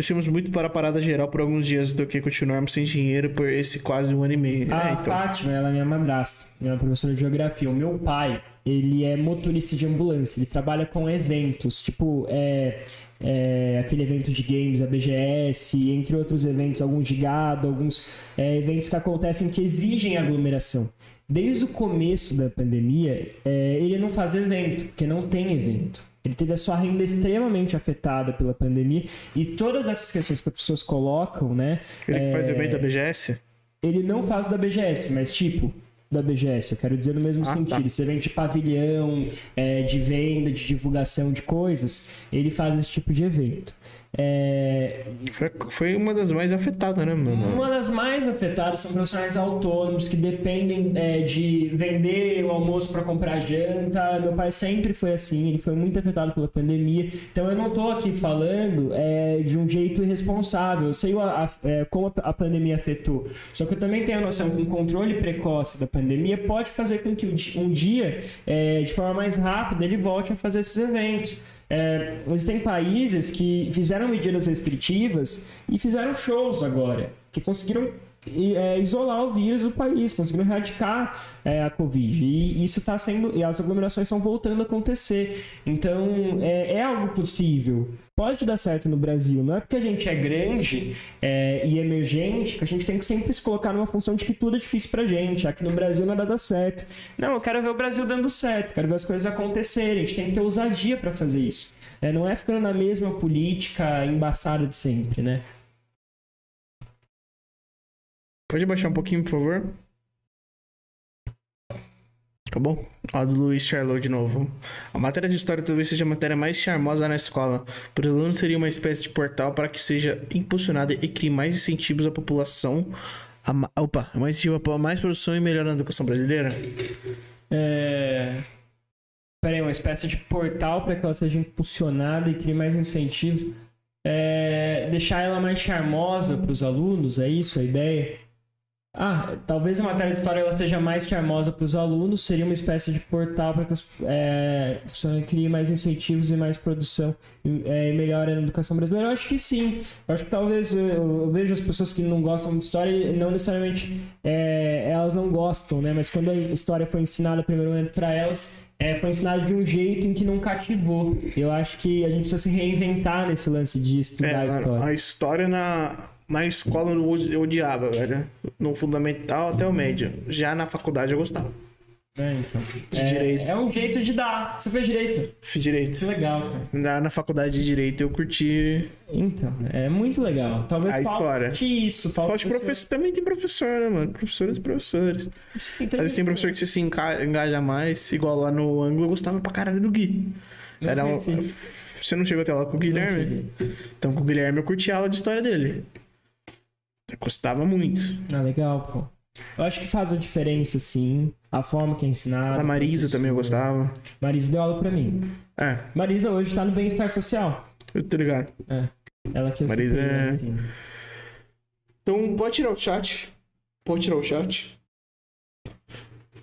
Temos muito para a parada geral por alguns dias do que continuarmos sem dinheiro por esse quase um ano e meio.
A
é, então.
Fátima, ela é minha madrasta, minha professora de geografia. O meu pai, ele é motorista de ambulância, ele trabalha com eventos, tipo, é, é, aquele evento de games, a BGS, entre outros eventos, alguns de gado, alguns é, eventos que acontecem que exigem aglomeração. Desde o começo da pandemia, é, ele não faz evento, porque não tem evento. Ele teve a sua renda extremamente afetada pela pandemia e todas essas questões que as pessoas colocam, né?
Ele que faz
é,
evento da BGS?
ele não faz o da BGS, mas tipo da BGS, eu quero dizer no mesmo
Ah,
sentido.
tá.
Você vende pavilhão, é, de venda, de divulgação de coisas, ele faz esse tipo de evento. É,
Foi, foi uma das mais afetadas, né, mano?
uma das mais afetadas são profissionais autônomos que dependem é, de vender o almoço para comprar janta. Meu pai sempre foi assim, ele foi muito afetado pela pandemia. Então eu não tô aqui falando é, de um jeito irresponsável. Eu sei a- é, como a, pandemia afetou. Só que eu também tenho a noção que um controle precoce da pandemia pode fazer com que um dia, é, de forma mais rápida, ele volte a fazer esses eventos. É, existem países que fizeram medidas restritivas e fizeram shows agora, que conseguiram é, isolar o vírus do país, conseguiram erradicar é, a Covid. E isso está sendo. E as aglomerações estão voltando a acontecer. Então é, é algo possível. Pode dar certo no Brasil. Não é porque a gente é grande é, e emergente que a gente tem que sempre se colocar numa função de que tudo é difícil pra gente. Aqui no Brasil nada dá certo. Não, eu quero ver o Brasil dando certo, quero ver as coisas acontecerem. A gente tem que ter ousadia pra fazer isso. É, não é ficando na mesma política embaçada de sempre, né?
Pode baixar um pouquinho, por favor? Tá bom? Ó, do Luiz Charlot de novo. A matéria de história talvez seja a matéria mais charmosa na escola, pois o aluno seria uma espécie de portal para que seja impulsionada e crie mais incentivos à população. A, ma- opa, mais incentivo a mais produção e melhora na educação brasileira?
É... Peraí, uma espécie de portal para que ela seja impulsionada e crie mais incentivos. É... Deixar ela mais charmosa para os alunos, é isso a ideia? Ah, talvez a matéria de história ela seja mais charmosa para os alunos, seria uma espécie de portal para que os é, professores criem mais incentivos e mais produção e, é, e na educação brasileira. Eu acho que sim. Eu acho que talvez eu, eu vejo as pessoas que não gostam de história, e não necessariamente é, elas não gostam, né? Mas quando a história foi ensinada primeiro momento para elas, é, foi ensinada de um jeito em que não cativou. Eu acho que a gente precisa se reinventar nesse lance de estudar a
É,
história.
a história na, na escola eu odi- eu odiava, velho. No fundamental até o médio. Já na faculdade eu gostava.
É, então.
De
é,
direito.
é um jeito de dar. Você fez direito.
Fiz direito.
Que legal, cara.
Na, na faculdade de direito eu curti.
Então, é muito legal. Talvez
A história.
isso.
Pode professor, também tem professor, né, mano? Professores e professores. Às vezes tem professor que você se engaja mais, igual lá no ângulo eu gostava pra caralho do Gui.
Não
Era um. Você não chegou até lá com o Guilherme? Então com o Guilherme eu curti a aula de história dele. Eu gostava muito.
Ah, legal, pô. Eu acho que faz a diferença, sim. A forma que é ensinada.
A Marisa também eu gostava.
Marisa deu aula pra mim.
É,
Marisa hoje tá no bem-estar social.
eu tô ligado.
É. Ela que eu
Marisa é-
assim.
Então pode tirar o chat. Pode tirar o chat.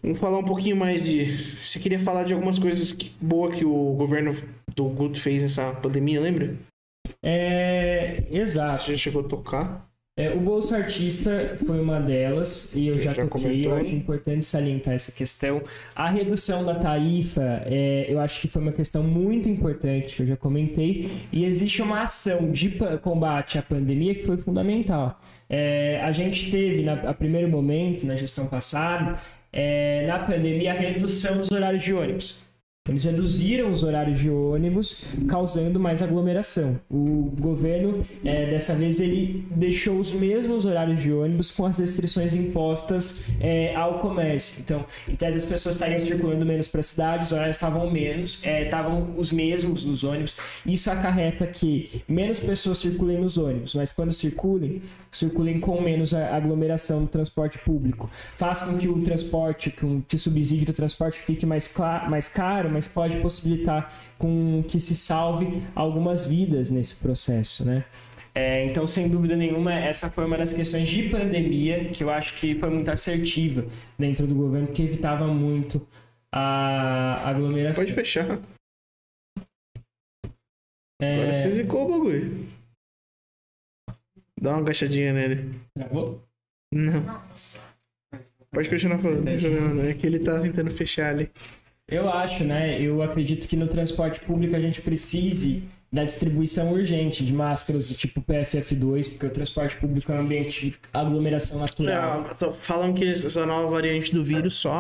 Vamos falar um pouquinho mais de. Você queria falar de algumas coisas que... boas que o governo do Guto fez nessa pandemia, lembra?
É. Exato.
Você já chegou a tocar.
É, o Bolsa Artista foi uma delas e eu já,
Já
toquei.
comentou.
Eu acho importante salientar essa questão. A redução da tarifa, é, eu acho que foi uma questão muito importante que eu já comentei. E existe uma ação de combate à pandemia que foi fundamental. É, a gente teve, na, a primeiro momento, na gestão passada, é, na pandemia, a redução dos horários de ônibus. Eles reduziram os horários de ônibus, causando mais aglomeração. O governo, eh, dessa vez, ele deixou os mesmos horários de ônibus com as restrições impostas eh, ao comércio. Então, em as pessoas estariam circulando menos para a cidade, os horários estavam menos, eh, estavam os mesmos nos ônibus. Isso acarreta que menos pessoas circulem nos ônibus, mas quando circulem, circulem com menos aglomeração no transporte público. Faz com que o transporte, que o, subsídio do transporte fique mais, mais caro, mas pode possibilitar com que se salve algumas vidas nesse processo, né? É, então, sem dúvida nenhuma, essa foi uma das questões de pandemia que eu acho que foi muito assertiva dentro do governo, que evitava muito a aglomeração.
Pode fechar. Agora
É,
você zicou o bagulho. Dá uma agachadinha nele.
travou?
Não. Pode continuar falando, não tem problema não. É que ele tá tentando fechar ali.
Eu acho, né? Eu acredito que no transporte público a gente precise da distribuição urgente de máscaras do tipo PFF2, porque o transporte público é um ambiente de aglomeração natural.
Tô falando que essa nova variante do vírus só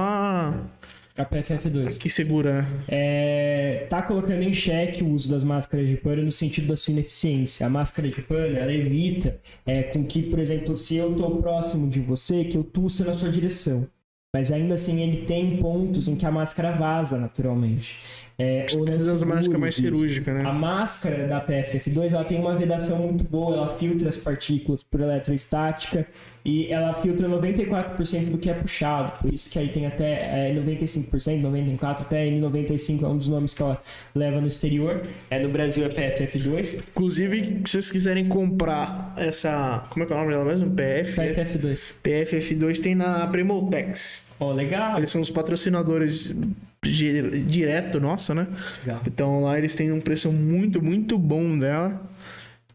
A PFF2.
que segura. né?
É, tá colocando em xeque o uso das máscaras de pano no sentido da sua ineficiência. A máscara de pano, ela evita é, com que, por exemplo, se eu tô próximo de você, que eu tussa na sua direção. Mas ainda assim ele tem pontos em que a máscara vaza naturalmente. É,
Precisa das
segura
máscaras mais
o vírus.
cirúrgicas,
A
né?
máscara da PFF2 ela tem uma vedação muito boa, ela filtra as partículas por eletroestática e ela filtra 94% do que é puxado, por isso que aí tem até é, 95%, 94%, até N95 é um dos nomes que ela leva no exterior, é, no Brasil é PFF2,
Inclusive, se vocês quiserem comprar essa. Como é que é o nome dela mesmo? PF?
PFF2.
PFF2 tem na Premoltex.
Ó, legal.
Eles são os patrocinadores di- direto, nossa, né?
legal.
Então lá eles têm um preço muito, muito bom dela.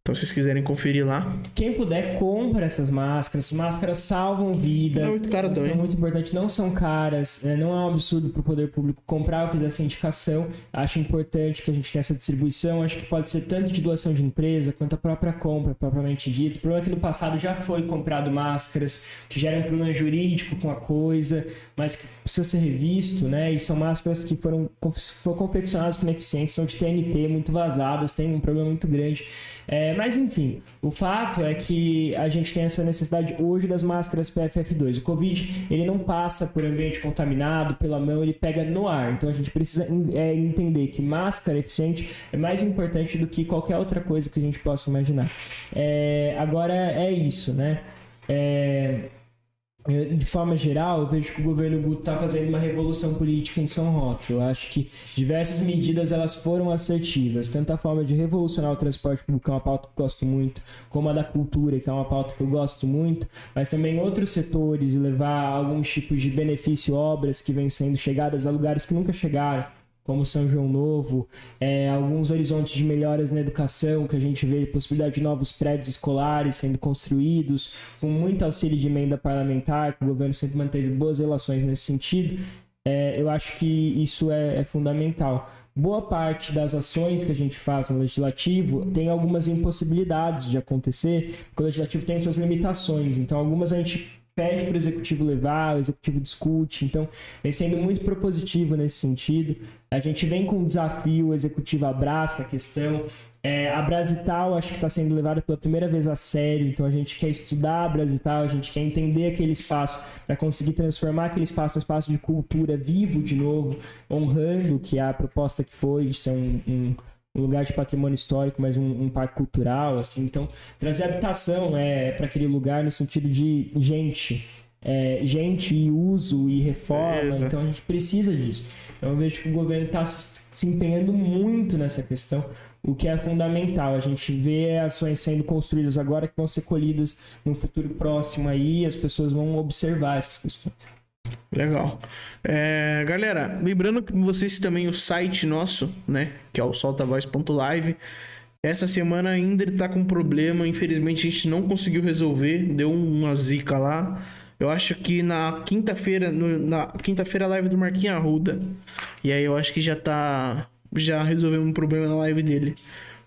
Então, se vocês quiserem conferir lá.
Quem puder, compra essas máscaras. As máscaras salvam vidas.
Não é muito
elas
também.
São muito importantes, não são caras. né? Não é um absurdo para o poder público comprar ou fazer essa indicação. Acho importante que a gente tenha essa distribuição. Acho que pode ser tanto de doação de empresa quanto a própria compra, propriamente dito. O problema é que no passado já foi comprado máscaras que geram um problema jurídico com a coisa, mas que precisa ser revisto, né? E são máscaras que foram, foram confeccionadas com ineficiência, são de TNT, muito vazadas, tem um problema muito grande. É, mas enfim, o fato é que a gente tem essa necessidade hoje das máscaras PFF2. O Covid ele não passa por ambiente contaminado, pela mão, ele pega no ar. Então a gente precisa é, entender que máscara eficiente é mais importante do que qualquer outra coisa que a gente possa imaginar. É, agora é isso, né? É, de forma geral, eu vejo que o governo Guto está fazendo uma revolução política em São Roque. Eu acho que diversas medidas elas foram assertivas, tanto a forma de revolucionar o transporte público, que é uma pauta que eu gosto muito, como a da cultura, que é uma pauta que eu gosto muito, mas também outros setores levar alguns tipos de benefício, obras que vêm sendo chegadas a lugares que nunca chegaram como São João Novo, é, alguns horizontes de melhoras na educação, que a gente vê possibilidade de novos prédios escolares sendo construídos, com muito auxílio de emenda parlamentar, que o governo sempre manteve boas relações nesse sentido, é, eu acho que isso é, é fundamental. Boa parte das ações que a gente faz no legislativo tem algumas impossibilidades de acontecer, porque o legislativo tem suas limitações, então algumas a gente pede para o executivo levar, o executivo discute, então vem sendo muito propositivo nesse sentido. A gente vem com um desafio, o executivo abraça a questão. É, a Brasital acho que está sendo levada pela primeira vez a sério, então a gente quer estudar a Brasital, a gente quer entender aquele espaço para conseguir transformar aquele espaço num espaço de cultura vivo de novo, honrando que a proposta que foi de ser um, um um lugar de patrimônio histórico, mas um, um parque cultural, assim. Então, trazer habitação é para aquele lugar no sentido de gente, é, gente e uso e reforma. Então, a gente precisa disso. Então, eu vejo que o governo está se empenhando muito nessa questão, o que é fundamental. A gente vê ações sendo construídas agora que vão ser colhidas no futuro próximo aí, as pessoas vão observar essas questões.
Legal. É, galera, lembrando que vocês também o site nosso, né? Que é o soltavoz.live. Essa semana ainda ele tá com problema. Infelizmente a gente não conseguiu resolver. Deu uma zica lá. Eu acho que na quinta-feira, na quinta-feira a live do Marquinhos Arruda. E aí eu acho que já tá. Já resolvemos um problema na live dele.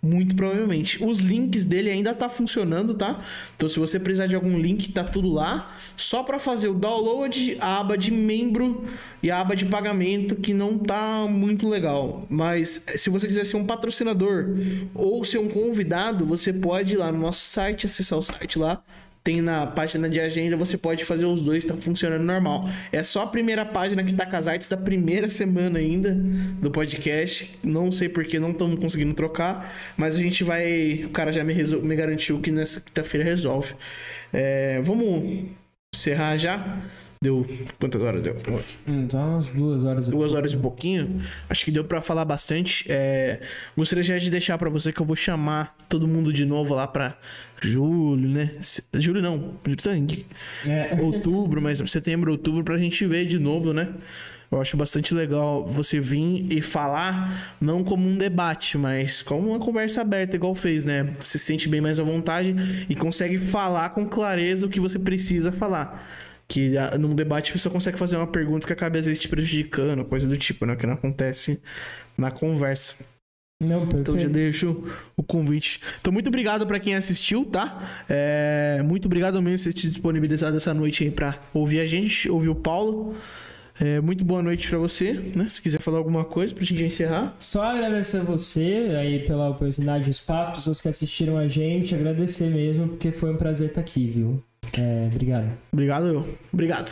Muito provavelmente. Os links dele ainda tá funcionando, tá? Então se você precisar de algum link, tá tudo lá. Só para fazer o download, a aba de membro e a aba de pagamento que não tá muito legal. Mas se você quiser ser um patrocinador ou ser um convidado, você pode ir lá no nosso site, acessar o site lá, tem na página de agenda, você pode fazer os dois, tá funcionando normal. É só a primeira página que tá com as artes da primeira semana ainda do podcast. Não sei porque não estamos conseguindo trocar, mas a gente vai. O cara já me, resol... me garantiu que nessa quinta-feira resolve. É... Vamos encerrar já? Deu. Quantas horas deu?
Tá umas duas horas.
Duas horas e pouquinho. Acho que deu para falar bastante. É... Gostaria já de deixar para você que eu vou chamar todo mundo de novo lá para julho, né? Julho não. É. <laughs> Outubro, mas setembro, outubro, pra gente ver de novo, né? Eu acho bastante legal você vir e falar, não como um debate, mas como uma conversa aberta, igual fez, né? Você se sente bem mais à vontade e consegue falar com clareza o que você precisa falar. Que num debate a pessoa consegue fazer uma pergunta que acaba às vezes te prejudicando, coisa do tipo, né? Que não acontece na conversa.
Não, perfeito.
Então já deixo o convite. Então, muito obrigado para quem assistiu, tá? É, muito obrigado mesmo por ter disponibilizado essa noite aí pra ouvir a gente, ouvir o Paulo. É, muito boa noite para você, né? Se quiser falar alguma coisa pra gente encerrar.
Só agradecer a você aí pela oportunidade de espaço, pessoas que assistiram a gente, agradecer mesmo, porque foi um prazer estar aqui, viu? É, obrigado.
Obrigado eu. Obrigado.